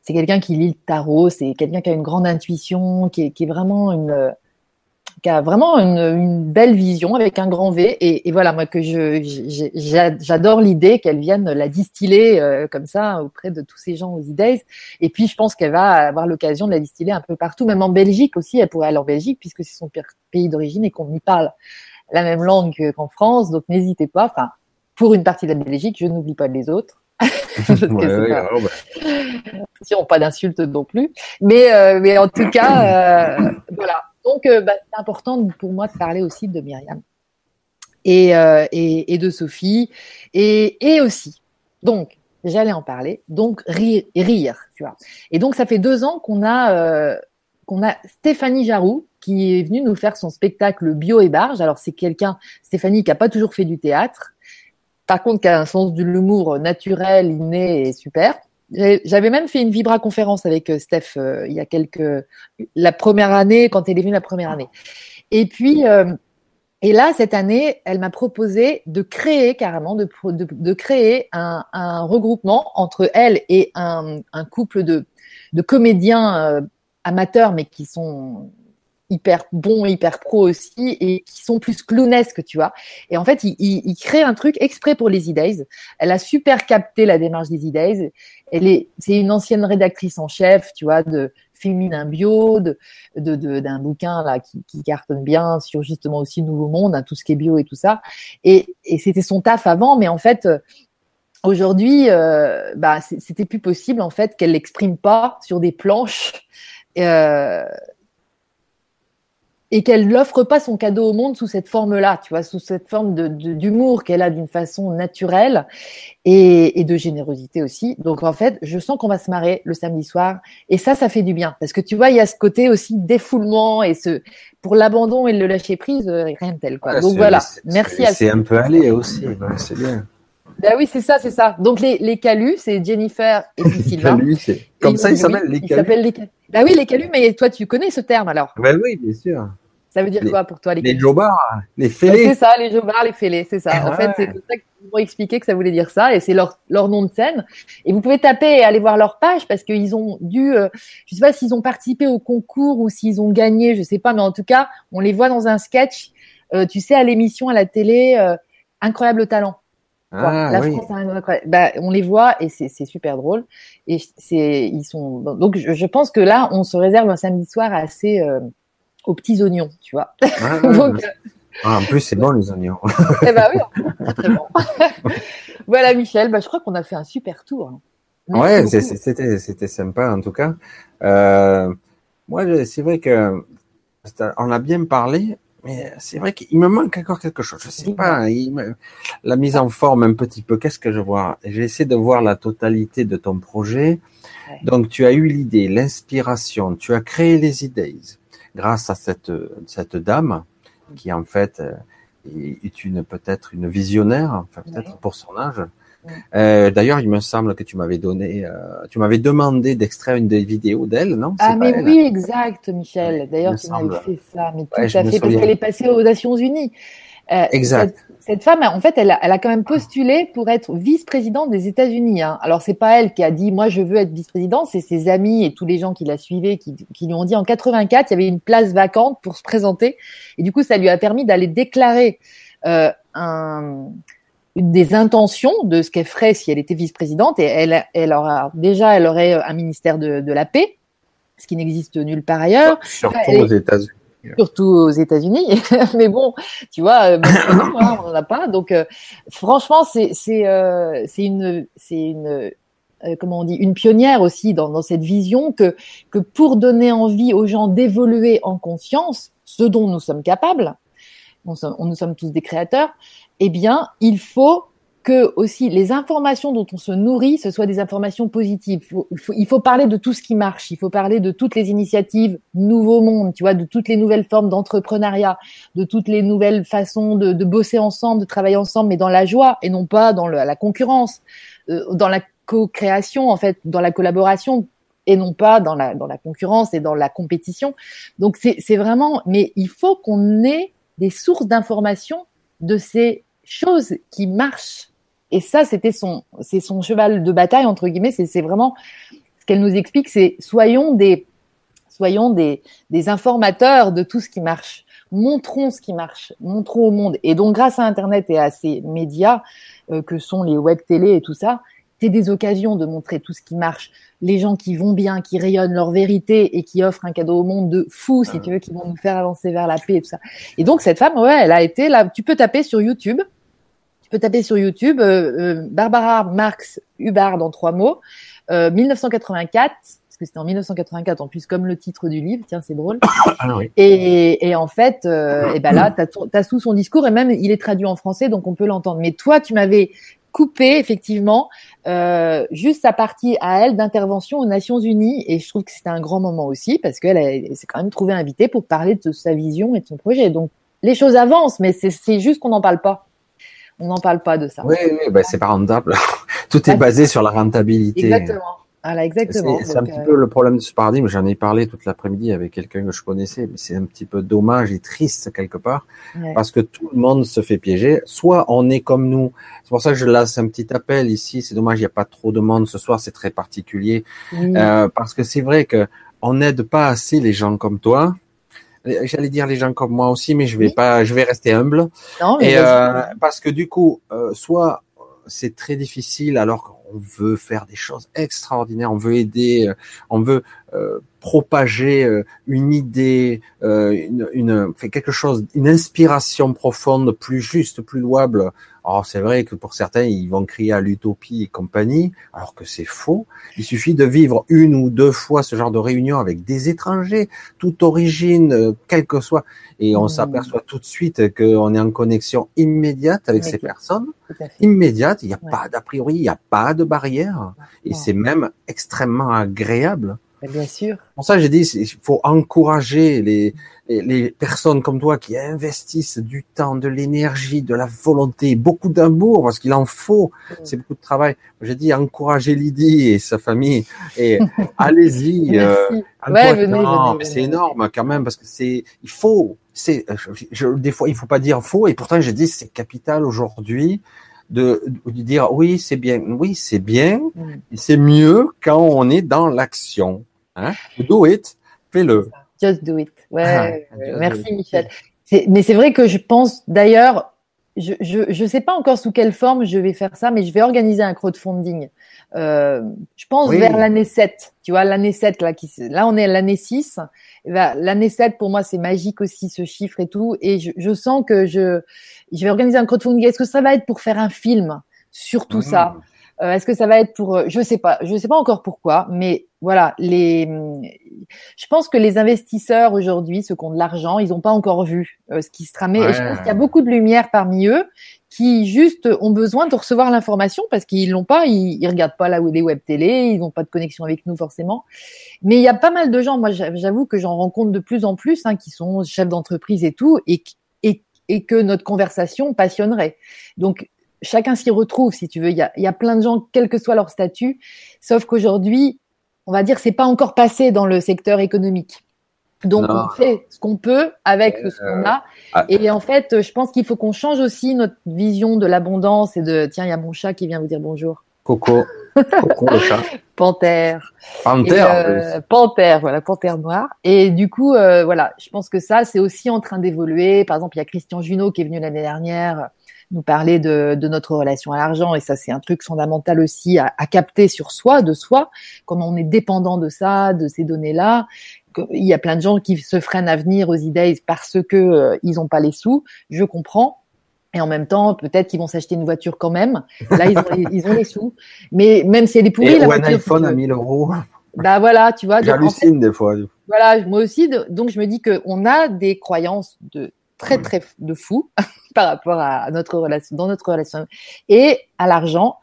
Speaker 2: c'est quelqu'un qui lit le tarot, c'est quelqu'un qui a une grande intuition, qui est, qui est vraiment une, qui a vraiment une, une, belle vision avec un grand V. Et, et voilà, moi que je j'adore l'idée qu'elle vienne la distiller euh, comme ça auprès de tous ces gens aux idées. Et puis je pense qu'elle va avoir l'occasion de la distiller un peu partout, même en Belgique aussi. Elle pourrait aller en Belgique puisque c'est son pays d'origine et qu'on y parle la même langue qu'en France. Donc n'hésitez pas. Enfin, pour une partie de la Belgique, je n'oublie pas les autres. ouais, pas... Oh, bah. pas d'insultes non plus. Mais, euh, mais en tout cas, euh, voilà. Donc, euh, bah, c'est important pour moi de parler aussi de Myriam et, euh, de Sophie et, aussi. Donc, j'allais en parler. Donc, rire, rire, tu vois. Et donc, ça fait deux ans qu'on a euh, qu'on a Stéphanie Jaroux qui est venue nous faire son spectacle Bio et Barge. Alors, c'est quelqu'un, Stéphanie, qui a pas toujours fait du théâtre. Par contre, qui a un sens de l'humour naturel, inné et super. J'avais même fait une vibra conférence avec euh, Steph euh, il y a quelques la première année quand elle est venue la première année. Et puis euh, et là cette année, elle m'a proposé de créer carrément de de, créer un, regroupement entre elle et un, couple de de comédiens amateurs mais qui sont hyper bons, hyper pro aussi, et qui sont plus clownesques, tu vois. Et en fait, il, il crée un truc exprès pour les E-Days. Elle a super capté la démarche des E-Days. Elle est, c'est une ancienne rédactrice en chef, tu vois, de féminin bio, de, de, d'un bouquin là qui, qui, cartonne bien sur justement aussi Nouveau Monde, hein, tout ce qui est bio et tout ça. Et, et c'était son taf avant, mais en fait, aujourd'hui, euh, bah, c'était plus possible en fait qu'elle l'exprime pas sur des planches. Euh, et qu'elle n'offre pas son cadeau au monde sous cette forme-là, tu vois, sous cette forme de, d'humour qu'elle a d'une façon naturelle et, et, de générosité aussi. Donc en fait, je sens qu'on va se marrer le samedi soir et ça, ça fait du bien parce que tu vois, il y a ce côté aussi défoulement et ce pour l'abandon et le lâcher prise, euh, rien de tel quoi. Donc voilà, merci
Speaker 1: à. C'est un peu aller aussi, c'est bien.
Speaker 2: Ben oui, c'est ça, c'est ça. Donc les, les calus, c'est Jennifer et puis Sylvain.
Speaker 1: c'est comme ça, ils s'appellent les calus.
Speaker 2: Ils les calus. Bah oui, les calus, mais toi, tu connais ce terme alors
Speaker 1: Ben oui, bien sûr.
Speaker 2: Ça veut dire quoi pour toi, les
Speaker 1: Les jobards, les fêlés.
Speaker 2: c'est ça, les jobards, les fêlés, c'est ça. en fait, c'est comme ça qu'ils m'ont expliqué que ça voulait dire ça, et c'est leur, leur nom de scène. Et vous pouvez taper et aller voir leur page parce qu'ils ont dû, euh, je sais pas s'ils ont participé au concours ou s'ils ont gagné, je sais pas, mais en tout cas, on les voit dans un sketch, euh, tu sais, à l'émission à la télé, euh, Incroyable Talent.
Speaker 1: Ah, la
Speaker 2: France a bah, on les voit et c'est super drôle. Et c'est ils sont donc je, je, pense que là on se réserve un samedi soir assez euh, aux petits oignons, tu vois.
Speaker 1: Ah, donc, ah, en plus c'est bon les oignons.
Speaker 2: eh ben oui, très bon. voilà Michel, bah, je crois qu'on a fait un super tour. Hein.
Speaker 1: ouais, c'était c'était sympa en tout cas. Euh, moi c'est vrai que on a bien parlé, mais c'est vrai qu'il me manque encore quelque chose. Je sais pas, la mise en forme un petit peu. Qu'est-ce que je vois? J'ai essayé de voir la totalité de ton projet. Donc, tu as eu l'idée, l'inspiration, tu as créé les idées grâce à cette cette dame qui en fait est une peut-être une visionnaire, enfin peut-être pour son âge. Euh, D'ailleurs, il me semble que tu m'avais donné, euh, tu m'avais demandé d'extraire une des vidéos d'elle, non?
Speaker 2: Ah mais oui, exact, Michel. D'ailleurs, tu m'avais fait ça, mais tout à fait, parce qu'elle est passée aux Nations Unies.
Speaker 1: Euh, exact.
Speaker 2: Cette, femme, en fait, elle a, elle a quand même postulé pour être vice-présidente des États-Unis. Hein. Alors, c'est pas elle qui a dit, moi, je veux être vice-présidente, c'est ses amis et tous les gens qui la suivaient qui, qui lui ont dit en 84, il y avait une place vacante pour se présenter, et du coup, ça lui a permis d'aller déclarer euh, un des intentions de ce qu'elle ferait si elle était vice-présidente et elle, elle aura déjà, elle aurait un ministère de, de la paix, ce qui n'existe nulle part ailleurs.
Speaker 1: Surtout aux États-Unis.
Speaker 2: Surtout aux États-Unis, mais bon, tu vois, euh, hein, on n'en a pas. Donc, euh, franchement, c'est c'est euh, c'est une c'est une comment on dit une pionnière aussi dans, dans cette vision que que pour donner envie aux gens d'évoluer en conscience, ce dont nous sommes capables, on, on, nous sommes tous des créateurs, eh bien, il faut que aussi les informations dont on se nourrit, ce soient des informations positives. Il faut, il faut, parler de tout ce qui marche. Il faut parler de toutes les initiatives Nouveau Monde, tu vois, de toutes les nouvelles formes d'entrepreneuriat, de toutes les nouvelles façons de, de, bosser ensemble, de travailler ensemble, mais dans la joie et non pas dans le, la concurrence, euh, dans la co-création en fait, dans la collaboration et non pas dans la dans la concurrence et dans la compétition. Donc c'est vraiment, mais il faut qu'on ait des sources d'informations de ces choses qui marchent. Et ça, c'était son, c'est son cheval de bataille entre guillemets. C'est vraiment ce qu'elle nous explique, c'est soyons des, soyons des, des informateurs de tout ce qui marche. Montrons ce qui marche, montrons au monde. Et donc, grâce à Internet et à ces médias euh, que sont les web télé et tout ça, c'est des occasions de montrer tout ce qui marche. Les gens qui vont bien, qui rayonnent leur vérité et qui offrent un cadeau au monde de fou, si tu veux, qui vont nous faire avancer vers la paix et tout ça. Et donc cette femme, ouais, elle a été là. Tu peux taper sur YouTube. Tu peux taper sur YouTube euh, euh, Barbara Marx Hubbard en trois mots, euh, 1984 parce que c'était en 1984 en plus comme le titre du livre tiens c'est drôle
Speaker 1: ah, oui.
Speaker 2: et, et, en fait euh, et ben là t'as as tout son discours et même il est traduit en français donc on peut l'entendre mais toi tu m'avais coupé effectivement euh, juste sa partie à elle d'intervention aux Nations Unies et je trouve que c'était un grand moment aussi parce qu'elle s'est quand même trouvée invitée pour parler de sa vision et de son projet. Donc les choses avancent, mais c'est juste qu'on n'en parle pas. On n'en parle pas de ça.
Speaker 1: Oui, oui bah, c'est pas rentable. Tout est ah, basé sur la rentabilité.
Speaker 2: Exactement. Voilà, exactement.
Speaker 1: C'est un petit euh... peu le problème de ce paradigme. J'en ai parlé toute l'après-midi avec quelqu'un que je connaissais, mais c'est un petit peu dommage et triste quelque part,
Speaker 2: ouais.
Speaker 1: parce que tout le monde se fait piéger. Soit on est comme nous. C'est pour ça que je lance un petit appel ici. C'est dommage, il n'y a pas trop de monde ce soir. C'est très particulier, euh, parce que c'est vrai que on n'aide pas assez les gens comme toi. J'allais dire les gens comme moi aussi, mais je vais
Speaker 2: Oui.
Speaker 1: pas, je vais rester humble.
Speaker 2: Non, mais
Speaker 1: Et euh, parce que du coup, euh, soit c'est très difficile alors qu'on veut faire des choses extraordinaires, on veut aider, euh, on veut euh, propager euh, une idée, une, une fait quelque chose, une inspiration profonde, plus juste, plus louable alors c'est vrai que pour certains, ils vont crier à l'utopie et compagnie, alors que c'est faux. Il suffit de vivre une ou deux fois ce genre de réunion avec des étrangers, toute origine, euh, quelle que soit, et on mmh. s'aperçoit tout de suite qu'on est en connexion immédiate avec ces personnes. Immédiate, il n'y a pas d'a priori, il n'y a pas de barrière, et c'est même extrêmement agréable.
Speaker 2: Bien sûr.
Speaker 1: Pour ça, j'ai dit, il faut encourager les, les, personnes comme toi qui investissent du temps, de l'énergie, de la volonté, beaucoup d'amour, parce qu'il en faut, mm. c'est beaucoup de travail. J'ai dit encourager Lydie et sa famille et allez-y.
Speaker 2: Euh,
Speaker 1: ouais, c'est énorme quand même parce que c'est, il faut, c'est, des fois il faut pas dire faux et pourtant j'ai dit c'est capital aujourd'hui de, de, dire oui c'est bien, oui c'est bien, mm. c'est mieux quand on est dans l'action. Hein? Do it, fais-le.
Speaker 2: Just do it. Ouais, ah, merci Michel. Mais c'est vrai que je pense d'ailleurs, je, je je sais pas encore sous quelle forme je vais faire ça, mais je vais organiser un crowdfunding. Euh, je pense vers l'année 7. Tu vois, l'année 7 là qui là on est à l'année 6. Ben, l'année 7 pour moi c'est magique aussi ce chiffre et tout et je, je sens que je je vais organiser un crowdfunding. Est-ce que ça va être pour faire un film sur tout ça? mmh. Euh, Est-ce que ça va être pour je sais pas, je sais pas encore pourquoi, mais voilà, les, je pense que les investisseurs aujourd'hui, ceux qui ont de l'argent, ils n'ont pas encore vu euh, ce qui se tramait. Et je pense qu'il y a beaucoup de lumière parmi eux qui juste ont besoin de recevoir l'information parce qu'ils l'ont pas, ils, ils regardent pas là où les web télé, ils n'ont pas de connexion avec nous forcément. Mais il y a pas mal de gens, moi j'avoue que j'en rencontre de plus en plus, hein, qui sont chefs d'entreprise et tout, et, et, et que notre conversation passionnerait. Donc chacun s'y retrouve, si tu veux. Il y a, il y a plein de gens, quel que soit leur statut, sauf qu'aujourd'hui, on va dire, c'est pas encore passé dans le secteur économique. Donc on fait ce qu'on peut avec ce qu'on a. Ah. Et en fait, je pense qu'il faut qu'on change aussi notre vision de l'abondance et de tiens, il y a mon chat qui vient vous dire bonjour.
Speaker 1: Coco. Coco le chat.
Speaker 2: Panthère.
Speaker 1: Panthère.
Speaker 2: Euh, panthère, voilà, panthère noire. Et du coup, euh, voilà, je pense que ça, c'est aussi en train d'évoluer. Par exemple, il y a Christian Junot qui est venu l'année dernière nous parler de, de notre relation à l'argent. Et ça, c'est un truc fondamental aussi à, à, capter sur soi, de soi, comment on est dépendant de ça, de ces données-là. Il y a plein de gens qui se freinent à venir aux idées parce que euh, ils n'ont pas les sous. Je comprends. Et en même temps, peut-être qu'ils vont s'acheter une voiture quand même. Là, ils ont, les, ils ont les sous. Mais même si elle est pourrie,
Speaker 1: Et la ou un iPhone à 1000 euros.
Speaker 2: Bah voilà, tu vois.
Speaker 1: J'hallucine des fois.
Speaker 2: Voilà, moi aussi. Donc je me dis qu'on a des croyances de très très de fou par rapport à notre relation, dans notre relation et à l'argent.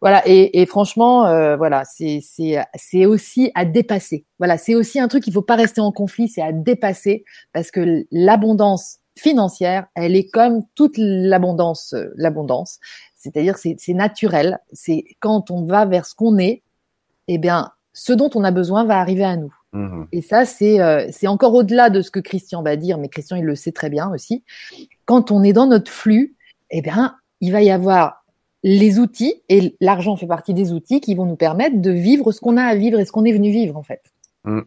Speaker 2: Voilà et, et franchement, euh, voilà, c'est c'est c'est aussi à dépasser. Voilà, c'est aussi un truc qu'il faut pas rester en conflit, c'est à dépasser parce que l'abondance financière, elle est comme toute l'abondance, euh, l'abondance. C'est-à-dire c'est c'est naturel. C'est quand on va vers ce qu'on est, eh bien, ce dont on a besoin va arriver à nous. Mmh et ça, c'est euh, c'est encore au-delà de ce que Christian va dire, mais Christian, il le sait très bien aussi. Quand on est dans notre flux, eh bien, il va y avoir les outils, et l'argent fait partie des outils qui vont nous permettre de vivre ce qu'on a à vivre et ce qu'on est venu vivre, en fait. Mmh.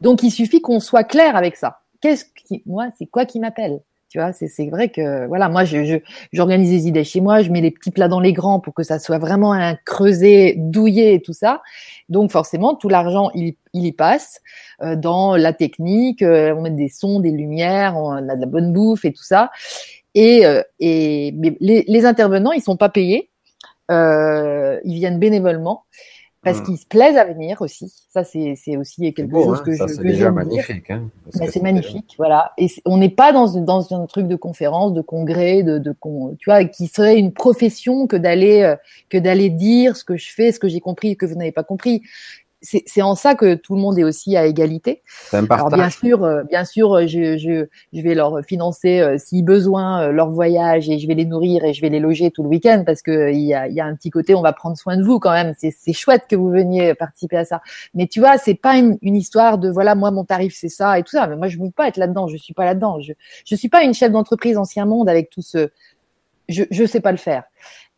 Speaker 2: Donc, il suffit qu'on soit clair avec ça. Qu'est-ce qui, moi, c'est quoi qui m'appelle? Tu vois, c'est vrai que voilà, moi je j'organise des idées chez moi, je mets les petits plats dans les grands pour que ça soit vraiment un creuset douillé et tout ça. Donc forcément, tout l'argent il, il y passe euh, dans la technique, euh, on met des sons, des lumières, on a de la bonne bouffe et tout ça. Et euh, et les, les, intervenants, ils sont pas payés, ils viennent bénévolement parce mmh. qu'ils se plaisent à venir aussi. Ça, c'est, aussi quelque chose hein. que
Speaker 1: ça,
Speaker 2: je.
Speaker 1: C'est déjà magnifique. Hein,
Speaker 2: bah, c'est magnifique, voilà. Et on n'est pas dans dans un truc de conférence, de congrès, de, de tu vois, qui serait une profession que d'aller euh, que d'aller dire ce que je fais, ce que j'ai compris, que vous n'avez pas compris c'est en ça que tout le monde est aussi à égalité.
Speaker 1: Alors
Speaker 2: bien sûr, euh, bien sûr, euh, je, je, je vais leur financer euh, si besoin leur voyage et je vais les nourrir et je vais les loger tout le week-end parce que il y a, y a un petit côté on va prendre soin de vous quand même. C'est chouette que vous veniez participer à ça. Mais tu vois, c'est pas une, une, histoire de voilà moi mon tarif c'est ça et tout ça. Mais moi je veux pas être là-dedans. Je suis pas là-dedans. Je je suis pas une chef d'entreprise ancien monde avec tout ce je je sais pas le faire.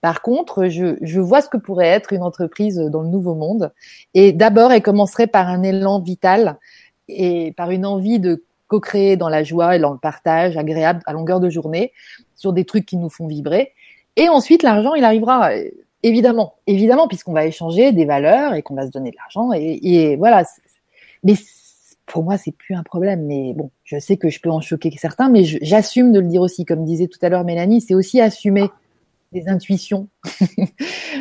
Speaker 2: Par contre, je, vois ce que pourrait être une entreprise dans le nouveau monde. Et d'abord, elle commencerait par un élan vital et par une envie de co-créer dans la joie et dans le partage agréable à longueur de journée sur des trucs qui nous font vibrer. Et ensuite, l'argent, il arrivera. Évidemment, évidemment, puisqu'on va échanger des valeurs et qu'on va se donner de l'argent. Et, et, voilà. Mais pour moi, c'est plus un problème. Mais bon, je sais que je peux en choquer certains, mais j'assume de le dire aussi. Comme disait tout à l'heure Mélanie, c'est aussi assumer des intuitions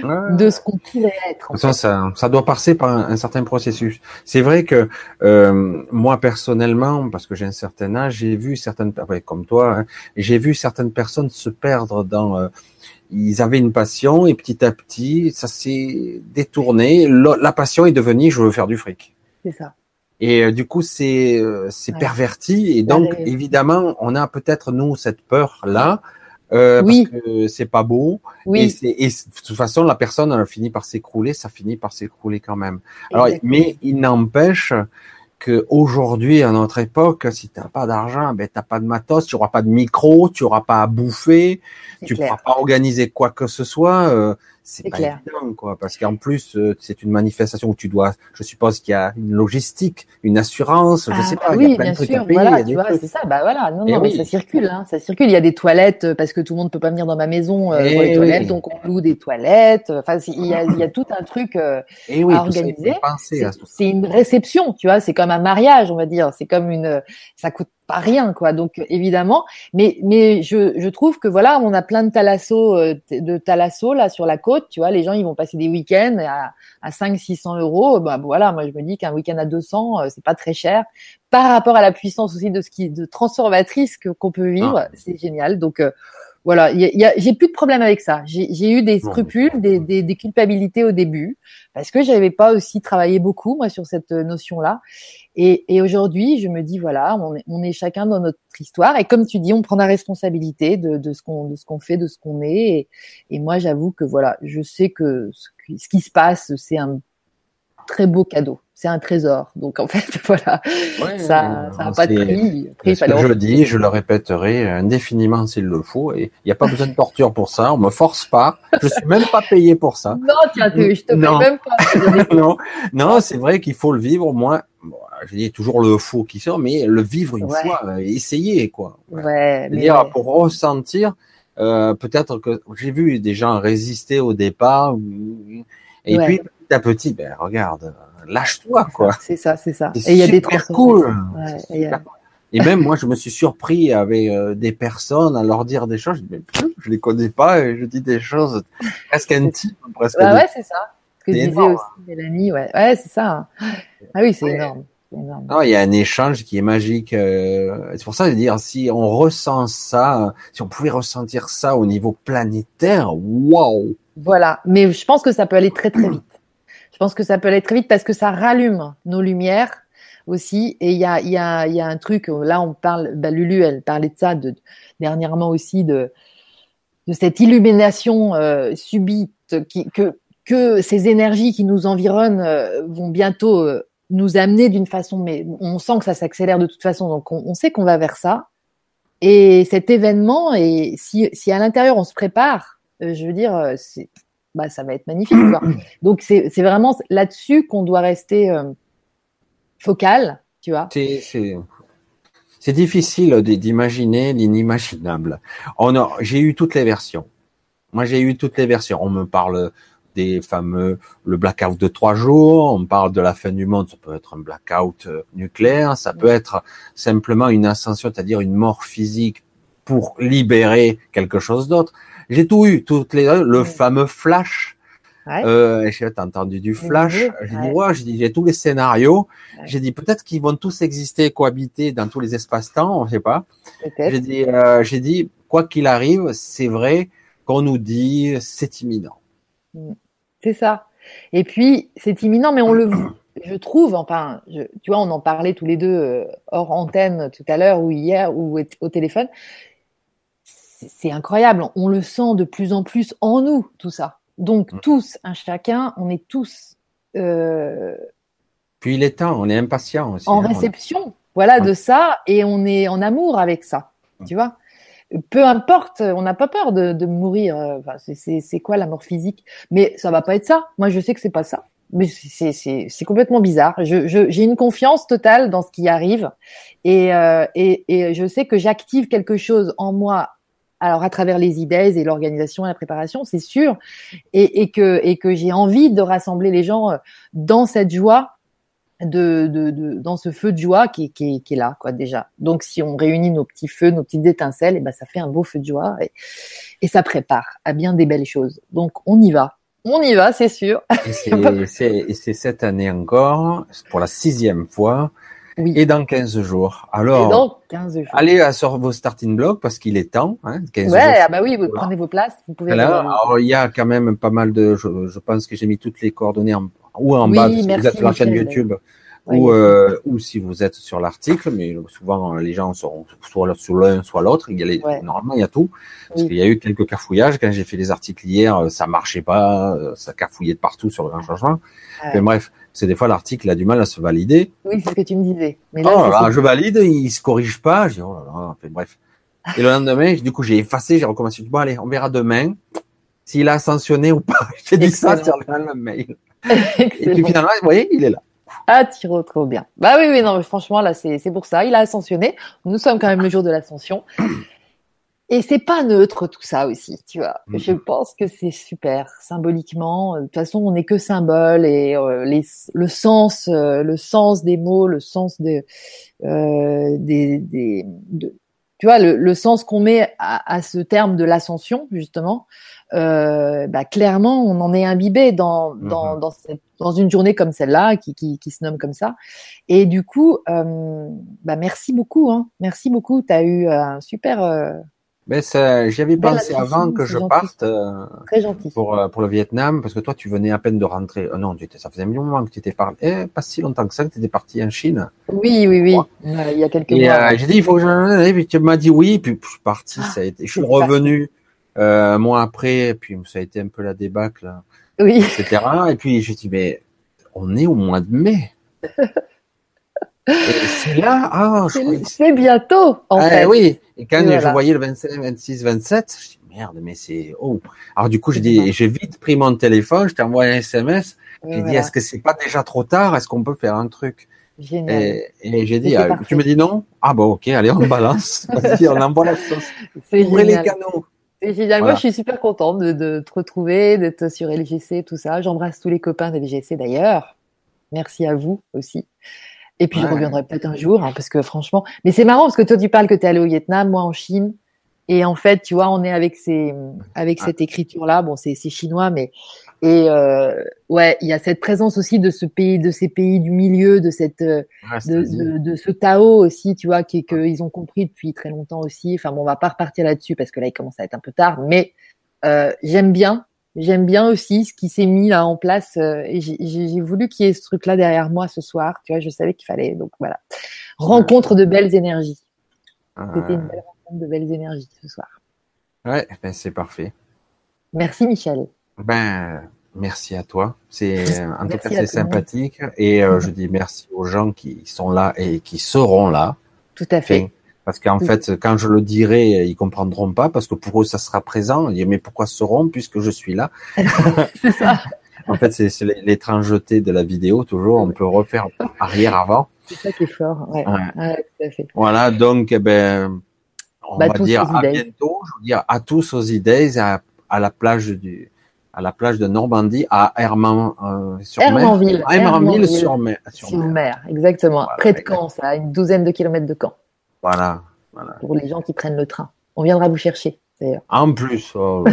Speaker 2: de ce qu'on pourrait être.
Speaker 1: Ça, ça, ça, doit passer par un, certain processus. C'est vrai que euh, moi personnellement, parce que j'ai un certain âge, j'ai vu certaines, comme toi, hein, j'ai vu certaines personnes se perdre dans. Euh, ils avaient une passion et petit à petit, ça s'est détourné. La passion est devenue, je veux faire du fric.
Speaker 2: C'est ça.
Speaker 1: Et euh, du coup, c'est euh, c'est perverti. Et donc, évidemment, on a peut-être nous cette peur là euh, oui. parce que c'est pas beau. Oui. Et, et, de toute façon, la personne elle finit par s'écrouler, ça finit par s'écrouler quand même. Alors, mais il n'empêche que aujourd'hui, à notre époque, si t'as pas d'argent, ben t'as pas de matos, tu auras pas de micro, tu auras pas à bouffer, tu pourras pas organiser quoi que ce soit. Euh, c'est pas clair. évident, quoi, parce qu'en plus, euh, c'est une manifestation où tu dois, je suppose qu'il y a une logistique, une assurance, je sais ah, pas,
Speaker 2: oui, il y a plein de trucs à payer. Voilà, tu vois, c'est ça, bah voilà, non, non, mais ça circule, hein, ça circule. Il y a des toilettes euh, parce que tout le monde peut pas venir dans ma maison euh, pour les toilettes, donc on loue des toilettes. Enfin, il y a, il y a tout un truc euh, à organiser. C'est une réception, tu vois, c'est comme un mariage, on va dire. C'est comme une, ça coûte pas rien quoi. Donc évidemment mais mais je, je trouve que voilà on a plein de thalassos euh, de thalassos là sur la côte tu vois. Les gens ils vont passer des week-ends à à 5 600 euros. Bah voilà moi je me dis qu'un week-end à 200 euh, c'est pas très cher. Par rapport à la puissance aussi de ce qui de transformatrice que qu'on peut vivre ah. c'est génial. Donc euh, voilà, y y a, j'ai plus de problème avec ça. J'ai eu des scrupules, des, des, des, culpabilités au début, parce que j'avais pas aussi travaillé beaucoup moi sur cette notion-là. Et, et aujourd'hui, je me dis voilà, on est, on est, chacun dans notre histoire, et comme tu dis, on prend la responsabilité de, de ce qu'on de ce qu'on fait, de ce qu'on est. Et, et moi, j'avoue que voilà, je sais que ce qui se passe, c'est un très beau cadeau c'est un trésor. Donc en fait, voilà, ça n'a pas de prix.
Speaker 1: ce que je dis, je le répéterai indéfiniment s'il le faut. Et il n'y a pas besoin de torture pour ça. On me force pas. Je suis même pas payé pour ça.
Speaker 2: Non, tiens, je te non. même
Speaker 1: pas. non, non, c'est vrai qu'il faut le vivre. Moi, je dis toujours le faux qui sort, mais le vivre une fois, euh, essayer quoi.
Speaker 2: Ouais.
Speaker 1: Mais... Dire pour ressentir. Euh, peut-être que j'ai vu des gens résister au départ, et puis à petit, ben regarde, lâche-toi, quoi.
Speaker 2: C'est ça, c'est ça.
Speaker 1: Et il y a des trucs cool. et, même moi, je me suis surpris avec euh, des personnes à leur dire des choses. Je, dis, je les connais pas et je dis des choses presque intimes, presque.
Speaker 2: Bah ouais, c'est ça. Ce que disait aussi Mélanie, ouais, ouais, c'est ça. Ah oui, c'est énorme.
Speaker 1: Non, il y a un échange qui est magique. Euh, c'est pour ça de dire si on ressent ça, si on pouvait ressentir ça au niveau planétaire, waouh.
Speaker 2: Voilà, mais je pense que ça peut aller très très vite. Je pense que ça peut aller très vite parce que ça rallume nos lumières aussi. Et il y a, y, a, y a un truc, là on parle, bah, Lulu, elle parlait de ça de, dernièrement aussi, de, de cette illumination euh, subite, qui, que, que ces énergies qui nous environnent euh, vont bientôt euh, nous amener d'une façon, mais on sent que ça s'accélère de toute façon, donc on, on sait qu'on va vers ça. Et cet événement, et si, si à l'intérieur on se prépare, je veux dire, c'est bah, ça va être magnifique. Quoi. Donc c'est vraiment là-dessus qu'on doit rester euh, focal, tu vois.
Speaker 1: C'est difficile d'imaginer l'inimaginable. J'ai eu toutes les versions. Moi, j'ai eu toutes les versions. On me parle des fameux le blackout de trois jours. On me parle de la fin du monde. Ça peut être un blackout euh, nucléaire. Ça peut être simplement une ascension, c'est-à-dire une mort physique pour libérer quelque chose d'autre. J'ai tout eu, toutes les le fameux flash. Ouais. Euh, j'ai entendu du flash. J'ai dit ouais, j'ai dit j'ai tous les scénarios. J'ai dit peut-être qu'ils vont tous exister, cohabiter dans tous les espaces-temps, on sait pas. J'ai dit euh, j'ai dit quoi qu'il arrive, c'est vrai qu'on nous dit c'est imminent.
Speaker 2: Mm. C'est ça. Et puis c'est imminent, mais on le je trouve, enfin, je, tu vois, on en parlait tous les deux euh, hors antenne tout à l'heure ou hier ou au téléphone c'est incroyable. On le sent de plus en plus en nous, tout ça. Donc, mm. tous, un chacun, on est tous. Euh,
Speaker 1: Puis il est temps, on est impatient aussi.
Speaker 2: En hein, réception, voilà, de ça, et on est en amour avec ça. Mm. Tu vois peu importe, on n'a pas peur de, mourir. Enfin, c'est quoi la mort physique? Mais ça va pas être ça. Moi, je sais que c'est pas ça. Mais c'est complètement bizarre. J'ai je, une confiance totale dans ce qui arrive et, euh, et, et je sais que j'active quelque chose en moi alors à travers les idées et l'organisation et la préparation, c'est sûr, et, et que et que j'ai envie de rassembler les gens euh, dans cette joie de, de, de, dans ce feu de joie qui, qui, qui, est là, quoi, déjà. Donc, si on réunit nos petits feux, nos petites étincelles, et ben, ça fait un beau feu de joie et, et ça prépare à bien des belles choses. Donc, on y va. On y va, c'est sûr.
Speaker 1: Et c'est cette année encore, pour la sixième fois, oui. et dans 15 jours. Alors,
Speaker 2: dans 15 jours.
Speaker 1: allez sur vos starting blocks parce qu'il est temps. Hein,
Speaker 2: 15 ouais, jours, ah bah oui, vous prenez vos places. Vous pouvez
Speaker 1: alors, il y a quand même pas mal de. Je, je pense que j'ai mis toutes les coordonnées en, ou en
Speaker 2: oui,
Speaker 1: bas si vous êtes sur la chaîne. YouTube.
Speaker 2: Oui.
Speaker 1: Ou, euh, ou si vous êtes sur l'article, mais souvent les gens sont soit sur l'un, soit l'autre. Il y a les,
Speaker 2: Ouais.
Speaker 1: Normalement, il y a tout. Parce
Speaker 2: Oui.
Speaker 1: qu'il y a eu quelques cafouillages. Quand j'ai fait les articles hier, euh, ça marchait pas, euh, ça cafouillait de partout sur le grand changement.
Speaker 2: Ouais.
Speaker 1: Mais bref, c'est des fois l'article a du mal à se valider.
Speaker 2: Oui, c'est ce que tu me disais. Mais là,
Speaker 1: Oh là, je valide, il se corrige pas. Je dis, oh là là, bref. Et le lendemain, du coup, j'ai effacé, j'ai recommencé. Je dis, Bon, allez, on verra demain s'il a ascensionné ou pas. J'ai dit ça sur le mail. Et puis finalement, vous voyez, il est là.
Speaker 2: Ah, Tiro, trop bien. Bah oui, oui, non, mais franchement, là, c'est c'est pour ça. Il a ascensionné. Nous sommes quand même le jour de l'ascension. Et c'est pas neutre tout ça aussi, tu vois.
Speaker 1: Mhm.
Speaker 2: Je pense que c'est super symboliquement. De toute façon, on n'est que symbole et euh, les, le sens, euh, le sens des mots, le sens de, euh, des, des de- tu vois, le, le sens qu'on met à, à ce terme de l'ascension justement. Euh, bah, clairement, on en est imbibé dans dans
Speaker 1: Mhm.
Speaker 2: dans, cette- dans une journée comme celle-là qui, qui qui se nomme comme ça. Et du coup, euh, bah merci beaucoup, hein. Merci beaucoup. Tu as eu un super euh,
Speaker 1: Mais ça, j'y avais pensé avant que je
Speaker 2: gentil.
Speaker 1: parte euh,
Speaker 2: très
Speaker 1: pour euh, pour le Vietnam, parce que toi, tu venais à peine de rentrer. Euh, non, ça faisait un moment que tu étais parti. Eh, pas si longtemps que ça, que tu étais parti en Chine.
Speaker 2: Oui, oui, oui. Euh, il y a quelques
Speaker 1: Et
Speaker 2: mois.
Speaker 1: j'ai dit, il faut que je... Et puis tu m'as dit oui, puis je suis parti.
Speaker 2: Ah,
Speaker 1: ça a été... Je suis revenu un mois après, puis ça a été un peu la débâcle,
Speaker 2: Oui.
Speaker 1: etc. Et puis j'ai dit, mais on est au mois de mai. C'est là, ah,
Speaker 2: C'est bientôt, en
Speaker 1: Ah,
Speaker 2: fait.
Speaker 1: oui, et quand
Speaker 2: Et
Speaker 1: je voyais le 25, 26, 27, je dis merde, mais c'est oh. Alors du coup, j'ai dit, vite pris mon téléphone, je t'ai envoyé un SMS, j'ai dit est-ce que c'est pas déjà trop tard, est-ce qu'on peut faire un truc?
Speaker 2: Génial.
Speaker 1: Et, et j'ai dit, ah, tu me dis non? Ah bon, ok, allez, on balance, vas-y, on envoie la sauce,
Speaker 2: C'est
Speaker 1: ouvrez les.
Speaker 2: C'est génial. Moi, je suis super contente de, de te retrouver, d'être sur LGC, tout ça. J'embrasse tous les copains de LGC d'ailleurs. Merci à vous aussi. Et puis, je reviendrai peut-être un jour, hein, parce que franchement, mais c'est marrant parce que toi, tu parles que tu es allé au Vietnam, moi en Chine. Et en fait, tu vois, on est avec ces, avec
Speaker 1: Ouais.
Speaker 2: cette écriture-là. Bon, c'est, c'est chinois, mais, et, euh, ouais, il y a cette présence aussi de ce pays, de ces pays du milieu, de cette, euh,
Speaker 1: Ouais,
Speaker 2: de, de, de ce Tao aussi, tu vois, qui, qu'ils ont compris depuis très longtemps aussi. Enfin bon, on va pas repartir là-dessus parce que là, il commence à être un peu tard, mais euh, j'aime bien, j'aime bien aussi ce qui s'est mis là en place. euh, j'ai- voulu qu'il y ait ce truc-là derrière moi ce soir. Tu vois, je savais qu'il fallait. Donc voilà, rencontre de belles énergies. C'était une belle rencontre de belles énergies ce soir.
Speaker 1: Ouais, ben c'est parfait.
Speaker 2: Merci Michel.
Speaker 1: Ben, merci à toi. C'est, en tout cas, c'est sympathique. Et euh, je dis merci aux gens qui sont là et qui seront là.
Speaker 2: Tout à fait.
Speaker 1: Enfin, parce qu'en
Speaker 2: Oui.
Speaker 1: fait, quand je le dirai, ils comprendront pas parce que pour eux, ça sera présent. Ils disent, mais pourquoi seront puisque je suis là?
Speaker 2: C'est ça.
Speaker 1: En fait, c'est l'étrangeté de la vidéo. Toujours, on peut refaire arrière avant.
Speaker 2: C'est ça qui est fort. Ouais.
Speaker 1: Ouais.
Speaker 2: Ouais, tout à fait.
Speaker 1: Voilà, donc, eh ben, on
Speaker 2: Bah,
Speaker 1: va dire à bientôt. Je veux dire à tous aux idées, à, à la plage du, à la plage de Normandie, à Herman, euh, sur mer.
Speaker 2: Hermanville.
Speaker 1: Hermanville
Speaker 2: Hermanville.
Speaker 1: sur mer. Sur
Speaker 2: Sur
Speaker 1: mer.
Speaker 2: mer, exactement.
Speaker 1: Voilà,
Speaker 2: Près de. Caen, ça, à une douzaine de kilomètres de Caen,
Speaker 1: Voilà, voilà.
Speaker 2: pour les gens qui prennent le train. On viendra vous chercher, d'ailleurs.
Speaker 1: En plus, oh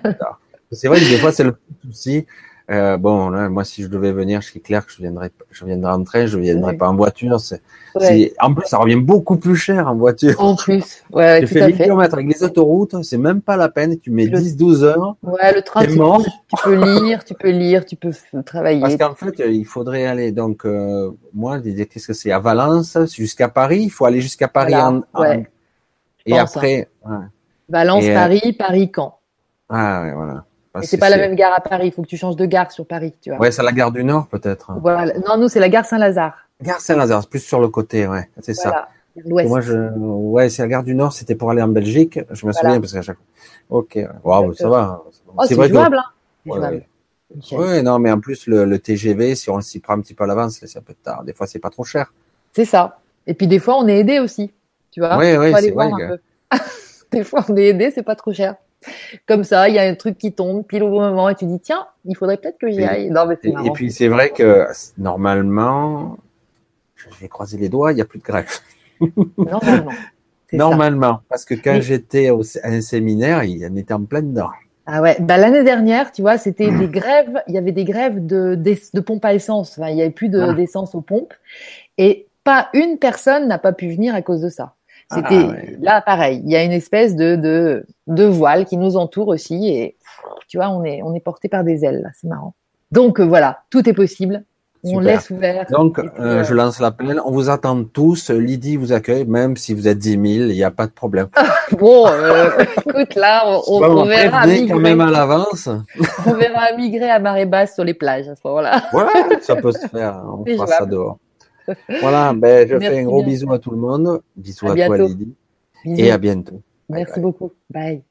Speaker 1: c'est vrai que des fois c'est le souci. Euh, bon, là, moi, si je devais venir, c'est clair que je viendrais, je viendrais en train, je viendrais
Speaker 2: Ouais.
Speaker 1: pas en voiture. C'est,
Speaker 2: Ouais.
Speaker 1: en plus, ça revient beaucoup plus cher en voiture.
Speaker 2: En plus, ouais,
Speaker 1: tu
Speaker 2: tout
Speaker 1: fais
Speaker 2: à
Speaker 1: 1000
Speaker 2: fait.
Speaker 1: km avec les autoroutes, c'est même pas la peine. Tu mets
Speaker 2: Le-
Speaker 1: 10-12 heures.
Speaker 2: Ouais, le train, tu,
Speaker 1: mort.
Speaker 2: tu peux lire, tu peux lire, tu peux travailler.
Speaker 1: Parce qu'en fait, euh, il faudrait aller. Donc, euh, moi, qu'est-ce que c'est? À Valence jusqu'à Paris. Il faut aller jusqu'à Paris
Speaker 2: Voilà,
Speaker 1: en, en-
Speaker 2: ouais.
Speaker 1: et après.
Speaker 2: Valence,
Speaker 1: Et, euh,
Speaker 2: Paris, Paris, Caen.
Speaker 1: Ah ouais, voilà.
Speaker 2: Et c'est pas la même gare à Paris. Il faut que tu changes de gare sur Paris, tu vois.
Speaker 1: Ouais, c'est la gare du Nord peut-être.
Speaker 2: Voilà. Non, nous, c'est la gare Saint-Lazare.
Speaker 1: Gare Saint-Lazare, c'est plus sur le côté, ouais, c'est ça.
Speaker 2: Voilà. L'ouest.
Speaker 1: Moi, je, ouais, c'est la gare du Nord, c'était pour aller en Belgique. Je me
Speaker 2: Voilà.
Speaker 1: souviens parce qu'à chaque fois. Ok, waouh, ça va.
Speaker 2: Oh, c'est
Speaker 1: vrai que-
Speaker 2: jouable, hein.
Speaker 1: Ouais,
Speaker 2: jouable.
Speaker 1: ouais.
Speaker 2: Michel.
Speaker 1: Ouais, non, mais en plus le, le TGV, si on s'y prend un petit peu à l'avance, c'est un peu tard. Des fois, c'est pas trop cher.
Speaker 2: C'est ça. Et puis, des fois, on est aidé aussi. Tu vois. Faut aller
Speaker 1: c'est vrai que-.
Speaker 2: Des fois, on est aidé, c'est pas trop cher. Comme ça, il y a un truc qui tombe pile au bon moment et tu dis tiens, il faudrait peut-être que j'y aille. Non, mais c'est
Speaker 1: Et,
Speaker 2: marrant.
Speaker 1: et puis c'est vrai que normalement, je vais croiser les doigts, il n'y a plus de grève.
Speaker 2: Normalement. Ça.
Speaker 1: Normalement, parce que quand
Speaker 2: Oui.
Speaker 1: j'étais à un séminaire, il en était en plein dedans.
Speaker 2: Ah ouais, bah, l'année dernière, tu vois, c'était des grèves, il y avait des grèves de, de pompes à essence. Enfin, il y avait plus de,
Speaker 1: Ah.
Speaker 2: d'essence aux pompes. Et pas une personne n'a pas pu venir à cause de ça. C'était
Speaker 1: Ah ouais.
Speaker 2: là pareil. Il y a une espèce de, de, de voile qui nous entoure aussi et tu vois, on est, on est porté par des ailes. là. C'est marrant. Donc euh, voilà, tout est possible. On laisse ouvert.
Speaker 1: Donc,
Speaker 2: puis,
Speaker 1: euh,
Speaker 2: euh,
Speaker 1: je lance l'appel. On vous attend tous. Lydie vous accueille, même si vous êtes 10 000, il n'y a pas de problème.
Speaker 2: Bon, euh, écoute, là, on, on, on verra à
Speaker 1: prévenez quand
Speaker 2: migrer,
Speaker 1: même à l'avance.
Speaker 2: on verra migrer à marée basse sur les plages à ce moment-là.
Speaker 1: Voilà, ça peut se faire. On fera ça dehors. Voilà, ben, je
Speaker 2: Merci
Speaker 1: fais un gros
Speaker 2: bien.
Speaker 1: bisou à tout le monde. Bisous
Speaker 2: À
Speaker 1: à, toi. Lydie.
Speaker 2: Bisous.
Speaker 1: Et à bientôt.
Speaker 2: Merci
Speaker 1: bye.
Speaker 2: beaucoup. Bye.